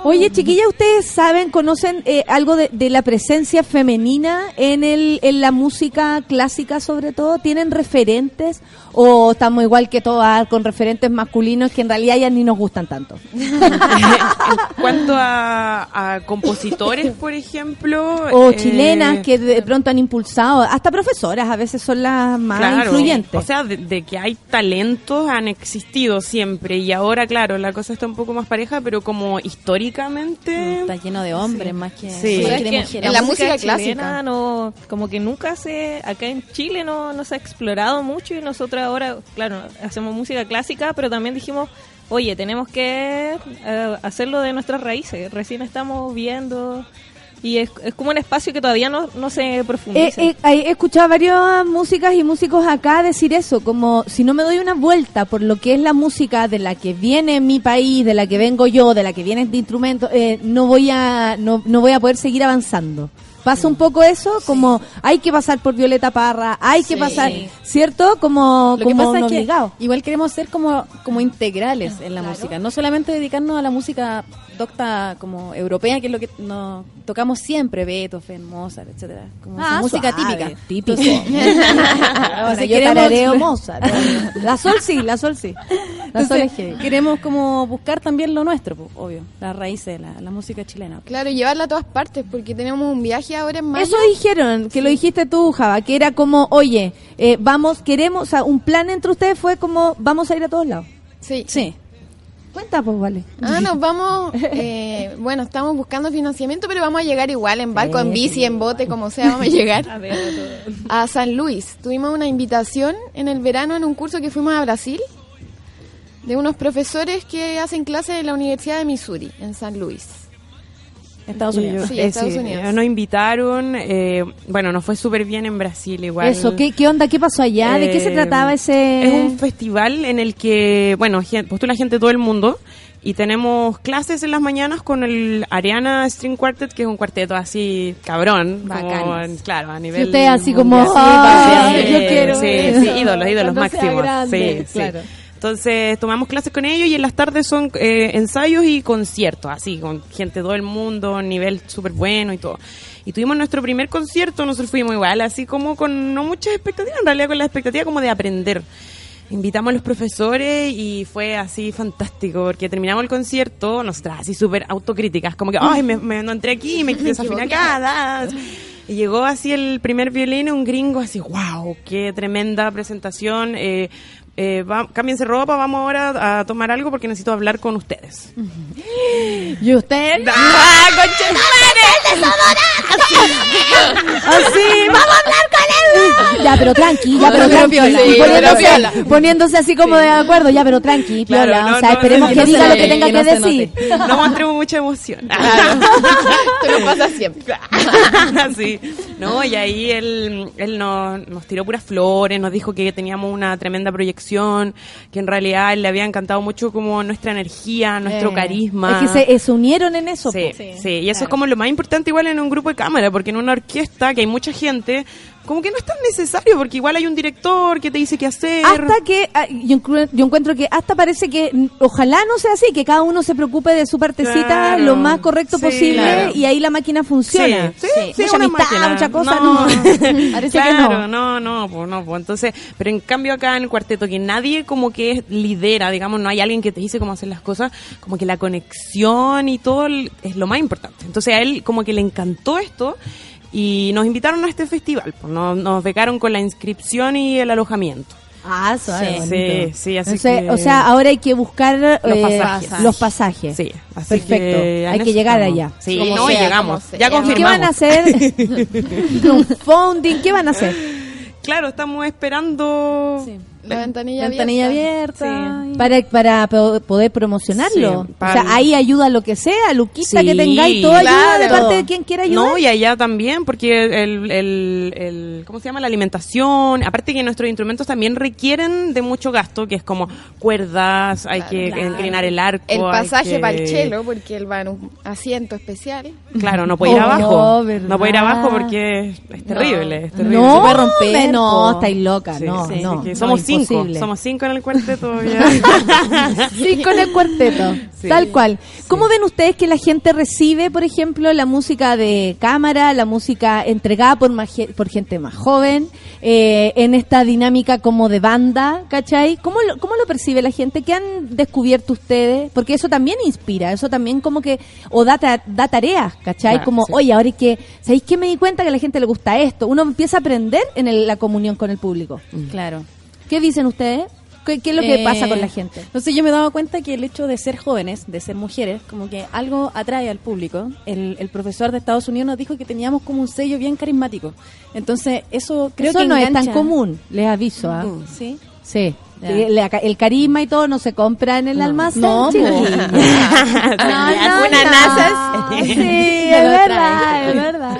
Oye, chiquillas, ¿ustedes saben, conocen eh, algo de, de la presencia femenina en, el, en la música clásica sobre todo? ¿Tienen referentes? ¿O estamos igual que todas con referentes masculinos que en realidad ya ni nos gustan tanto? en cuanto a, a compositores, por ejemplo. O eh, chilenas que de pronto han impulsado, hasta profesoras a veces son las más Claro, influyentes. O sea, de, de que hay talentos han existido siempre y ahora, claro, la cosa está un poco más pareja, pero como históricamente... Está lleno de hombres más que, Sí. más Pero que de es que mujeres. la música clásica no como que nunca se acá en Chile no, no se ha explorado mucho y nosotros ahora claro hacemos música clásica pero también dijimos oye tenemos que eh, hacerlo de nuestras raíces recién estamos viendo y es, es como un espacio que todavía no, no se Eh, profundiza eh, he escuchado varias músicas y músicos acá decir eso, como si no me doy una vuelta por lo que es la música de la que viene mi país, de la que vengo yo, de la que viene este instrumento, eh, no voy a no, no voy a poder seguir avanzando. Pasa un poco eso, como hay que pasar por Violeta Parra, hay que pasar, ¿cierto? Como, Lo que como pasa es que igual queremos ser como, como integrales en la música, no solamente dedicarnos a la música docta como europea, que es lo que nos tocamos siempre, Beethoven, Mozart, etcétera, como Ah, música suave, típica. típico. Entonces- Ahora Entonces yo queremos- Mozart. La sol sí, la sol sí. La sol Entonces, es heavy. queremos como buscar también lo nuestro, obvio, las raíces de la, la música chilena. Claro, llevarla a todas partes, porque tenemos un viaje ahora en mayo. Eso dijeron, que lo dijiste tú, Java, que era como, oye, eh, vamos, queremos, o sea, un plan entre ustedes fue como, vamos a ir a todos lados. Sí. Sí. Cuenta, pues, vale. Ah, nos vamos, eh, bueno, estamos buscando financiamiento, pero vamos a llegar igual en barco, en bici, en bote, como sea, vamos a llegar a San Luis. Tuvimos una invitación en el verano en un curso que fuimos a Brasil de unos profesores que hacen clases en la Universidad de Missouri, en San Luis. Estados Unidos. Sí, Eh, Estados sí, Unidos. eh, Nos invitaron, eh, bueno, nos fue súper bien en Brasil igual. Eso, ¿qué, ¿qué onda? ¿Qué pasó allá? ¿De qué se Eh, trataba ese...? Es un festival en el que, bueno, postula gente de todo el mundo y tenemos clases en las mañanas con el Ariana String Quartet, que es un cuarteto así cabrón. como, claro, a nivel... usted así como, mundial. "Ah, Sí, yo quiero Sí, eso". sí, ídolos, ídolos Cuando sea máximos. grande, sí, claro. sí. Entonces tomamos clases con ellos y en las tardes son eh, ensayos y conciertos, así, con gente de todo el mundo, nivel súper bueno y todo. Y tuvimos nuestro primer concierto, nosotros fuimos igual, así como con no muchas expectativas, en realidad con la expectativa como de aprender. Invitamos a los profesores y fue así fantástico, porque terminamos el concierto, nosotras así súper autocríticas, como que, ay, me, me- no entré aquí, me desafiné acá, da". Y llegó así el primer violín, un gringo, así, wow, qué tremenda presentación. Eh, eh, va- cámbiense ropa, vamos ahora a tomar algo porque necesito hablar con ustedes. ¿Y usted? ¡Ah, Así, vamos a hablar con él. Ya, pero tranqui, ya, pero tranqui. poniéndose, poniéndose así como de acuerdo, ya, pero tranqui, piola. Claro, no, o sea, no, esperemos no, que no diga lo que tenga que no decir. No mostremos mucha emoción. Te lo pasa siempre. sí. No, y ahí él, él nos, nos tiró puras flores, nos dijo que teníamos una tremenda proyección, que en realidad le había encantado mucho como nuestra energía, nuestro Eh, carisma. Es que se, eh, se unieron en eso. Sí, po. sí, y eso es como lo más importante igual en un grupo de cámara, porque en una orquesta que hay mucha gente, como que no es tan necesario, porque igual hay un director que te dice qué hacer. Hasta que, ah, yo, encuentro que hasta parece que, mm, ojalá no sea así, que cada uno se preocupe de su partecita Claro. lo más correcto Sí, posible claro. y ahí la máquina funciona. Sí, sí, sí, mucha una amistad, máquina. mucha cosa, No. no. parece claro, que no. no, no, pues no, pues entonces, pero en cambio acá en el cuarteto que nadie como que es- lidera, digamos, no hay alguien que te dice cómo hacer las cosas, como que la conexión y todo es lo más importante. Entonces a él como que le encantó esto y nos invitaron a este festival, pues nos, nos becaron con la inscripción y el alojamiento. Ah, suave, Sí, sí, sí, así Entonces, que- O sea, ahora hay que buscar Los eh, pasajes. los pasajes. Sí, así Perfecto. que hay que llegar estamos. allá. Sí, Como no, sea, llegamos. sea. Ya ¿Y qué ¿Qué confirmamos. van a hacer? Crowdfunding, ¿qué van a hacer? Claro, estamos esperando La ventanilla, Ventanilla abierta. abierta. Para, para po- poder promocionarlo. Sí, o para- sea, ahí ayuda lo que sea, Luquita que tengáis, todo ayuda de claro. parte de quien quiera ayudar. No, y allá también, porque el, el, el- ¿cómo se llama? La alimentación, aparte que nuestros instrumentos también requieren de mucho gasto, que es como cuerdas, hay que claro. inclinar el arco. El pasaje que- para el chelo, porque él va en un asiento especial. Claro, no puede ir Oh, abajo. No puede ir abajo porque es, terrible, es terrible. No, Se puede romper, no, estáis loca, Sí, no, sí, no. sí, que no, somos cinco, somos cinco en el cuarteto. ya. Sí, con el cuarteto, Sí. tal cual. ¿Cómo ven ustedes que la gente recibe, por ejemplo, la música de cámara, la música entregada por, más por gente más joven, eh, en esta dinámica como de banda, ¿cachai? ¿Cómo lo, ¿Cómo lo percibe la gente? ¿Qué han descubierto ustedes? Porque eso también inspira, eso también como que, o da, ta- da tareas, ¿cachai? Claro, como, sí. oye, ahora hay que, ¿sabéis qué me di cuenta que a la gente le gusta esto? Uno empieza a aprender en el- la comunión con el público. Claro. ¿Qué dicen ustedes? ¿Qué, qué es lo que Eh, pasa con la gente? Entonces yo me he dado cuenta que el hecho de ser jóvenes, de ser mujeres, como que algo atrae al público. El, el profesor de Estados Unidos nos dijo que teníamos como un sello bien carismático. Entonces eso creo Eso que no es tan común, les aviso. ¿ah? Sí. Sí. Ya. El, carisma y todo no se compra en el almacén. No, po. no, no, no. NASA Sí, es verdad, es verdad.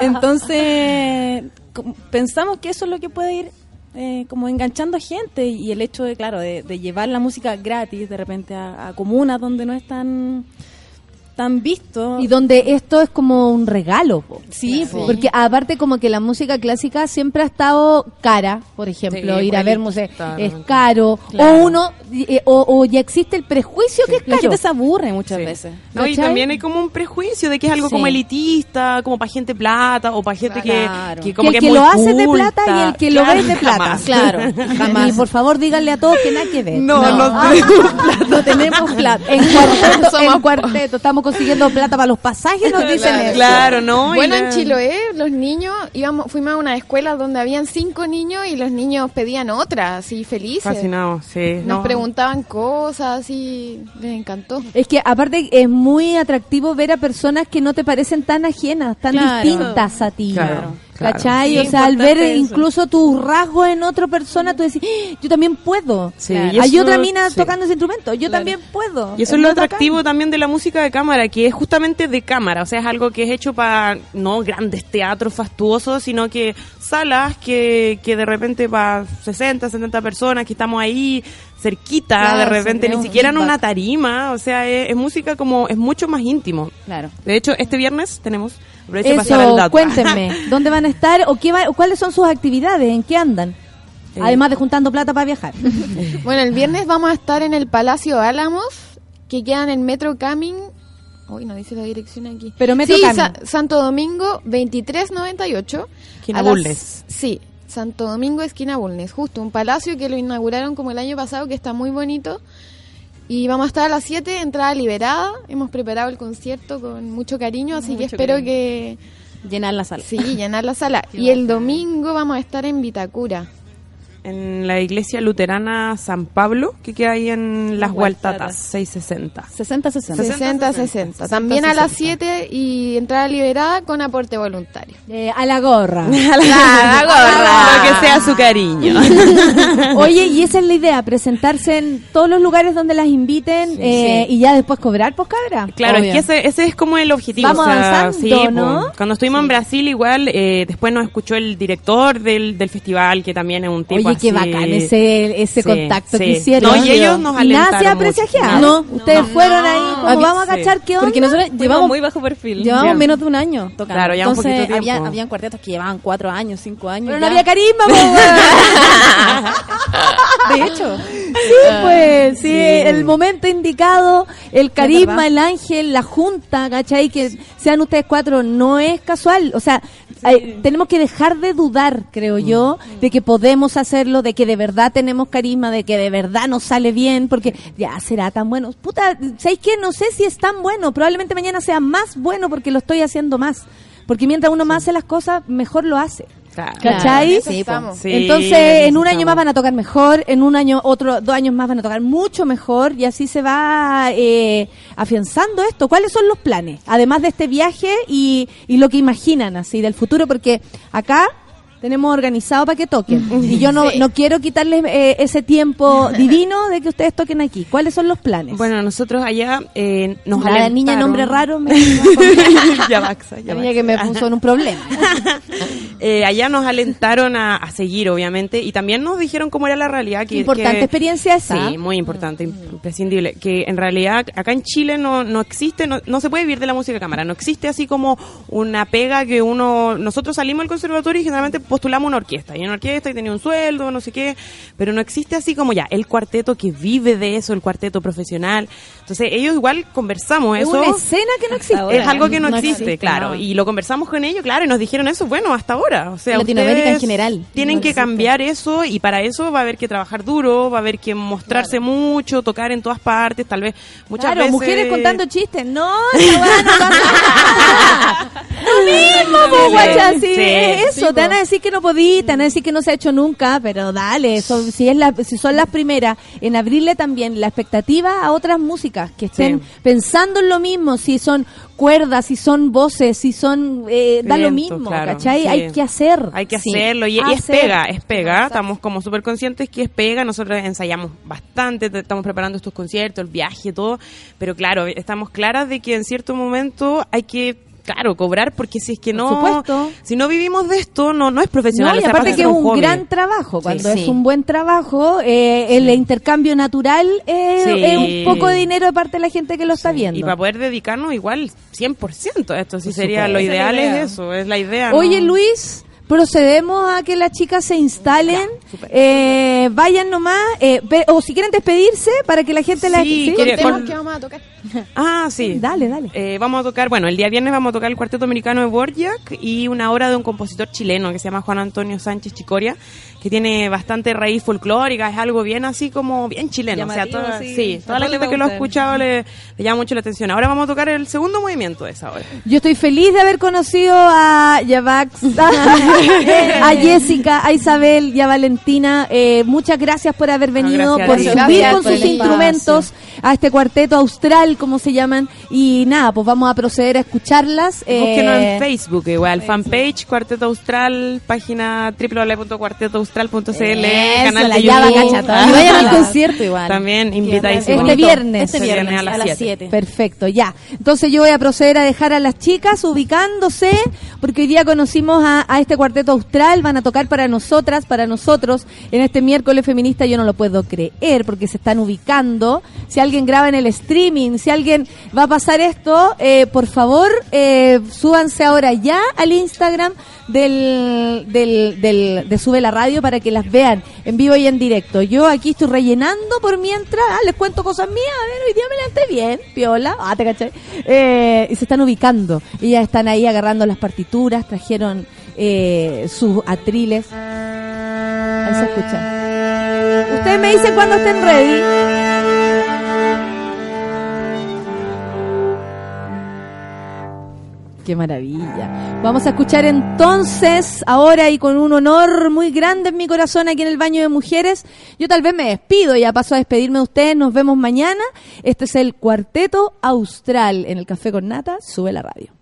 Entonces pensamos que eso es lo que puede ir eh, como enganchando gente y el hecho de, claro, de, de llevar la música gratis de repente a, a comunas donde no es tan, tan visto. Y donde esto es como un regalo. po. Sí, po. Porque aparte como que la música clásica siempre ha estado cara, por ejemplo, Sí, ir a pues, ver elitista, es caro, Claro. o uno, eh, o, o ya existe el prejuicio que es la caro. gente se aburre muchas Sí. veces. No, y también hay como un prejuicio de que es algo Sí. como elitista, como para gente plata o para gente que- Claro. que, Que como el que, que es lo muy hace de culta. plata y el que lo ve de plata. jamás. Claro, jamás. Y por favor díganle a todos que nada que ver. No, no, Ah, No tenemos plata. En cuarteto, en cuarteto, estamos estamos consiguiendo plata para los pasajes, nos dicen eso. Claro, ¿no? Bueno, en Chiloé, los niños, íbamos, fuimos a una escuela donde habían cinco niños y los niños pedían otra, así felices. Fascinado, sí. Nos no. preguntaban cosas y les encantó. Es que aparte es muy atractivo ver a personas que no te parecen tan ajenas, tan Claro. distintas a ti. Claro, claro. ¿Cachai? Sí, o sea, al ver eso. incluso tus rasgos en otra persona, tú decís, "Ah, yo también puedo. Sí, Claro. Hay eso- otra mina sí. tocando ese instrumento, yo también puedo. Y eso es lo atractivo también de la música de cámara, que es justamente de cámara, o sea, es algo que es hecho para no grandes teatros fastuosos, sino que salas que, que de repente para 60, 70 personas que estamos ahí cerquita, Claro, de repente ni siquiera en una tarima, o sea, es, es música como, es mucho más íntimo. Claro. De hecho, este viernes tenemos, aprovecho el Eso, dato. cuéntenme, ¿dónde van a estar o qué va- o cuáles son sus actividades? ¿En qué andan? Eh. Además de juntando plata para viajar. Bueno, el viernes vamos a estar en el Palacio Álamos, que queda en el Metro Camin. Uy, no dice la dirección aquí. Pero Metro sí, Camin. Sa- Santo Domingo 2398. Esquina A las-. Sí, Santo Domingo, esquina Bulnes. Justo, un palacio que lo inauguraron como el año pasado, que está muy bonito. Y vamos a estar a las 7, entrada liberada. Hemos preparado el concierto con mucho cariño, así que espero cariño. que... Llenar la sala. Sí, llenar la sala. y el domingo vamos a estar en Vitacura. En la iglesia luterana San Pablo, que queda ahí en Las Hualtatas. Hualtatas, 660. 60-60. 60-60. También a las 7 y entrada liberada con aporte voluntario. Eh, a la gorra. la gorra. Lo que sea su cariño. Oye, y esa es la idea, presentarse en todos los lugares donde las inviten eh, y ya después cobrar, pues cabra. Claro, Obvio. es que ese, ese es como el objetivo. Vamos o sea, avanzando, sí, ¿no? Cuando estuvimos en Brasil, igual, eh, después nos escuchó el director del, del festival, que también es un tipo Oye, qué bacán ese, ese Sí, contacto sí. que hicieron. No, y ellos nos Y nada se alentaron. No, ustedes fueron ahí como vamos a sí. cachar qué onda. Porque nosotros Llevamos llevamos, muy bajo perfil. llevamos Bien. menos de un año tocando. Claro, ya un Entonces, poquito había, tiempo. habían cuartetos que llevaban cuatro años, cinco años. Pero no había carisma. De hecho. Sí, pues, sí, el momento indicado, el carisma, el ángel, la junta, ¿cachai? Que sean ustedes cuatro, no es casual. O sea, tenemos que dejar de dudar, creo yo, de que podemos hacerlo, de que de verdad tenemos carisma, de que de verdad nos sale bien, porque ya será tan bueno. Puta, ¿sabéis qué? No sé si es tan bueno. Probablemente mañana sea más bueno porque lo estoy haciendo más. Porque mientras uno más hace las cosas, mejor lo hace. Claro. ¿Cachai? Sí. Sí, Entonces, en un año más van a tocar mejor, en un año, otro, dos años más van a tocar mucho mejor y así se va eh, afianzando esto. ¿Cuáles son los planes? Además de este viaje y, y lo que imaginan así del futuro, porque acá tenemos organizado para que toquen. Y yo no, Sí. no quiero quitarles eh, ese tiempo divino de que ustedes toquen aquí. ¿Cuáles son los planes? Bueno, nosotros allá eh, nos la niña nombre raro me... ya Baxa, ya La niña que me puso en un problema. Eh, allá nos alentaron a, a seguir, obviamente, y también nos dijeron cómo era la realidad. Que, Importante que- experiencia esa. Sí, muy importante, imprescindible. Que en realidad acá en Chile no, no existe, no, no se puede vivir de la música de cámara. No existe así como una pega que uno. Nosotros salimos al conservatorio y generalmente postulamos una orquesta. Y una orquesta y tenía un sueldo, no sé qué. Pero no existe así como ya el cuarteto que vive de eso, el cuarteto profesional. Entonces ellos igual conversamos Es eso. una escena que no existe. Ahora, es algo que no, no existe, existe, claro. no. Y lo conversamos con ellos, claro, y nos dijeron eso, bueno, hasta ahora. O sea, Latinoamérica en general, Tienen no que existe. cambiar eso y para eso va a haber que trabajar duro, va a haber que mostrarse mucho, tocar en todas partes, tal vez muchas claro, veces. mujeres contando chistes. No, no pasa. Lo mismo, Sí, guacha, sí, sí. es eso. Te van a po. decir que no podí, te van a decir que no se ha hecho nunca, pero dale, eso, si, es la, si son las primeras, en abrirle también la expectativa a otras músicas que estén Sí. pensando en lo mismo, si son cuerdas, si son voces, si son... Eh, da lo mismo, claro, ¿cachai? sí. Hay que hacer. Hay que Sí. hacerlo y, y es pega, es pega. Estamos como súper conscientes que es pega. Nosotros ensayamos bastante, te- estamos preparando estos conciertos, el viaje, todo. Pero claro, estamos claras de que en cierto momento hay que, claro, cobrar porque si es que Por no, supuesto. si no vivimos de esto, no, no es profesional. No, o y sea, aparte que es un hobby. gran trabajo. Cuando Sí. es un buen trabajo, eh, el intercambio natural eh, Sí. es un poco de dinero de parte de la gente que lo está viendo. Y para poder dedicarnos igual 100% a esto, sí Por sería lo la ideal idea. es eso, es la idea. ¿no? Oye, Luis, procedemos a que las chicas se instalen, eh, vayan nomás, eh, o si quieren despedirse para que la gente la... Sí, quiere- Contemos con- qué vamos a tocar. Ah, sí. Dale, dale. Eh, vamos a tocar, bueno, el día viernes vamos a tocar el cuarteto americano de Borjak y una obra de un compositor chileno que se llama Juan Antonio Sánchez Chicoria, que tiene bastante raíz folclórica, es algo bien así como bien chileno. o sea, toda, sí. sí, toda la gente que lo ha escuchado le, le llama mucho la atención. Ahora vamos a tocar el segundo movimiento de esa obra. Yo estoy feliz de haber conocido a Yavax, a Jessica, a Isabel y a Valentina. Eh, muchas gracias por haber venido, gracias por subir con sus instrumentos a este cuarteto austral, como se llaman. Y nada, pues vamos a proceder a escucharlas. Búsquenos Eh, en Facebook igual, fanpage Cuarteto Austral, página www.cuartetoaustral.cl, canal la de YouTube. Y vayan al concierto igual. También invitadísimo. Este viernes. Este Este viernes, a las 7. Perfecto, ya. Entonces yo voy a proceder a dejar a las chicas ubicándose, porque hoy día conocimos a, a este cuarteto austral, van a tocar para nosotras, para nosotros, en este miércoles feminista, yo no lo puedo creer, porque se están ubicando. Si alguien graba en el streaming, si alguien va a pasar esto, eh, por favor, eh, súbanse ahora ya al Instagram del, del, del, de Sube la Radio para que las vean en vivo y en directo. Yo aquí estoy rellenando por mientras, ah, les cuento cosas mías, a ver, hoy día me levanté bien, piola, ah, te caché. Eh, y se están ubicando. Ellas están ahí agarrando las partituras, trajeron eh, sus atriles. Ahí se escucha. Ustedes me dicen cuando estén ready. Qué maravilla. Vamos a escuchar entonces, ahora y con un honor muy grande en mi corazón aquí en el baño de mujeres. Yo tal vez me despido, ya paso a despedirme de ustedes, nos vemos mañana. Este es el Cuarteto Austral en el Café con Nata, sube la radio.